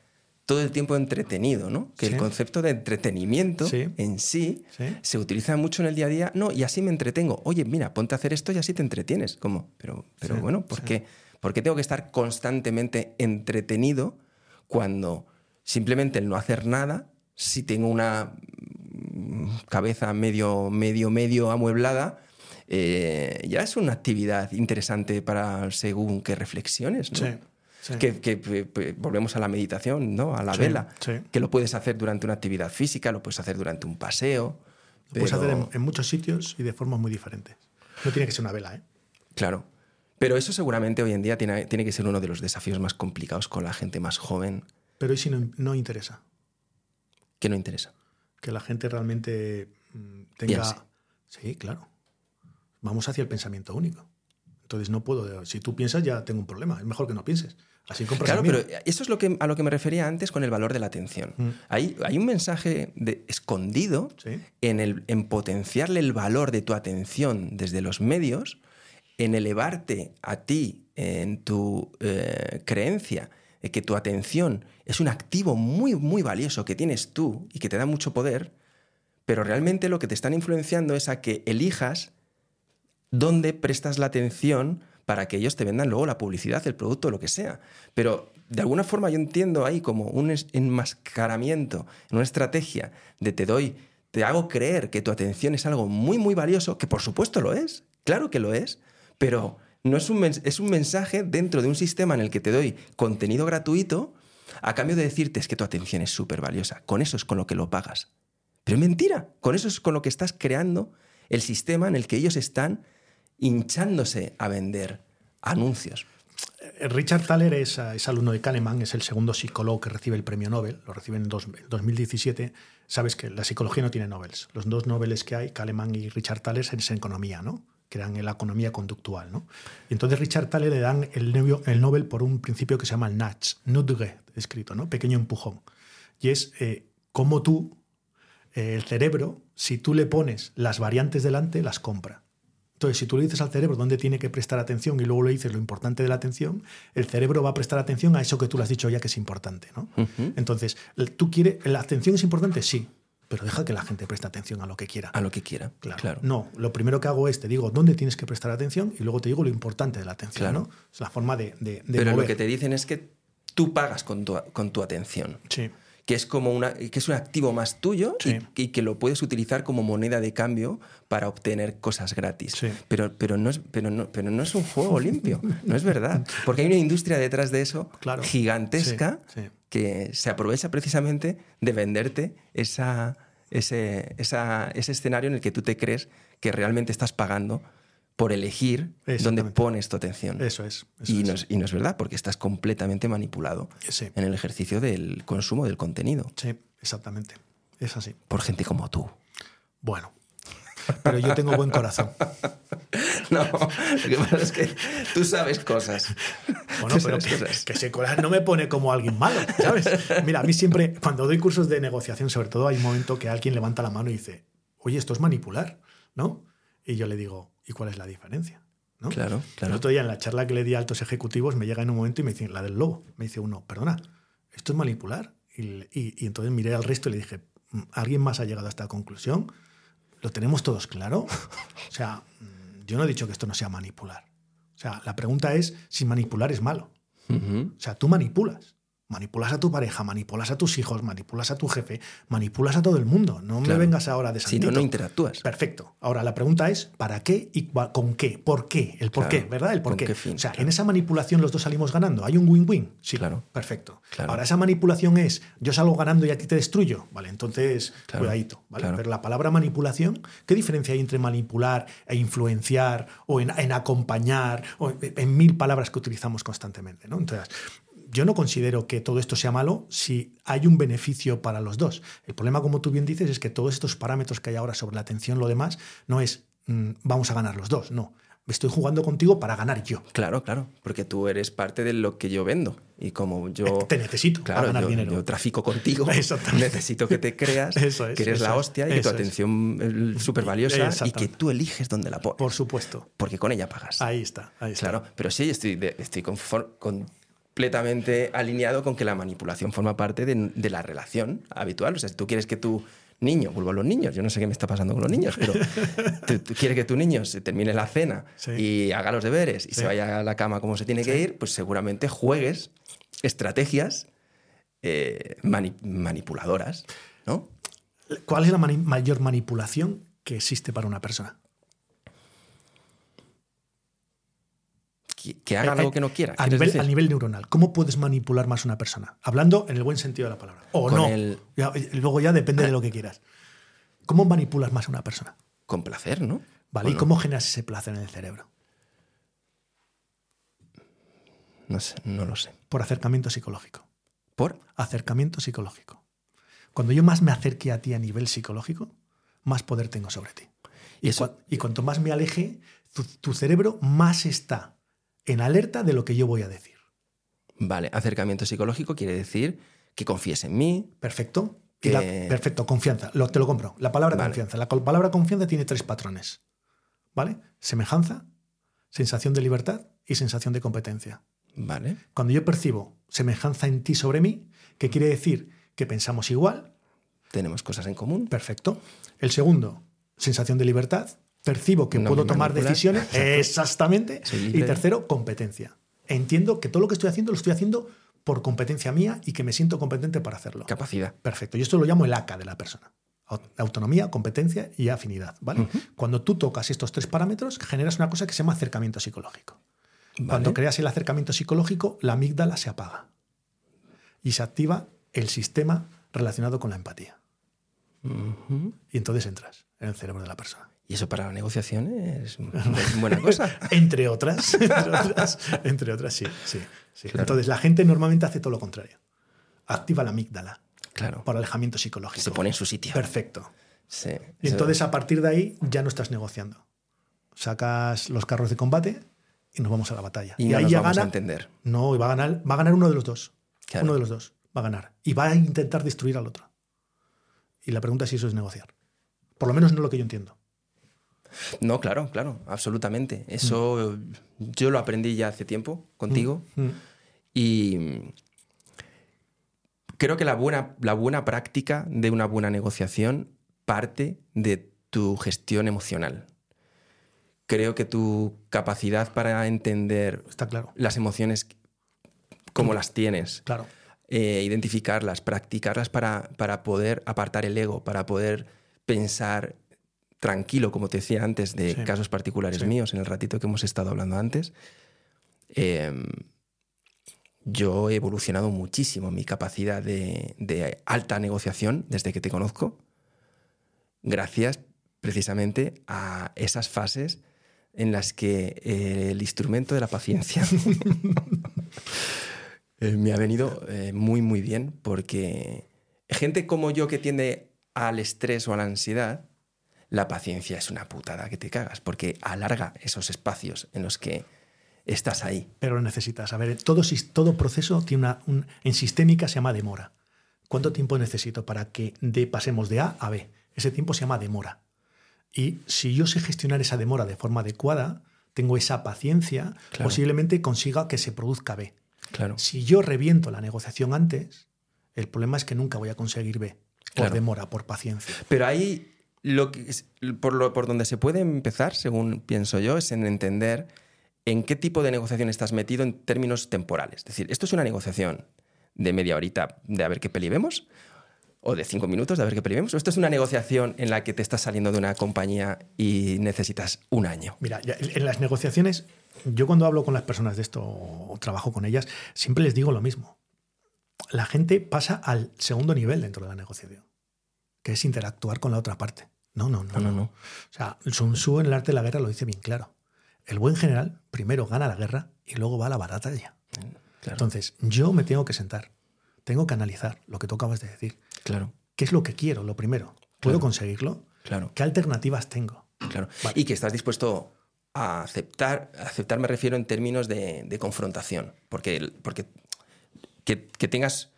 Speaker 1: todo el tiempo entretenido, ¿no? Que
Speaker 3: Sí.
Speaker 1: el concepto de entretenimiento
Speaker 3: Sí.
Speaker 1: en sí,
Speaker 3: Sí.
Speaker 1: se utiliza mucho en el día a día. No, y así me entretengo. Oye, mira, ponte a hacer esto y así te entretienes. Como, pero, pero bueno, ¿por, qué, por qué tengo que estar constantemente entretenido cuando simplemente el no hacer nada, si tengo una mm, cabeza medio, medio, medio amueblada, eh, ya es una actividad interesante para según qué reflexiones, ¿no?
Speaker 3: Sí, sí.
Speaker 1: Que, volvemos a la meditación, ¿no? A la
Speaker 3: Sí,
Speaker 1: vela.
Speaker 3: sí.
Speaker 1: Que lo puedes hacer durante una actividad física, lo puedes hacer durante un paseo.
Speaker 3: Lo puedes hacer en, en muchos sitios y de formas muy diferentes. No tiene que ser una vela, ¿eh?
Speaker 1: Claro. Pero eso seguramente hoy en día tiene, tiene que ser uno de los desafíos más complicados con la gente más joven
Speaker 3: Pero ¿y si no, no interesa?
Speaker 1: que no interesa.
Speaker 3: Que la gente realmente mm, tenga...
Speaker 1: Piense.
Speaker 3: Sí, claro. Vamos hacia el pensamiento único. Entonces no puedo... Si tú piensas ya tengo un problema. Es mejor que no pienses. Así
Speaker 1: Claro, pero eso es lo que, a lo que me refería antes con el valor de la atención.
Speaker 3: Mm.
Speaker 1: Hay, hay un mensaje de- escondido
Speaker 3: Sí.
Speaker 1: en, el, en potenciarle el valor de tu atención desde los medios, en elevarte a ti, en tu eh, creencia de que tu atención es un activo muy, muy valioso que tienes tú y que te da mucho poder, pero realmente lo que te están influenciando es a que elijas dónde prestas la atención para que ellos te vendan luego la publicidad, el producto, lo que sea. Pero de alguna forma yo entiendo ahí como un enmascaramiento, una estrategia de te doy, te hago creer que tu atención es algo muy, muy valioso, que por supuesto lo es, claro que lo es, pero no es un, es un mensaje dentro de un sistema en el que te doy contenido gratuito a cambio de decirte es que tu atención es súper valiosa. Con eso es con lo que lo pagas. Pero es mentira. Con eso es con lo que estás creando el sistema en el que ellos están hinchándose a vender anuncios.
Speaker 3: Eh, Richard Thaler es, eh, es alumno de Kahneman, es el segundo psicólogo que recibe el premio Nobel, lo recibe en dos- en 2017. Sabes que la psicología no tiene Nobels. Los dos Nobeles que hay, Kahneman y Richard Thaler, es en economía, ¿no? que la economía conductual. ¿no? Y entonces Richard Thaler le dan el Nobel por un principio que se llama el nudge, nudge, escrito, ¿no? pequeño empujón. Y es eh, cómo tú, eh, el cerebro, si tú le pones las variantes delante, las compra. Entonces, si tú le dices al cerebro dónde tiene que prestar atención y luego le dices lo importante de la atención, el cerebro va a prestar atención a eso que tú le has dicho ya que es importante. ¿no? Entonces, ¿tú quieres, ¿la atención es importante? Sí, pero deja que la gente preste atención a lo que quiera.
Speaker 1: A lo que quiera.
Speaker 3: Claro.
Speaker 1: Claro.
Speaker 3: No, lo primero que hago es te digo dónde tienes que prestar atención y luego te digo lo importante de la atención.
Speaker 1: Claro.
Speaker 3: ¿no? Es la forma de, de, de
Speaker 1: Pero
Speaker 3: mover.
Speaker 1: lo que te dicen es que tú pagas con tu, con tu atención.
Speaker 3: Sí,
Speaker 1: que es como una, que es un activo más tuyo
Speaker 3: Sí.
Speaker 1: y, y que lo puedes utilizar como moneda de cambio para obtener cosas gratis.
Speaker 3: Sí.
Speaker 1: Pero, pero, no es, pero, no, pero no es un juego limpio, no es verdad. Porque hay una industria detrás de eso
Speaker 3: Claro.
Speaker 1: gigantesca
Speaker 3: Sí,
Speaker 1: que se aprovecha precisamente de venderte esa, ese, esa- ese escenario en el que tú te crees que realmente estás pagando por elegir dónde pones tu atención.
Speaker 3: eso es. eso
Speaker 1: Y no, es, y no es verdad, porque estás completamente manipulado
Speaker 3: Sí.
Speaker 1: en el ejercicio del consumo del contenido
Speaker 3: Sí, exactamente. Es así.
Speaker 1: por gente como tú.
Speaker 3: Bueno, pero yo tengo buen corazón.
Speaker 1: No, lo que pasa es que tú sabes cosas.
Speaker 3: Bueno,
Speaker 1: Tú
Speaker 3: pero que,
Speaker 1: cosas.
Speaker 3: que ese corazón no me pone como alguien malo, ¿sabes? Mira, a mí siempre, cuando doy cursos de negociación, sobre todo, hay un momento que alguien levanta la mano y dice, oye, esto es manipular, ¿no? Y yo le digo, ¿y cuál es la diferencia? ¿No?
Speaker 1: Claro,
Speaker 3: El
Speaker 1: claro.
Speaker 3: otro día en la charla que le di a altos ejecutivos me llega en un momento y me dicen, la del lobo. Me dice uno, perdona, ¿esto es manipular? Y, y- y entonces miré al resto y le dije, "Mm, ¿alguien más ha llegado a esta conclusión? ¿Lo tenemos todos claro? O sea, mm, yo no he dicho que esto no sea manipular. O sea, la pregunta es si manipular es malo. O sea, tú manipulas. Manipulas a tu pareja, manipulas a tus hijos, manipulas a tu jefe, manipulas a todo el mundo. No me vengas ahora de
Speaker 1: Si
Speaker 3: santito.
Speaker 1: no, no interactúas.
Speaker 3: Perfecto. Ahora la pregunta es ¿para qué y con qué? ¿Por qué? El por
Speaker 1: Claro.
Speaker 3: qué, ¿verdad? El por
Speaker 1: ¿Con
Speaker 3: qué.
Speaker 1: qué fin?
Speaker 3: O sea,
Speaker 1: Claro.
Speaker 3: en esa manipulación los dos salimos ganando. ¿Hay un win-win? Sí,
Speaker 1: Claro.
Speaker 3: Perfecto. Ahora esa manipulación es yo salgo ganando y a ti te destruyo. Vale, entonces cuidadito. ¿vale? Pero la palabra manipulación, ¿qué diferencia hay entre manipular e influenciar o en, en acompañar o en, en mil palabras que utilizamos constantemente? ¿no? Entonces, yo no considero que todo esto sea malo si hay un beneficio para los dos. El problema, como tú bien dices, es que todos estos parámetros que hay ahora sobre la atención, lo demás, no es mm, vamos a ganar los dos, no. Estoy jugando contigo para ganar yo.
Speaker 1: Claro, claro, porque tú eres parte de lo que yo vendo. Y como yo.
Speaker 3: Te necesito para
Speaker 1: Claro,
Speaker 3: ganar
Speaker 1: yo,
Speaker 3: dinero.
Speaker 1: yo trafico contigo. Necesito que te creas
Speaker 3: Eso es,
Speaker 1: que eres
Speaker 3: eso
Speaker 1: la
Speaker 3: es,
Speaker 1: hostia y que tu atención es súper valiosa y que tú eliges dónde la pones.
Speaker 3: Por supuesto.
Speaker 1: Porque con ella pagas.
Speaker 3: Ahí está, ahí está.
Speaker 1: Claro, pero sí, estoy, de- estoy confor- completamente alineado con que la manipulación forma parte de, de la relación habitual. O sea, si tú quieres que tu niño, vuelvo a los niños, yo no sé qué me está pasando con los niños, pero tú, tú quieres que tu niño se termine la cena
Speaker 3: Sí.
Speaker 1: y haga los deberes y
Speaker 3: Sí.
Speaker 1: se vaya a la cama como se tiene que ir, pues seguramente juegues estrategias eh, mani- manipuladoras, ¿no?
Speaker 3: ¿Cuál es la mani- mayor manipulación que existe para una persona?
Speaker 1: Que, que haga
Speaker 3: Eh,
Speaker 1: algo
Speaker 3: eh,
Speaker 1: que no quiera.
Speaker 3: A
Speaker 1: ¿quieres
Speaker 3: nivel,
Speaker 1: decir?
Speaker 3: a nivel neuronal, ¿cómo puedes manipular más a una persona? Hablando en el buen sentido de la palabra. O
Speaker 1: Con
Speaker 3: no.
Speaker 1: el-
Speaker 3: Ya- y luego ya depende de lo que quieras. ¿Cómo manipulas más a una persona?
Speaker 1: Con placer, ¿no?
Speaker 3: ¿Vale?
Speaker 1: ¿O
Speaker 3: ¿Y
Speaker 1: no?
Speaker 3: cómo generas ese placer en el cerebro?
Speaker 1: No sé, no lo sé.
Speaker 3: Por acercamiento psicológico.
Speaker 1: ¿Por?
Speaker 3: Acercamiento psicológico. Cuando yo más me acerque a ti a nivel psicológico, más poder tengo sobre ti.
Speaker 1: Y
Speaker 3: Y, y cuanto más me aleje, tu, tu cerebro más está en alerta de lo que yo voy a decir.
Speaker 1: Vale, acercamiento psicológico quiere decir que confíes en mí.
Speaker 3: Perfecto. Y la- perfecto, confianza. Lo, te lo compro. La palabra
Speaker 1: Vale.
Speaker 3: confianza. La palabra confianza tiene tres patrones. ¿Vale? Semejanza, sensación de libertad y sensación de competencia.
Speaker 1: Vale,
Speaker 3: Cuando yo percibo semejanza en ti sobre mí, que quiere decir que pensamos igual,
Speaker 1: tenemos cosas en común.
Speaker 3: perfecto. El segundo, sensación de libertad. Percibo que
Speaker 1: No
Speaker 3: puedo tomar decisiones.
Speaker 1: Exacto.
Speaker 3: Exactamente. Y tercero, competencia. Entiendo que todo lo que estoy haciendo lo estoy haciendo por competencia mía y que me siento competente para hacerlo.
Speaker 1: Capacidad.
Speaker 3: Perfecto. Yo esto lo llamo el ACA de la persona. Au- Autonomía, competencia y afinidad. ¿vale? Cuando tú tocas estos tres parámetros, generas una cosa que se llama acercamiento psicológico.
Speaker 1: Vale.
Speaker 3: Cuando creas el acercamiento psicológico, la amígdala se apaga y se activa el sistema relacionado con la empatía. Y entonces entras en el cerebro de la persona.
Speaker 1: Y eso para la negociación es, es buena cosa.
Speaker 3: Entre otras, entre otras, entre otras, sí. sí, sí.
Speaker 1: Claro.
Speaker 3: Entonces la gente normalmente hace todo lo contrario. Activa la amígdala
Speaker 1: Claro.
Speaker 3: por alejamiento psicológico.
Speaker 1: Se pone en su sitio.
Speaker 3: Perfecto.
Speaker 1: Sí.
Speaker 3: Y entonces a partir de ahí ya no estás negociando. Sacas los carros de combate y nos vamos a la batalla.
Speaker 1: y no
Speaker 3: ahí
Speaker 1: nos
Speaker 3: ya
Speaker 1: vamos a
Speaker 3: gana.
Speaker 1: entender.
Speaker 3: No, y va a ganar, va a ganar uno de los dos.
Speaker 1: Claro.
Speaker 3: Uno de los dos va a ganar. Y va a intentar destruir al otro. Y la pregunta es si eso es negociar. Por lo menos no es lo que yo entiendo.
Speaker 1: No, claro, claro, absolutamente. Eso yo lo aprendí ya hace tiempo contigo.
Speaker 3: Mm.
Speaker 1: Y creo que la buena, la buena práctica de una buena negociación parte de tu gestión emocional. Creo que tu capacidad para entender
Speaker 3: Está claro.
Speaker 1: las emociones como las tienes,
Speaker 3: Claro.
Speaker 1: eh, identificarlas, practicarlas para, para poder apartar el ego, para poder pensar tranquilo, como te decía antes, de
Speaker 3: Sí.
Speaker 1: casos particulares
Speaker 3: Sí.
Speaker 1: míos en el ratito que hemos estado hablando antes. eh, yo he evolucionado muchísimo en mi capacidad de, de alta negociación desde que te conozco, gracias precisamente a esas fases en las que eh, el instrumento de la paciencia eh, me ha venido eh, muy, muy bien porque gente como yo que tiende al estrés o a la ansiedad, la paciencia es una putada que te cagas porque alarga esos espacios en los que estás ahí.
Speaker 3: Pero lo necesitas. A ver, todo, todo proceso tiene una. un- en sistémica se llama demora. ¿Cuánto tiempo necesito para que de, pasemos de A a B? Ese tiempo se llama demora. Y si yo sé gestionar esa demora de forma adecuada, tengo esa paciencia,
Speaker 1: Claro.
Speaker 3: posiblemente consiga que se produzca B.
Speaker 1: Claro.
Speaker 3: Si yo reviento la negociación antes, el problema es que nunca voy a conseguir B. Por
Speaker 1: Claro.
Speaker 3: demora, por paciencia.
Speaker 1: Pero ahí lo que es- por, lo- por donde se puede empezar, según pienso yo, es en entender en qué tipo de negociación estás metido en términos temporales. Es decir, esto es una negociación de media horita de a ver qué peli vemos, o de cinco minutos de a ver qué peli vemos, o esto es una negociación en la que te estás saliendo de una compañía y necesitas un año.
Speaker 3: Mira, en las negociaciones, yo cuando hablo con las personas de esto o trabajo con ellas, siempre les digo lo mismo. La gente pasa al segundo nivel dentro de la negociación, que es interactuar con la otra parte. No, no, no.
Speaker 1: No, no, no.
Speaker 3: O sea, Sun Tzu en el arte de la guerra lo dice bien claro. El buen general primero gana la guerra y luego va a la batalla.
Speaker 1: Claro,
Speaker 3: Entonces, yo me tengo que sentar, tengo que analizar lo que tú acabas de decir.
Speaker 1: claro,
Speaker 3: ¿Qué es lo que quiero? Lo primero. ¿Puedo
Speaker 1: Claro.
Speaker 3: conseguirlo?
Speaker 1: claro.
Speaker 3: ¿Qué alternativas tengo?
Speaker 1: Claro.
Speaker 3: Vale.
Speaker 1: Y que estás dispuesto a aceptar, a aceptar me refiero en términos de, de confrontación, porque, porque que, que tengas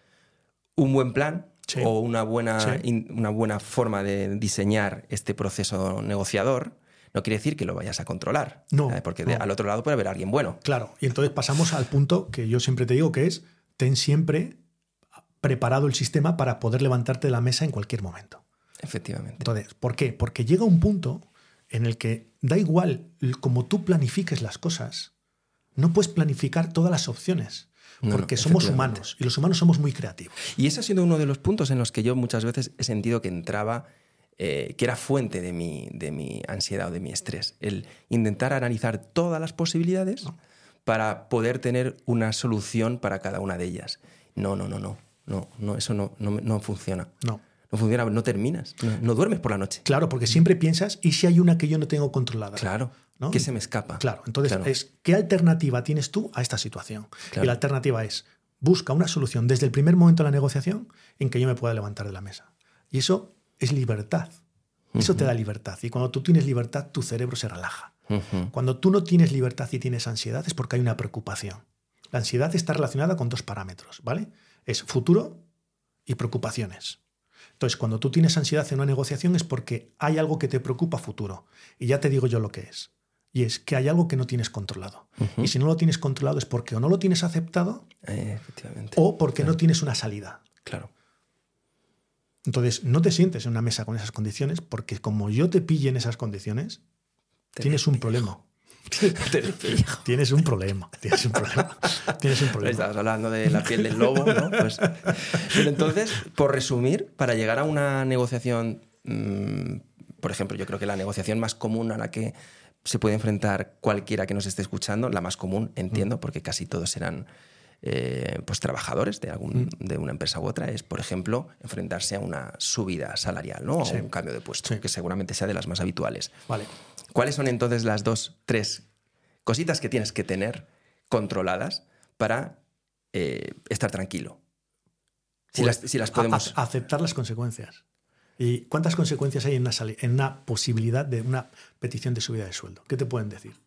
Speaker 1: un buen plan
Speaker 3: Sí.
Speaker 1: o una buena,
Speaker 3: Sí.
Speaker 1: in- una buena forma de diseñar este proceso negociador, no quiere decir que lo vayas a controlar.
Speaker 3: No,
Speaker 1: ¿sabes? Porque
Speaker 3: no.
Speaker 1: al otro lado puede haber alguien bueno.
Speaker 3: Claro, y entonces pasamos al punto que yo siempre te digo que es ten siempre preparado el sistema para poder levantarte de la mesa en cualquier momento.
Speaker 1: Efectivamente.
Speaker 3: Entonces, ¿por qué? Porque llega un punto en el que da igual como tú planifiques las cosas, no puedes planificar todas las opciones,
Speaker 1: No, no,
Speaker 3: porque somos humanos y los humanos somos muy creativos.
Speaker 1: Y ese ha sido uno de los puntos en los que yo muchas veces he sentido que entraba, eh, que era fuente de mi, de mi ansiedad o de mi estrés. El intentar analizar todas las posibilidades para poder tener una solución para cada una de ellas. No, no, no, no. No, no eso no, no, no funciona.
Speaker 3: No.
Speaker 1: No funciona, no terminas. No, no duermes por la noche.
Speaker 3: Claro, porque siempre piensas, ¿y si hay una que yo no tengo controlada?
Speaker 1: Claro.
Speaker 3: ¿no?
Speaker 1: Que se me escapa.
Speaker 3: Claro, entonces
Speaker 1: Claro.
Speaker 3: es ¿qué alternativa tienes tú a esta situación?
Speaker 1: Claro.
Speaker 3: Y la alternativa es busca una solución desde el primer momento de la negociación en que yo me pueda levantar de la mesa. Y eso es libertad. Eso te da libertad. Y cuando tú tienes libertad, tu cerebro se relaja. Cuando tú no tienes libertad y tienes ansiedad es porque hay una preocupación. La ansiedad está relacionada con dos parámetros, ¿vale? Es futuro y preocupaciones. Entonces, cuando tú tienes ansiedad en una negociación es porque hay algo que te preocupa a futuro. Y ya te digo yo lo que es. Y es que hay algo que no tienes controlado. Y si no lo tienes controlado es porque o no lo tienes aceptado
Speaker 1: Eh, efectivamente.
Speaker 3: o porque no tienes una salida.
Speaker 1: Claro.
Speaker 3: Entonces, no te sientes en una mesa con esas condiciones porque como yo te pille en esas condiciones,
Speaker 1: Te
Speaker 3: tienes un problema. Tienes un problema. Tienes un problema. Tienes un problema.
Speaker 1: Estabas hablando de la piel del lobo, ¿no? Pues- pero entonces, por resumir, para llegar a una negociación, mm, por ejemplo, yo creo que la negociación más común a la que se puede enfrentar cualquiera que nos esté escuchando, la más común, entiendo, porque casi todos serán eh, pues, trabajadores de, algún, de una empresa u otra, es, por ejemplo, enfrentarse a una subida salarial, ¿no?
Speaker 3: Sí.
Speaker 1: A un cambio de puesto,
Speaker 3: Sí.
Speaker 1: que seguramente sea de las más habituales.
Speaker 3: Vale.
Speaker 1: ¿Cuáles son entonces las dos, tres cositas que tienes que tener controladas para eh, estar tranquilo? Si,
Speaker 3: Pues,
Speaker 1: las, si las
Speaker 3: a-
Speaker 1: podemos...
Speaker 3: a- aceptar las consecuencias. ¿Y cuántas consecuencias hay en una, en una posibilidad de una petición de subida de sueldo? ¿Qué te pueden decir?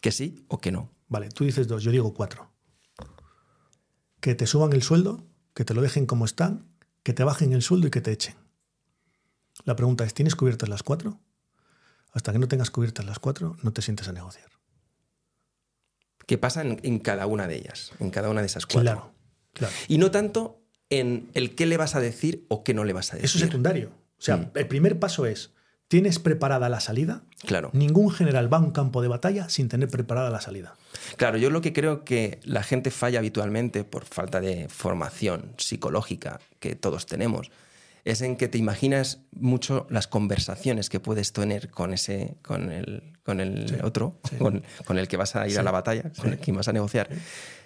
Speaker 1: que sí o que no.
Speaker 3: Vale, tú dices dos, yo digo cuatro. Que te suban el sueldo, que te lo dejen como están, que te bajen el sueldo y que te echen. La pregunta es, ¿tienes cubiertas las cuatro? Hasta que no tengas cubiertas las cuatro, no te sientes a negociar.
Speaker 1: ¿Qué pasa en, en cada una de ellas? En cada una de esas cuatro.
Speaker 3: Claro, claro.
Speaker 1: Y no tanto en el qué le vas a decir o qué no le vas a decir.
Speaker 3: Eso es secundario. O sea,
Speaker 1: Mm.
Speaker 3: el primer paso es, ¿tienes preparada la salida?
Speaker 1: Claro.
Speaker 3: Ningún general va a un campo de batalla sin tener preparada la salida.
Speaker 1: Claro, yo lo que creo que la gente falla habitualmente por falta de formación psicológica que todos tenemos es en que te imaginas mucho las conversaciones que puedes tener con ese con el, con el
Speaker 3: Sí,
Speaker 1: otro,
Speaker 3: sí.
Speaker 1: Con, con el que vas a ir
Speaker 3: Sí,
Speaker 1: a la batalla, con el que vas a negociar.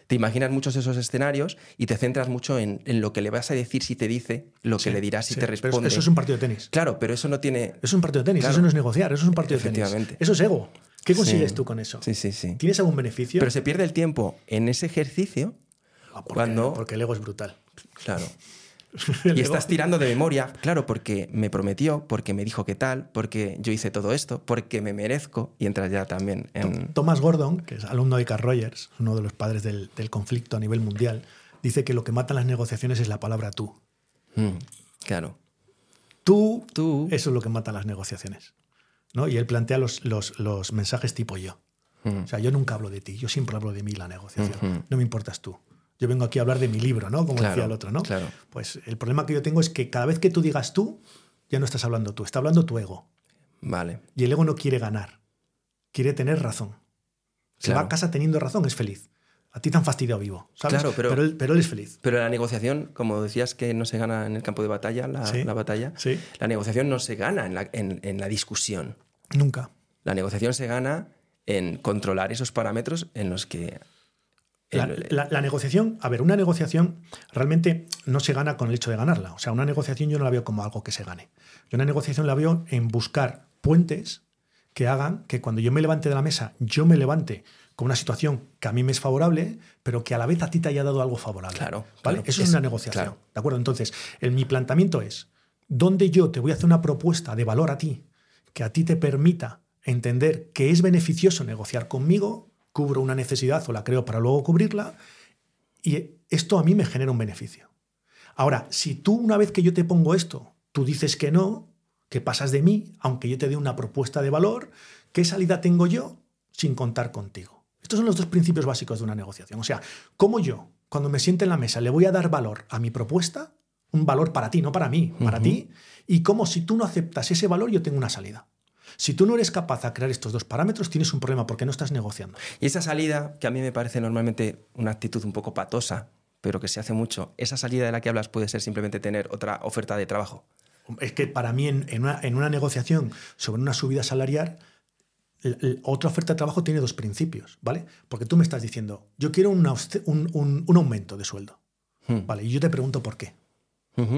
Speaker 1: Te imaginas muchos esos escenarios y te centras mucho en, en lo que le vas a decir si te dice, lo que le dirás si te
Speaker 3: pero eso-
Speaker 1: responde.
Speaker 3: Es un partido de tenis.
Speaker 1: Claro, pero eso no tiene...
Speaker 3: Eso es un partido de tenis,
Speaker 1: Claro.
Speaker 3: eso no es negociar, eso es un partido de tenis. Eso es ego. ¿Qué consigues tú con eso?
Speaker 1: Sí, sí, sí.
Speaker 3: ¿Tienes algún beneficio?
Speaker 1: Pero se pierde el tiempo en ese ejercicio
Speaker 3: Ah, porque,
Speaker 1: cuando-
Speaker 3: porque el ego es brutal.
Speaker 1: Claro. Y estás tirando de memoria, claro, porque me prometió, porque me dijo que tal, porque yo hice todo esto, porque me merezco, y entras ya también en...
Speaker 3: Thomas Gordon, que es alumno de Carl Rogers, uno de los padres del, del conflicto a nivel mundial, dice que lo que mata las negociaciones es la palabra tú.
Speaker 1: Mm, claro.
Speaker 3: Tú,
Speaker 1: Tú.
Speaker 3: eso es lo que mata las negociaciones. ¿no? Y él plantea los, los- los mensajes tipo yo.
Speaker 1: Mm,
Speaker 3: O sea, yo nunca hablo de ti, yo siempre hablo de mí la negociación.
Speaker 1: Ujú.
Speaker 3: No me importas tú. Yo vengo aquí a hablar de mi libro, ¿no? Como
Speaker 1: Claro,
Speaker 3: decía el otro, ¿no?
Speaker 1: claro.
Speaker 3: Pues el problema que yo tengo es que cada vez que tú digas tú, ya no estás hablando tú, está hablando tu ego.
Speaker 1: Vale.
Speaker 3: Y el ego no quiere ganar, quiere tener razón. Se va a casa teniendo razón, es feliz. A ti te han fastidiado vivo, ¿sabes?
Speaker 1: Claro, pero-
Speaker 3: él, pero él es feliz.
Speaker 1: Pero la negociación, como decías que no se gana en el campo de batalla, la,
Speaker 3: Sí.
Speaker 1: la batalla,
Speaker 3: Sí.
Speaker 1: la negociación no se gana en la, en- en la discusión.
Speaker 3: Nunca.
Speaker 1: La negociación se gana en controlar esos parámetros en los que...
Speaker 3: La,
Speaker 1: el-
Speaker 3: la- la negociación, a ver, una negociación realmente no se gana con el hecho de ganarla. O sea, una negociación yo no la veo como algo que se gane. Yo una negociación la veo en buscar puentes que hagan que cuando yo me levante de la mesa, yo me levante con una situación que a mí me es favorable, pero que a la vez a ti te haya dado algo favorable.
Speaker 1: Claro,
Speaker 3: ¿Vale?
Speaker 1: claro.
Speaker 3: Eso es, una negociación.
Speaker 1: claro.
Speaker 3: ¿De acuerdo? Entonces, el, mi planteamiento es, ¿dónde yo te voy a hacer una propuesta de valor a ti que a ti te permita entender que es beneficioso negociar conmigo, cubro una necesidad o la creo para luego cubrirla, y esto a mí me genera un beneficio. Ahora, si tú una vez que yo te pongo esto, tú dices que no, que pasas de mí, aunque yo te dé una propuesta de valor, ¿qué salida tengo yo sin contar contigo? Estos son los dos principios básicos de una negociación. O sea, ¿cómo yo, cuando me siente en la mesa, le voy a dar valor a mi propuesta? Un valor para ti, no para mí, para ti. Y cómo si tú no aceptas ese valor, yo tengo una salida. Si tú no eres capaz de crear estos dos parámetros, tienes un problema porque no estás negociando.
Speaker 1: Y esa salida, que a mí me parece normalmente una actitud un poco patosa, pero que se hace mucho, esa salida de la que hablas puede ser simplemente tener otra oferta de trabajo.
Speaker 3: Es que para mí, en, en una, en una negociación sobre una subida salarial, otra oferta de trabajo tiene dos principios, ¿vale? Porque tú me estás diciendo, yo quiero una un, un- un aumento de sueldo,
Speaker 1: Hmm.
Speaker 3: ¿vale? Y yo te pregunto por qué.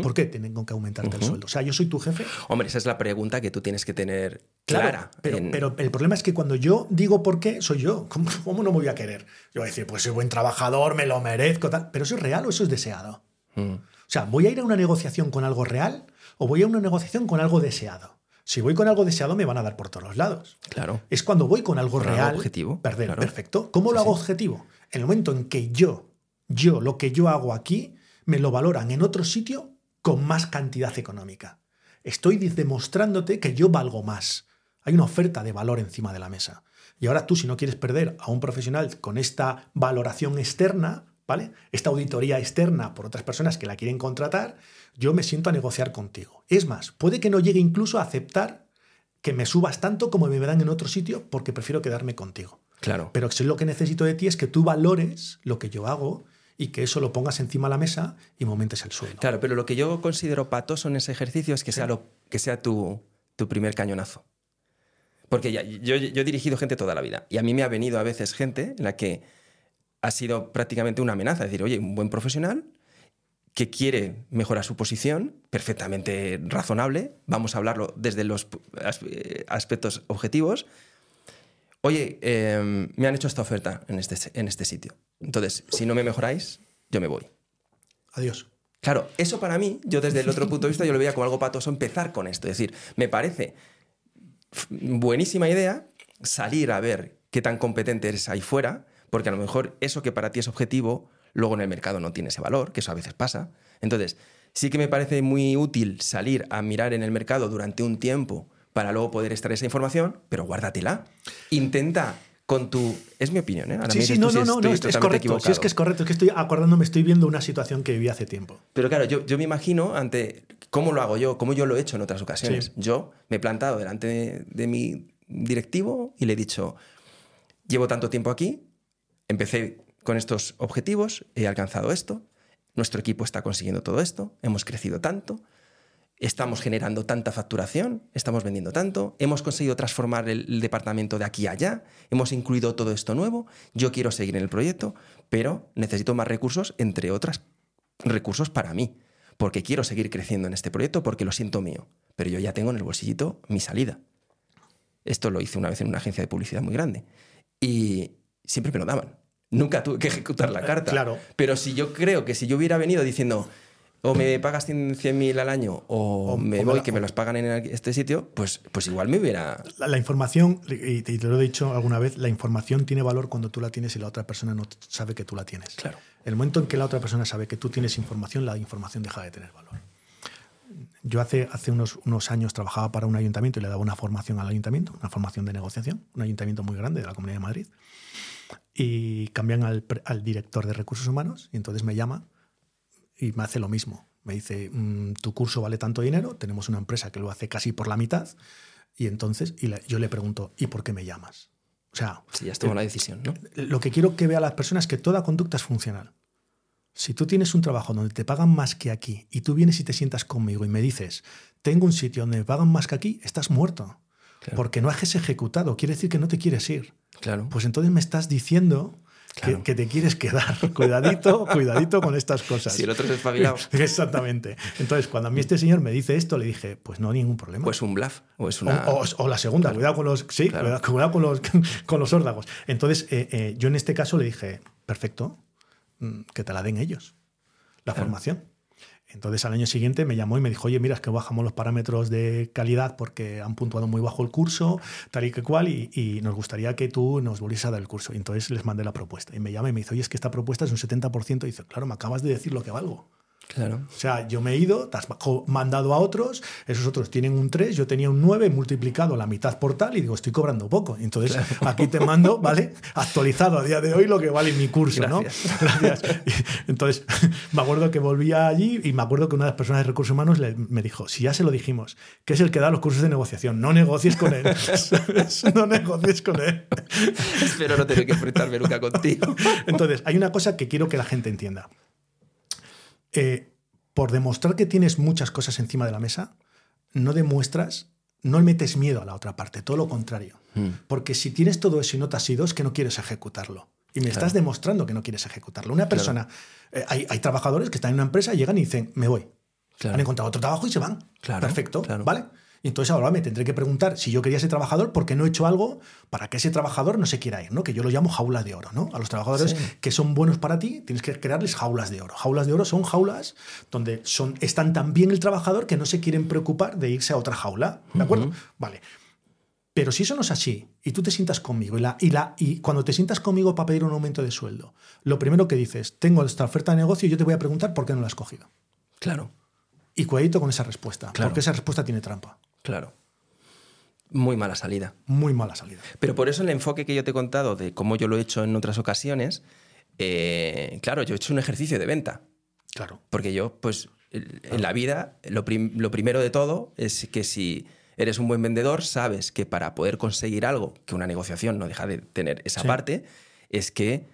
Speaker 3: ¿Por qué tengo que aumentarte el sueldo? O sea, yo soy tu jefe.
Speaker 1: Hombre, esa es la pregunta que tú tienes que tener
Speaker 3: Claro,
Speaker 1: clara.
Speaker 3: pero,
Speaker 1: en-
Speaker 3: pero el problema es que cuando yo digo por qué, soy yo. ¿Cómo, cómo no me voy a querer? Yo voy a decir, pues soy buen trabajador, me lo merezco, tal. Pero eso es real o eso es deseado.
Speaker 1: Mm.
Speaker 3: O sea, ¿voy a ir a una negociación con algo real o voy a una negociación con algo deseado? Si voy con algo deseado, me van a dar por todos los lados.
Speaker 1: Claro.
Speaker 3: Es cuando voy con algo
Speaker 1: Con algo
Speaker 3: real.
Speaker 1: objetivo,
Speaker 3: Perder,
Speaker 1: claro.
Speaker 3: perfecto. ¿Cómo lo hago
Speaker 1: sí.
Speaker 3: objetivo? En el momento en que yo, yo, lo que yo hago aquí, me lo valoran en otro sitio con más cantidad económica. Estoy demostrándote que yo valgo más. Hay una oferta de valor encima de la mesa. Y ahora tú, si no quieres perder a un profesional con esta valoración externa, ¿vale? Esta auditoría externa por otras personas que la quieren contratar, yo me siento a negociar contigo. Es más, puede que no llegue incluso a aceptar que me subas tanto como me dan en otro sitio porque prefiero quedarme contigo.
Speaker 1: Claro.
Speaker 3: Pero si lo que necesito de ti es que tú valores lo que yo hago y que eso lo pongas encima de la mesa y me aumentes el sueldo.
Speaker 1: Claro, pero lo que yo considero patoso en ese ejercicio es que sea, lo, que sea tu, tu primer cañonazo. Porque ya- yo, yo he dirigido gente toda la vida y a mí me ha venido a veces gente en la que ha sido prácticamente una amenaza. Es decir, oye, un buen profesional que quiere mejorar su posición, perfectamente razonable, vamos a hablarlo desde los as- aspectos objetivos. Oye, eh, me han hecho esta oferta en este, en este sitio. Entonces, si no me mejoráis, yo me voy.
Speaker 3: Adiós.
Speaker 1: Claro, eso para mí, yo desde el otro punto de vista, yo lo veía como algo patoso empezar con esto. Es decir, me parece buenísima idea salir a ver qué tan competente eres ahí fuera, porque a lo mejor eso que para ti es objetivo, luego en el mercado no tiene ese valor, que eso a veces pasa. Entonces, sí que me parece muy útil salir a mirar en el mercado durante un tiempo para luego poder extraer esa información, pero guárdatela. Intenta con tu... Es mi opinión, ¿eh? Ahora
Speaker 3: Sí, sí, no, no, no, no, es, correcto. Sí, es
Speaker 1: equivocado.
Speaker 3: que es correcto. Es que estoy acordándome, estoy viendo una situación que viví hace tiempo.
Speaker 1: Pero claro, yo, yo me imagino ante cómo lo hago yo, cómo yo lo he hecho en otras ocasiones.
Speaker 3: Sí.
Speaker 1: Yo me he plantado delante de, de mi directivo y le he dicho, llevo tanto tiempo aquí, empecé con estos objetivos, he alcanzado esto, nuestro equipo está consiguiendo todo esto, hemos crecido tanto, estamos generando tanta facturación, estamos vendiendo tanto, hemos conseguido transformar el, el departamento de aquí a allá, hemos incluido todo esto nuevo, yo quiero seguir en el proyecto, pero necesito más recursos, entre otras recursos para mí, porque quiero seguir creciendo en este proyecto, porque lo siento mío, pero yo ya tengo en el bolsillito mi salida. Esto lo hice una vez en una agencia de publicidad muy grande y siempre me lo daban. Nunca tuve que ejecutar la carta.
Speaker 3: Claro.
Speaker 1: Pero si yo creo que si yo hubiera venido diciendo o me pagas 100.000 al año o,
Speaker 3: O-
Speaker 1: me
Speaker 3: o
Speaker 1: voy
Speaker 3: la-
Speaker 1: que me los pagan en este sitio, pues, pues igual me hubiera...
Speaker 3: La, la información, y te, y te lo he dicho alguna vez, la información tiene valor cuando tú la tienes y la otra persona no sabe que tú la tienes.
Speaker 1: Claro.
Speaker 3: El momento en que la otra persona sabe que tú tienes información, la información deja de tener valor. Yo hace, hace unos, unos años trabajaba para un ayuntamiento y le daba una formación al ayuntamiento, una formación de negociación, un ayuntamiento muy grande de la Comunidad de Madrid. Y cambian al, al director de recursos humanos y entonces me llama y me hace lo mismo. Me dice, "Mm, tu curso vale tanto dinero, tenemos una empresa que lo hace casi por la mitad, y entonces y yo le pregunto, ¿y por qué me llamas? O sea,
Speaker 1: Sí, ya has tomado la decisión, ¿no?
Speaker 3: lo que quiero que vea las personas es que toda conducta es funcional. Si tú tienes un trabajo donde te pagan más que aquí y tú vienes y te sientas conmigo y me dices, tengo un sitio donde me pagan más que aquí, estás muerto.
Speaker 1: Claro.
Speaker 3: Porque no has ejecutado, quiere decir que no te quieres ir.
Speaker 1: Claro.
Speaker 3: Pues entonces me estás diciendo
Speaker 1: Claro.
Speaker 3: que, te quieres quedar. Cuidadito, cuidadito con estas cosas.
Speaker 1: si el otro es espabilado,
Speaker 3: Exactamente. Entonces, cuando a mí este señor me dice esto, le dije, pues no hay ningún problema.
Speaker 1: pues un bluff o es una...
Speaker 3: O, o la segunda, cuidado con los, sí,
Speaker 1: Claro.
Speaker 3: cuidado, cuidado con los, con los órdagos. Entonces, eh, eh, yo en este caso le dije, perfecto, mm, que te la den ellos, la formación. Entonces al año siguiente me llamó y me dijo, oye, mira, es que bajamos los parámetros de calidad porque han puntuado muy bajo el curso, tal y que cual, y, nos gustaría que tú nos volvieras a dar el curso. Y entonces les mandé la propuesta. Y me llama y me dice, oye, es que esta propuesta es un 70%. Y dice, claro, me acabas de decir lo que valgo.
Speaker 1: Claro.
Speaker 3: O sea, yo me he ido, te has mandado a otros, esos otros tienen un 3, yo tenía un 9, multiplicado la mitad por tal y digo, estoy cobrando poco. Entonces, aquí te mando, ¿vale? Actualizado a día de hoy lo que vale mi curso,
Speaker 1: Gracias.
Speaker 3: ¿no? Gracias. Entonces, me acuerdo que volvía allí y me acuerdo que una de las personas de recursos humanos le- me dijo, si ya se lo dijimos, que es el que da los cursos de negociación, no negocies con él. no negocies con él.
Speaker 1: Espero no tener que enfrentarme nunca contigo.
Speaker 3: Entonces, hay una cosa que quiero que la gente entienda. Eh, por demostrar que tienes muchas cosas encima de la mesa, no demuestras, no le metes miedo a la otra parte, todo lo contrario.
Speaker 1: Mm.
Speaker 3: Porque si tienes todo eso y no te has ido, es que no quieres ejecutarlo. Y me
Speaker 1: Claro.
Speaker 3: estás demostrando que no quieres ejecutarlo. Una persona, eh, hay, hay trabajadores que están en una empresa, llegan y dicen, me voy.
Speaker 1: Claro.
Speaker 3: Han encontrado otro trabajo y se van.
Speaker 1: Claro,
Speaker 3: Perfecto. ¿vale? Y entonces ahora me tendré que preguntar si yo quería ser trabajador, ¿por qué no he hecho algo para que ese trabajador no se quiera ir? ¿no? Que yo lo llamo jaula de oro. ¿no? A los trabajadores
Speaker 1: Sí.
Speaker 3: que son buenos para ti, tienes que crearles jaulas de oro. Jaulas de oro son jaulas donde son, están tan bien el trabajador que no se quieren preocupar de irse a otra jaula. ¿De acuerdo? Vale. Pero si eso no es así, y tú te sientas conmigo, y, la, y, la, y cuando te sientas conmigo para pedir un aumento de sueldo, lo primero que dices, tengo esta oferta de negocio y yo te voy a preguntar por qué no la has cogido.
Speaker 1: Claro,
Speaker 3: Y cuidadito con esa respuesta,
Speaker 1: Claro.
Speaker 3: porque esa respuesta tiene trampa.
Speaker 1: Claro. Muy mala salida.
Speaker 3: Muy mala salida.
Speaker 1: Pero por eso el enfoque que yo te he contado de cómo yo lo he hecho en otras ocasiones, eh, claro, yo he hecho un ejercicio de venta.
Speaker 3: Claro.
Speaker 1: Porque yo, pues, en la vida, lo, prim- lo primero de todo es que si eres un buen vendedor, sabes que para poder conseguir algo, que una negociación no deja de tener esa
Speaker 3: Sí.
Speaker 1: parte, es que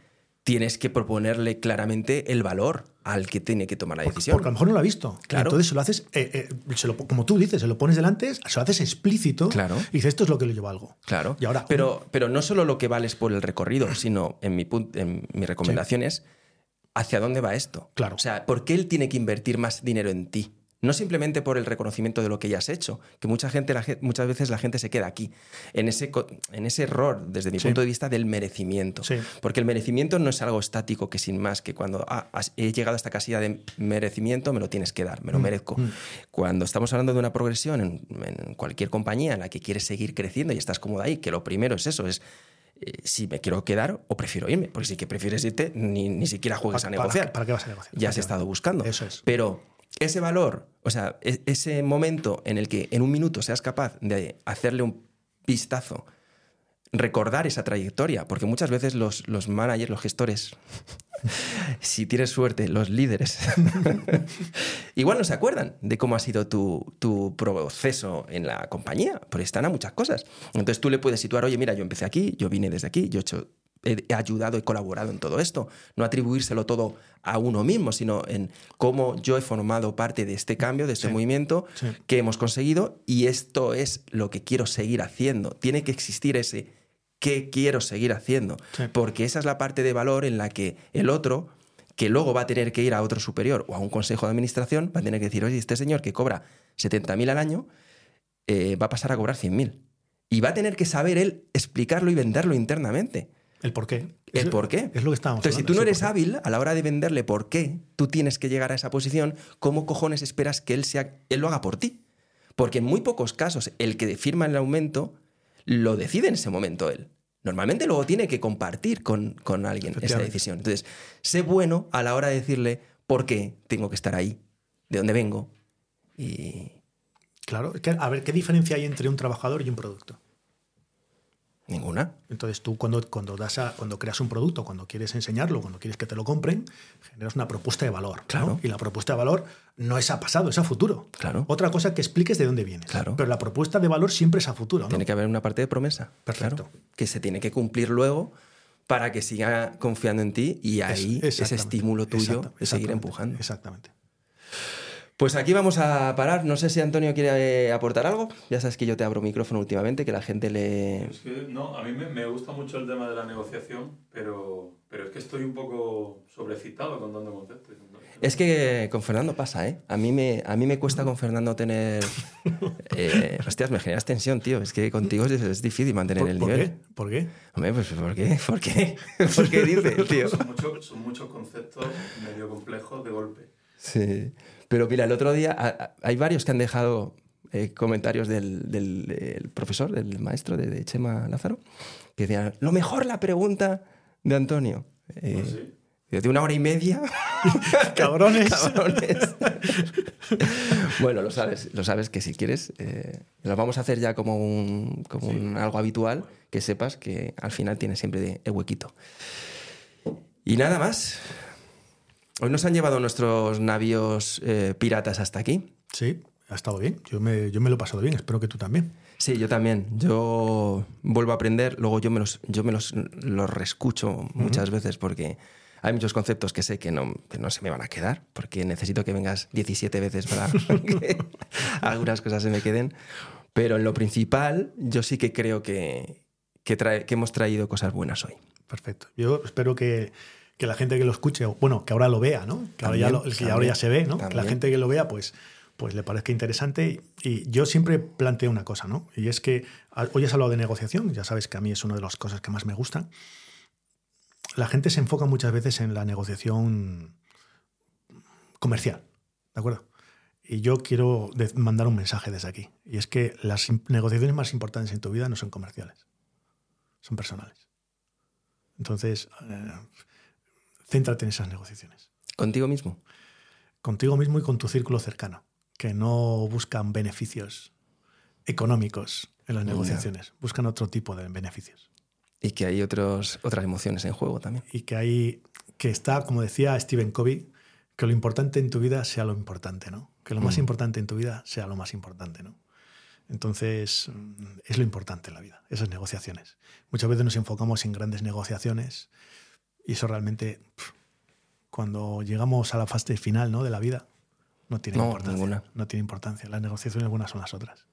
Speaker 1: tienes que proponerle claramente el valor al que tiene que tomar la decisión.
Speaker 3: porque a lo mejor no lo ha visto.
Speaker 1: Claro.
Speaker 3: Entonces se lo haces, eh, eh, se lo- como tú dices, se lo pones delante, se lo haces explícito
Speaker 1: Claro.
Speaker 3: y dices, esto es lo que le llevo algo.
Speaker 1: Claro.
Speaker 3: Y ahora,
Speaker 1: pero, pero no solo lo que vales por el recorrido, sino en mi, en mi recomendación es hacia dónde va esto.
Speaker 3: Claro.
Speaker 1: O sea, ¿por qué él tiene que invertir más dinero en ti? No simplemente por el reconocimiento de lo que ya has hecho, que mucha gente, la muchas veces la gente se queda aquí, en ese, en ese error, desde mi
Speaker 3: Sí.
Speaker 1: punto de vista, del merecimiento.
Speaker 3: Sí.
Speaker 1: Porque el merecimiento no es algo estático que sin más, que cuando ah, has- he llegado a esta casilla de merecimiento, me lo tienes que dar, me lo
Speaker 3: Mm,
Speaker 1: merezco.
Speaker 3: mm.
Speaker 1: Cuando estamos hablando de una progresión en, en cualquier compañía en la que quieres seguir creciendo y estás cómodo ahí, que lo primero es eso, es eh, si me quiero quedar o prefiero irme. Porque si que prefieres irte, ni, ni siquiera juegues a
Speaker 3: ¿Para-
Speaker 1: negociar.
Speaker 3: ¿Para qué vas a negociar?
Speaker 1: ya has estado buscando.
Speaker 3: Eso es.
Speaker 1: Pero ese valor, o sea, e- ese momento en el que en un minuto seas capaz de hacerle un vistazo, recordar esa trayectoria, porque muchas veces los, los managers, los gestores, si tienes suerte, los líderes, igual no se acuerdan de cómo ha sido tu, tu proceso en la compañía, porque están a muchas cosas. Entonces tú le puedes situar, oye, mira, yo empecé aquí, yo vine desde aquí, yo he hecho he ayudado, he colaborado en todo esto. No atribuírselo todo a uno mismo, sino en cómo yo he formado parte de este cambio, de este
Speaker 3: Sí,
Speaker 1: movimiento
Speaker 3: sí.
Speaker 1: que hemos conseguido y esto es lo que quiero seguir haciendo. Tiene que existir ese qué quiero seguir haciendo,
Speaker 3: Sí.
Speaker 1: porque esa es la parte de valor en la que el otro que luego va a tener que ir a otro superior o a un consejo de administración, va a tener que decir, oye, este señor que cobra 70.000 al año eh, va a pasar a cobrar 100.000. Y va a tener que saber él explicarlo y venderlo internamente.
Speaker 3: ¿El por qué?
Speaker 1: ¿El
Speaker 3: Es-
Speaker 1: por qué?
Speaker 3: Es lo que estábamos
Speaker 1: Entonces, si tú no eres hábil a la hora de venderle por qué tú tienes que llegar a esa posición, ¿cómo cojones esperas que él, sea, él lo haga por ti? Porque en muy pocos casos el que firma el aumento lo decide en ese momento él. Normalmente luego tiene que compartir con, con alguien esa decisión. Entonces, sé bueno a la hora de decirle por qué tengo que estar ahí, de dónde vengo. Y
Speaker 3: Claro, a ver, ¿qué diferencia hay entre un trabajador y un producto?
Speaker 1: Ninguna.
Speaker 3: Entonces tú cuando, cuando, das a- cuando creas un producto, cuando quieres enseñarlo, cuando quieres que te lo compren, generas una propuesta de valor. ¿no?
Speaker 1: Claro.
Speaker 3: Y la propuesta de valor no es a pasado, es a futuro.
Speaker 1: Claro.
Speaker 3: Otra cosa que expliques de dónde vienes.
Speaker 1: Claro.
Speaker 3: Pero la propuesta de valor siempre es a futuro. ¿no?
Speaker 1: Tiene que haber una parte de promesa.
Speaker 3: Perfecto.
Speaker 1: claro, que se tiene que cumplir luego para que siga confiando en ti y ahí
Speaker 3: Es-
Speaker 1: ese estímulo tuyo de seguir empujando.
Speaker 3: Exactamente.
Speaker 1: Pues aquí vamos a parar. No sé si Antonio quiere eh, aportar algo. Ya sabes que yo te abro micrófono últimamente, que la gente le...
Speaker 4: Es que, no, a mí me, me gusta mucho el tema de la negociación, pero, pero es que estoy un poco sobrecitado contando conceptos.
Speaker 1: Es que con Fernando pasa, ¿eh? A mí me, a mí me cuesta con Fernando tener... eh, hostias, me generas tensión, tío. Es que contigo es, es difícil mantener
Speaker 3: ¿Por,
Speaker 1: el
Speaker 3: por
Speaker 1: nivel.
Speaker 3: qué? ¿Por qué?
Speaker 1: Hombre, pues ¿por qué? ¿Por qué? ¿Por qué dices, tío?
Speaker 4: Son, mucho- son muchos conceptos medio complejos de golpe.
Speaker 1: Sí. Pero mira, el otro día a- a- hay varios que han dejado eh, comentarios del, del- del profesor, del maestro de, de Chema Lázaro, que decían, lo mejor la pregunta de Antonio. Eh,
Speaker 4: Pues sí.
Speaker 1: De una hora y media.
Speaker 3: Cabrones.
Speaker 1: Cabrones. bueno, lo sabes, lo sabes que si quieres, eh, lo vamos a hacer ya como un, como un algo habitual, que sepas que al final tiene siempre de- el huequito. Y nada más. Hoy nos han llevado nuestros navíos eh, piratas hasta aquí.
Speaker 3: Sí, ha estado bien. Yo me, yo me lo he pasado bien. Espero que tú también.
Speaker 1: Sí, yo también. Yo vuelvo a aprender, luego yo me los, yo me los, los reescucho muchas veces porque hay muchos conceptos que sé que no, que no se me van a quedar, porque necesito que vengas 17 veces para que algunas cosas se me queden. Pero en lo principal, yo sí que creo que, que, trae- que hemos traído cosas buenas hoy.
Speaker 3: Perfecto. Yo espero que, que la gente que lo escuche, bueno, que ahora lo vea, ¿no? Que, ahora, ya
Speaker 1: También,
Speaker 3: lo- que ahora ya se ve, ¿no? Que la gente que lo vea, pues, pues le parezca interesante. Y, yo siempre planteo una cosa, ¿no? Y es que a- hoy has hablado de negociación, ya sabes que a mí es una de las cosas que más me gustan. La gente se enfoca muchas veces en la negociación comercial, ¿de acuerdo? Y yo quiero mandar un mensaje desde aquí. Y es que las negociaciones más importantes en tu vida no son comerciales, son personales. Entonces, eh, céntrate en esas negociaciones.
Speaker 1: ¿Contigo mismo?
Speaker 3: Contigo mismo y con tu círculo cercano, que no buscan beneficios económicos en las negociaciones, buscan otro tipo de beneficios.
Speaker 1: Y que hay otros, otras emociones en juego también.
Speaker 3: Y que hay, que está, como decía Stephen Covey, que lo importante en tu vida sea lo importante, ¿no? Que lo más
Speaker 1: Mm.
Speaker 3: importante en tu vida sea lo más importante, ¿no? Entonces, mm, es lo importante en la vida, esas negociaciones. Muchas veces nos enfocamos en grandes negociaciones y eso realmente, cuando llegamos a la fase final ¿no? de la vida, no tiene
Speaker 1: No,
Speaker 3: importancia.
Speaker 1: ninguna.
Speaker 3: No tiene importancia. Las negociaciones buenas son las otras.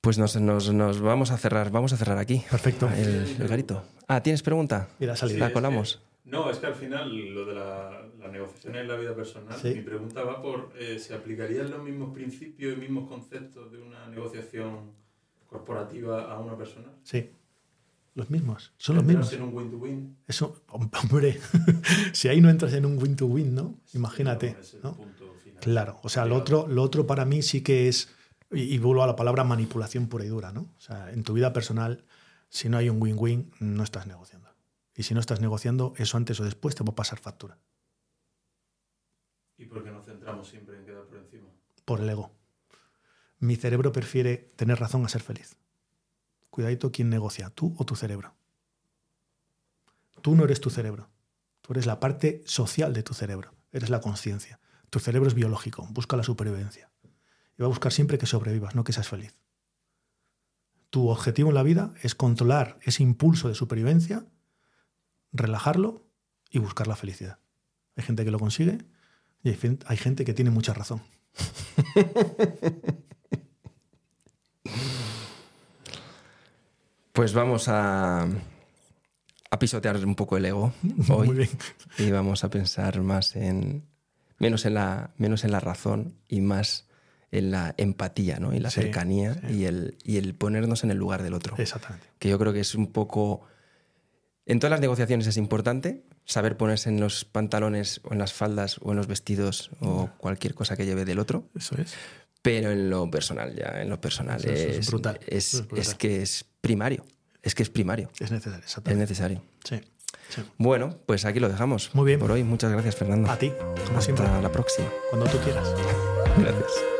Speaker 1: Pues nos, nos- nos vamos a cerrar, vamos a cerrar aquí.
Speaker 3: Perfecto.
Speaker 1: El, el garito. Ah, ¿tienes pregunta?
Speaker 3: Mira, salido.
Speaker 1: La
Speaker 4: es que-
Speaker 1: colamos.
Speaker 4: no, es que al final lo de la, la negociación en la vida personal,
Speaker 3: Sí.
Speaker 4: mi pregunta va por, eh, ¿se aplicarían los mismos principios y mismos conceptos de una negociación corporativa a una persona?
Speaker 3: Sí. Los mismos. Son los mismos.
Speaker 4: en un win-to-win?
Speaker 3: Eso, hombre, si ahí no entras en un win-to-win, ¿no? Imagínate. Claro, o sea, lo otro, lo otro para mí sí que es, y, y vuelvo a la palabra manipulación pura y dura, ¿no? O sea, en tu vida personal, si no hay un win-win, no estás negociando. Y si no estás negociando, eso antes o después te va a pasar factura,
Speaker 4: ¿Y por qué nos centramos siempre en quedar por encima?
Speaker 3: por el ego. Mi cerebro prefiere tener razón a ser feliz. Cuidadito quién negocia, tú o tu cerebro. Tú no eres tu cerebro. Tú eres la parte social de tu cerebro. Eres la conciencia. Tu cerebro es biológico, busca la supervivencia. Y va a buscar siempre que sobrevivas, no que seas feliz. Tu objetivo en la vida es controlar ese impulso de supervivencia, relajarlo y buscar la felicidad. Hay gente que lo consigue y hay hay gente que tiene mucha razón.
Speaker 1: Pues vamos a, a pisotear un poco el ego hoy
Speaker 3: Muy bien.
Speaker 1: y vamos a pensar más en menos en la menos en la razón y más en la empatía, ¿no? Y la
Speaker 3: Sí,
Speaker 1: cercanía
Speaker 3: sí.
Speaker 1: y el y el ponernos en el lugar del otro.
Speaker 3: Exactamente.
Speaker 1: que yo creo que es un poco... En todas las negociaciones es importante saber ponerse en los pantalones o en las faldas o en los vestidos o cualquier cosa que lleve del otro,
Speaker 3: Eso es.
Speaker 1: Pero en lo personal ya, en lo personal
Speaker 3: es
Speaker 1: es,
Speaker 3: brutal,
Speaker 1: es-
Speaker 3: es brutal.
Speaker 1: es que es primario, es que es primario,
Speaker 3: Es necesario.
Speaker 1: es
Speaker 3: Exactamente.
Speaker 1: necesario.
Speaker 3: Sí, sí.
Speaker 1: Bueno, pues aquí lo dejamos.
Speaker 3: Muy bien.
Speaker 1: Por hoy, muchas gracias Fernando.
Speaker 3: A ti, como
Speaker 1: Hasta
Speaker 3: siempre.
Speaker 1: la próxima.
Speaker 3: Cuando tú quieras.
Speaker 1: Gracias.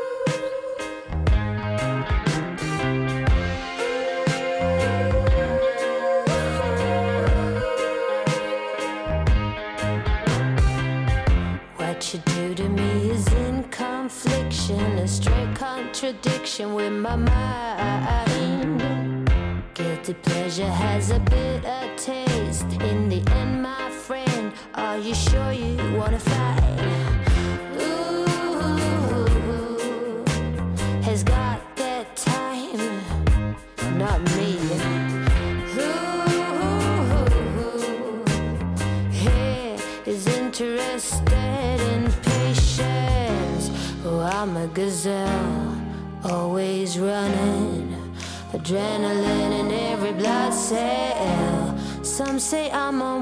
Speaker 2: Say I'm unwell,